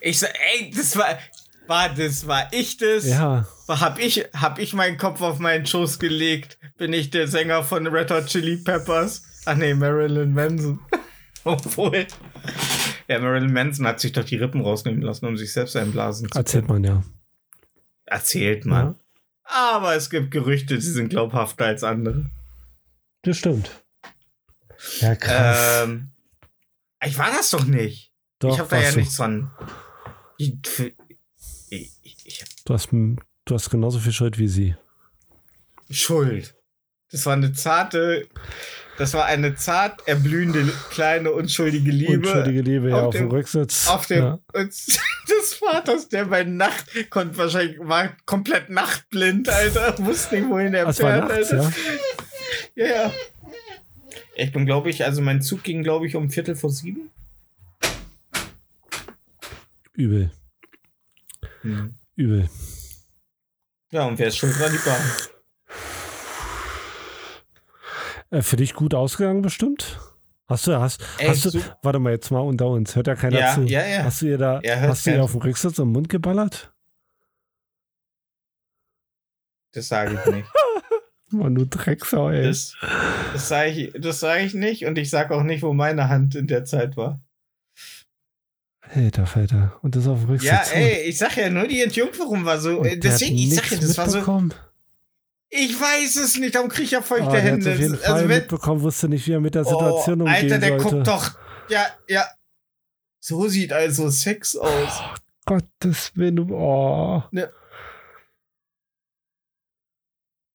Ich sag, ey, das war, war das war ich das? Ja. Hab ich, hab ich meinen Kopf auf meinen Schoß gelegt? Bin ich der Sänger von Red Hot Chili Peppers? Ach nee, Marilyn Manson. Obwohl. Ja, Marilyn Manson hat sich doch die Rippen rausnehmen lassen, um sich selbst einblasen zu Erzählt man ja. Erzählt man. Aber es gibt Gerüchte, die sind glaubhafter als andere. Das stimmt. Ja, krass. Ähm, ich war das doch nicht. Doch, ich habe da ja du. nichts von. Ich, ich, ich hab Du hast, du hast genauso viel Schuld wie sie. Schuld. Das war eine zarte, das war eine zart erblühende, kleine, unschuldige Liebe. Unschuldige Liebe, ja, auf dem dem- Rücksitz. Auf dem, ja. des Vaters, der bei Nacht, konnte wahrscheinlich, war komplett nachtblind, Alter, wusste nicht, wohin er fährt, nachts, Alter. ja. Ja, ja. Ich bin, glaube ich, also mein Zug ging, glaube ich, um Viertel vor sieben. Übel. Übel. Ja, und wer ist schuld war die Bahn. Äh, für dich gut ausgegangen bestimmt? Hast du, hast, Ey, hast du, so- warte mal jetzt mal unter uns, hört ja keiner Ja, zu. ja, ja. Hast du ihr da, Ja, hast du ihr auf dem Rücksitz im Mund geballert? Das sage ich nicht. Mann, du Drecksau, ey. Das, das sage ich, das sag ich nicht und ich sage auch nicht, wo meine Hand in der Zeit war. Alter Falter. Und das auf dem Rücksitz. Ja, ey, ich sag ja nur, die Entjungferung war so. Und äh, Deswegen, hat ich sag ja, das war so. Ich weiß es nicht, darum krieg ich ja feuchte hat's Hände. auf jeden Fall also wenn, mitbekommen, wusste nicht, wie er mit der oh, Situation umgehen Alter, der sollte. guckt doch. Ja, ja. So sieht also Sex aus. Gottes Willen, oh. Ne.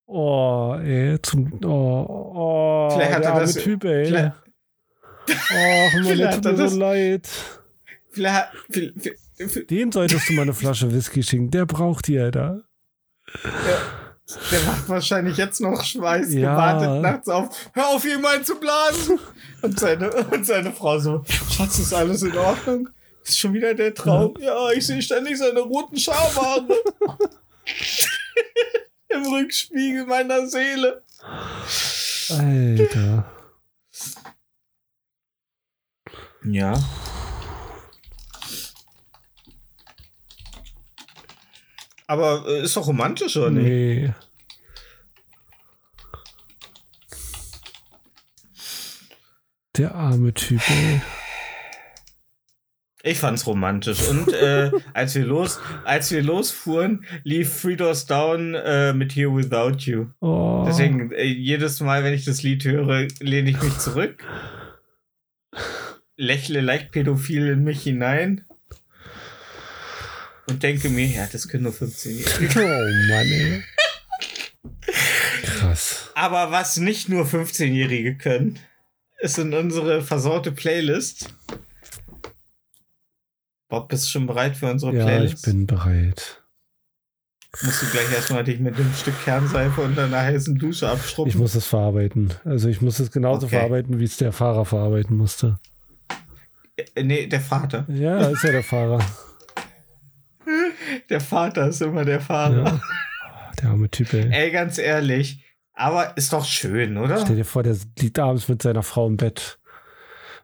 Oh, ey, zum, oh, oh, Vielleicht hat der er das- Typ, ey. vielleicht- Oh, der hat tut mir so leid. Vielleicht, vielleicht, vielleicht, Dem solltest du mal eine Flasche Whisky schicken. Der braucht die, Alter. der macht wahrscheinlich jetzt noch Schweiß, Ja. gewartet nachts auf. Hör auf, ihm einzublasen! Und seine, und seine Frau so: Schatz, ist alles in Ordnung? Ist schon wieder der Traum? Ja, ich sehe ständig seine roten Schamhaare. Im Rückspiegel meiner Seele. Alter. Ja. Aber äh, ist doch romantisch, oder nicht? Nee. Der arme Typ, ey. Ich fand's romantisch. Und äh, als wir los, als wir losfuhren, lief Three Doors Down äh, mit Here Without You. Oh. Deswegen, äh, jedes Mal, wenn ich das Lied höre, lehne ich mich zurück. Lächle leicht pädophil in mich hinein. Und denke mir, ja, das können nur 15 Jahre. Oh Mann, ey. Krass. Aber was nicht nur 15-Jährige können, ist in unsere versorte Playlist. Bob, bist du schon bereit für unsere Ja, Playlist? ich bin bereit. Musst du gleich erstmal dich mit dem Stück Kernseife und einer heißen Dusche Ich abschrubben. muss es verarbeiten. Also ich muss es genauso Okay. verarbeiten, wie es der Fahrer verarbeiten musste. Äh, nee, der Vater. Ja, ist ja der Fahrer. Der Vater ist immer der Fahrer. Ja. Der arme Typ, ey. Ey, ganz ehrlich. Aber ist doch schön, oder? Stell dir vor, der liegt abends mit seiner Frau im Bett.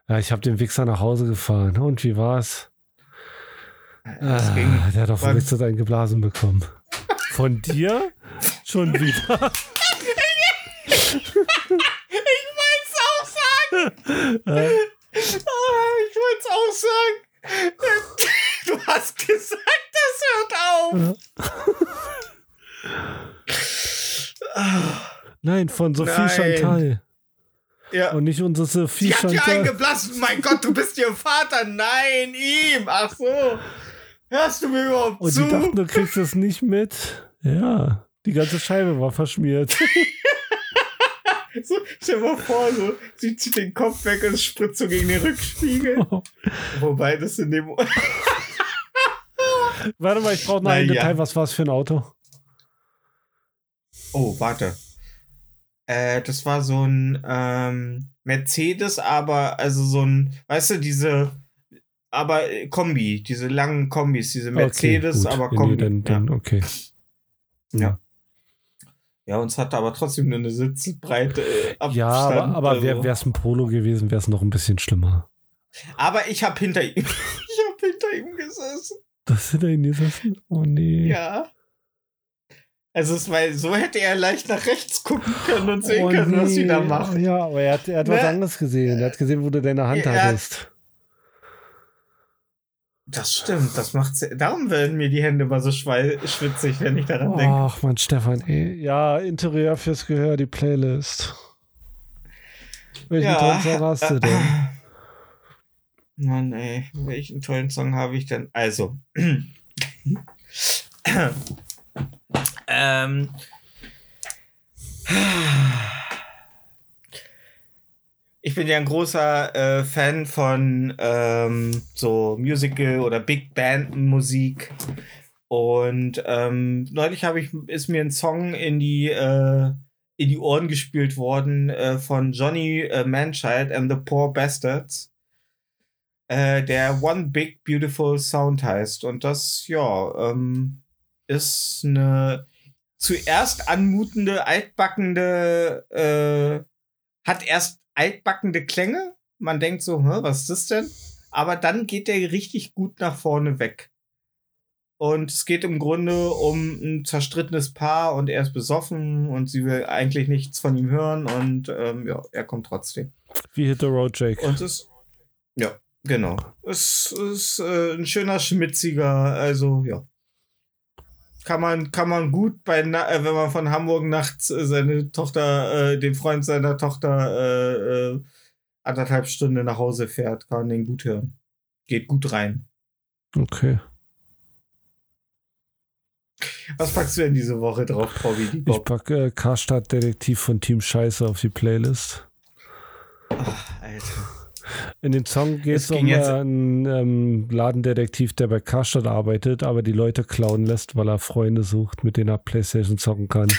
Ja, ich habe den Wichser nach Hause gefahren. Und wie war's? Ah, der hat doch verrückt einen geblasen bekommen. Von dir? Schon wieder. Ich wollte auch sagen. Äh, Ah, ich wollte auch sagen. Du hast gesagt, das hört auf. Nein, von Sophie Nein. Chantal. Ja. Und nicht unsere Sophie Sie hat dir Chantal. eingeblasen. Mein Gott, du bist ihr Vater. Nein, ihm. Ach so. Hörst du mir überhaupt Und zu? die dachten, du kriegst das nicht mit. Ja, die ganze Scheibe war verschmiert. So, stell dir mal vor, so, sie zieht den Kopf weg und spritzt so gegen den Rückspiegel. Wobei das in dem. Warte mal, ich brauche noch ein Na ja. Detail. Was war es für ein Auto? Oh, warte. Äh, das war so ein ähm, Mercedes, aber also so ein, weißt du, diese, aber äh, Kombi, diese langen Kombis, diese Mercedes, okay, aber Nee, Kombi. dann, dann, okay. Ja. ja, uns hatte aber trotzdem eine Sitzbreite. Äh, Ja, aber, aber also. wäre es ein Polo gewesen, wäre es noch ein bisschen schlimmer. aber ich habe hinter ihm, ich habe hinter ihm gesessen. Das sind ihn gesessen? Oh nee. Ja. Also es war, so hätte er leicht nach rechts gucken können und sehen oh, können, was sie da nee. macht. Ja, aber er hat, er hat was Ne? anderes gesehen. Er hat gesehen, wo du deine Hand Er hat- hattest. Das stimmt, das macht Darum werden mir die Hände immer so schwitzig, wenn ich daran denke. Ach man, Stefan, ey. Ja, Interieur fürs Gehör, die Playlist. Welchen tollen Song hast du denn? Mann, ey, welchen tollen Song habe ich denn? Also. ähm. Ich bin ja ein großer äh, Fan von ähm, so Musical oder Big Band Musik. Und ähm, neulich ich ist mir ein Song in die äh, in die Ohren gespielt worden äh, von Johnny äh, Manchild and the Poor Bastards, äh, der One Big Beautiful Sound heißt. Und das, ja, ähm, ist eine zuerst anmutende, altbackende, äh, hat erst altbackende Klänge. Man denkt so, was ist das denn? Aber dann geht der richtig gut nach vorne weg. Und es geht im Grunde um ein zerstrittenes Paar und er ist besoffen und sie will eigentlich nichts von ihm hören und ähm, ja, er kommt trotzdem. Wie Hit the Road Jake. Und es ja, genau. Es ist äh, ein schöner, schmitziger, also ja. Kann man, kann man gut bei, äh, wenn man von Hamburg nachts äh, seine Tochter, äh, den Freund seiner Tochter äh, äh, anderthalb Stunden nach Hause fährt, kann man den gut hören. Geht gut rein. Okay. Was packst du denn diese Woche drauf, Bobby? Ich packe äh, Karstadt Detektiv von Team Scheiße auf die Playlist. Alter. In dem Song geht es um einen ähm, Ladendetektiv, der bei Karstadt arbeitet, aber die Leute klauen lässt, weil er Freunde sucht, mit denen er Playstation zocken kann.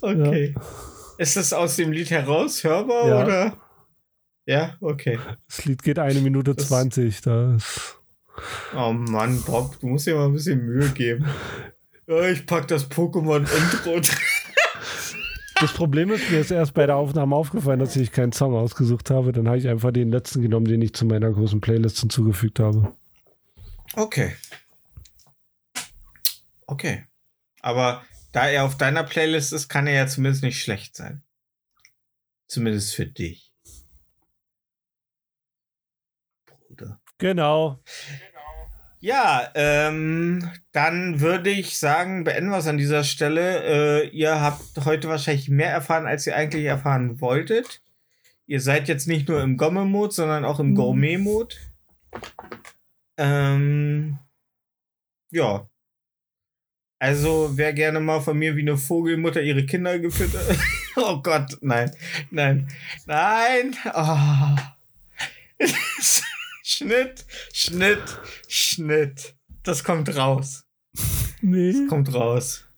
Okay. Ist das aus dem Lied heraus hörbar Ja. oder? Ja, okay. Das Lied geht eine Minute Das- 20. Das Oh Mann, Bob, du musst dir mal ein bisschen Mühe geben. Ja, ich pack das Pokémon-Intro. Das Problem ist, mir ist erst bei der Aufnahme aufgefallen, dass ich keinen Song ausgesucht habe. Dann habe ich einfach den letzten genommen, den ich zu meiner großen Playlist hinzugefügt habe. Okay. Okay. Aber da er auf deiner Playlist ist, kann er ja zumindest nicht schlecht sein. Zumindest für dich. Bruder. Genau. Ja, ähm, dann würde ich sagen, beenden wir es an dieser Stelle. Äh, ihr habt heute wahrscheinlich mehr erfahren, als ihr eigentlich erfahren wolltet. Ihr seid jetzt nicht nur im Gomme-Mode, sondern auch im Gourmet-Mode. Ähm, ja. Also, wer gerne mal von mir wie eine Vogelmutter ihre Kinder gefüttert. oh Gott, nein, nein, nein. Oh. Schnitt, Schnitt, Schnitt. Das kommt raus. Nee. Kommt raus.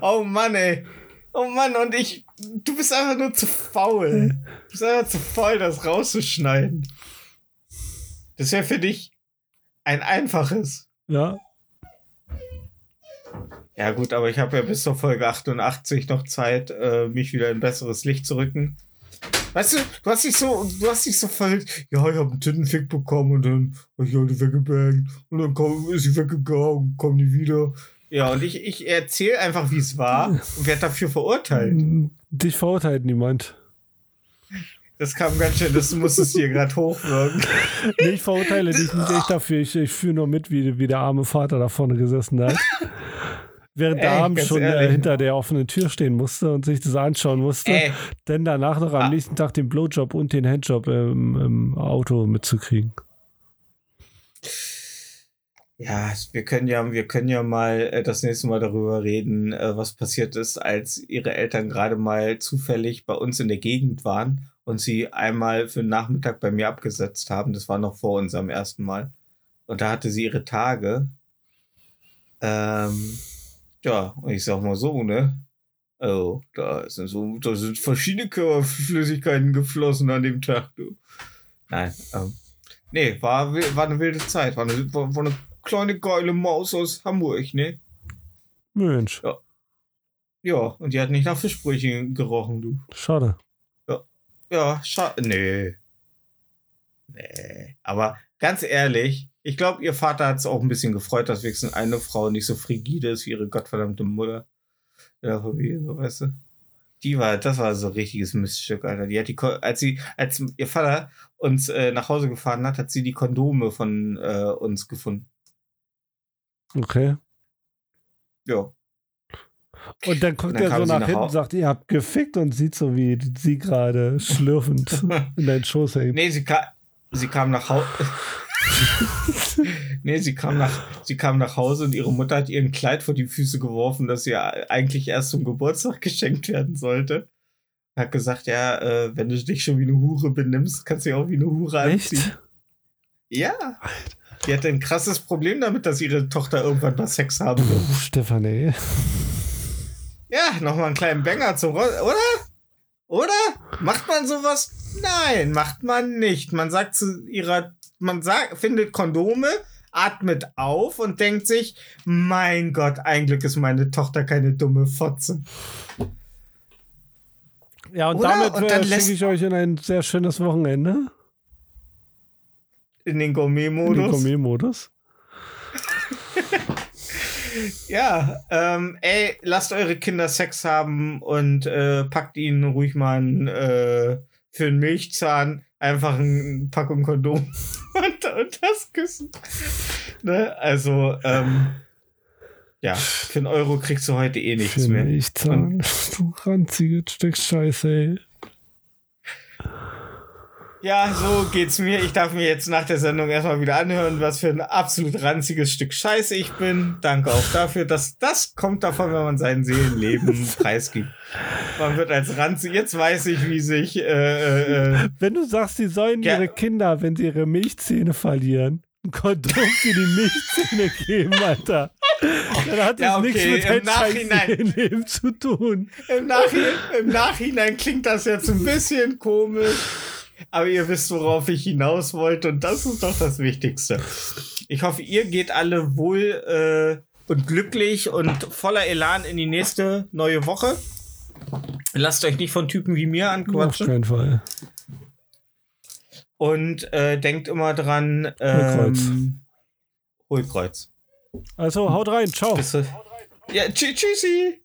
oh Mann, ey. Oh Mann, und ich. Du bist einfach nur zu faul. Du bist einfach zu faul, das rauszuschneiden. Das wäre für dich ein einfaches. Ja. Ja, gut, aber ich habe ja bis zur Folge 88 noch Zeit, äh, mich wieder in besseres Licht zu rücken. Weißt du, du hast dich so, du hast dich so voll, ja, ich habe einen Tittenfick bekommen und dann hab ich heute weggebangt und dann komm, ist sie weggegangen, komm nie wieder. Ja, und ich, ich erzähle einfach, wie es war und werde dafür verurteilt. Dich verurteilt niemand. Das kam ganz schön, das musstest dir gerade hochwirken. Nee, ich verurteile dich nicht echt dafür. Ich, ich fühle nur mit, wie, wie der arme Vater da vorne gesessen hat. Während der ganz schon äh, ehrlich. hinter der offenen Tür stehen musste und sich das anschauen musste, Ey. denn danach noch am Ah. nächsten Tag den Blowjob und den Handjob im, im Auto mitzukriegen. Ja, wir können ja, wir können ja mal äh, das nächste Mal darüber reden, äh, was passiert ist, als ihre Eltern gerade mal zufällig bei uns in der Gegend waren und sie einmal für den Nachmittag bei mir abgesetzt haben. Das war noch vor unserem ersten Mal. Und da hatte sie ihre Tage. Ähm, ja, und ich sag mal so, ne? Oh, da sind so, da sind verschiedene Körperflüssigkeiten geflossen an dem Tag, du. Nein, ähm, nee, war, war eine wilde Zeit. War eine, war, war eine kleine geile Maus aus Hamburg, ne? Mensch, Ja, und die hat nicht nach Fischbrötchen gerochen, du. schade. Ja, schade. Nee. Nee. Aber ganz ehrlich, ich glaube, ihr Vater hat es auch ein bisschen gefreut, dass wenigstens eine Frau nicht so frigide ist wie ihre gottverdammte Mutter. Ja, Familie, so, weißt du. Die war, das war so ein richtiges Miststück, Alter. Die hat die, als sie, als ihr Vater uns äh, nach Hause gefahren hat, hat sie die Kondome von äh, uns gefunden. Okay. Ja. Und dann guckt dann er so nach nach hinten und sagt, ihr habt gefickt und sieht so, wie sie gerade schlürfend in deinen Schoß hängt. Nee, sie, ka sie kam nach Hause. nee, sie kam, nach, sie kam nach Hause und ihre Mutter hat ihr ein Kleid vor die Füße geworfen, das ihr eigentlich erst zum Geburtstag geschenkt werden sollte. Hat gesagt, ja, äh, wenn du dich schon wie eine Hure benimmst, kannst du ja auch wie eine Hure anziehen. Echt? Ja. Die hatte ein krasses Problem damit, dass ihre Tochter irgendwann mal Sex haben will. Puh, Stefan, ey. Ja, nochmal einen kleinen Banger zum Ro oder? Oder? Macht man sowas? Nein, macht man nicht. Man sagt zu ihrer, man sagt, findet Kondome, atmet auf und denkt sich, mein Gott, ein Glück ist meine Tochter keine dumme Fotze. Ja, und Oder? damit Und äh, schicke ich euch in ein sehr schönes Wochenende. In den In den Gourmet-Modus. Gourmet-Modus. Ja, ähm, ey, lasst eure Kinder Sex haben und äh, packt ihnen ruhig mal ein, äh, für einen Milchzahn einfach eine Packung Kondom und, und das Küssen. Ne? Also, ähm, ja, für einen Euro kriegst du heute eh nichts Für mehr. mich zahlen. Du ranziges Stück Scheiße, ey. Ja, so geht's mir. Ich darf mir jetzt nach der Sendung erstmal wieder anhören, was für ein absolut ranziges Stück Scheiße ich bin. Danke auch dafür, dass das kommt davon, wenn man sein Seelenleben preisgibt. Man wird als ranzig. Jetzt weiß ich, wie sich. Äh, äh, äh, Wenn du sagst, sie sollen Ja. ihre Kinder, wenn sie ihre Milchzähne verlieren, ein Kondom für die Milchzähne geben, Alter. Dann hat das Ja, okay, nichts mit im Nachhinein. Leben zu tun. im, Nachhinein, Im Nachhinein klingt das jetzt ein bisschen komisch. Aber ihr wisst, worauf ich hinaus wollte. Und das ist doch das Wichtigste. Ich hoffe, ihr geht alle wohl äh, und glücklich und voller Elan in die nächste neue Woche. Lasst euch nicht von Typen wie mir Auf anquatschen. keinen Fall. Und äh, denkt immer dran. Ähm, Hohlkreuz. Also haut rein, ciao. Bist du? Ja, tschü tschüssi.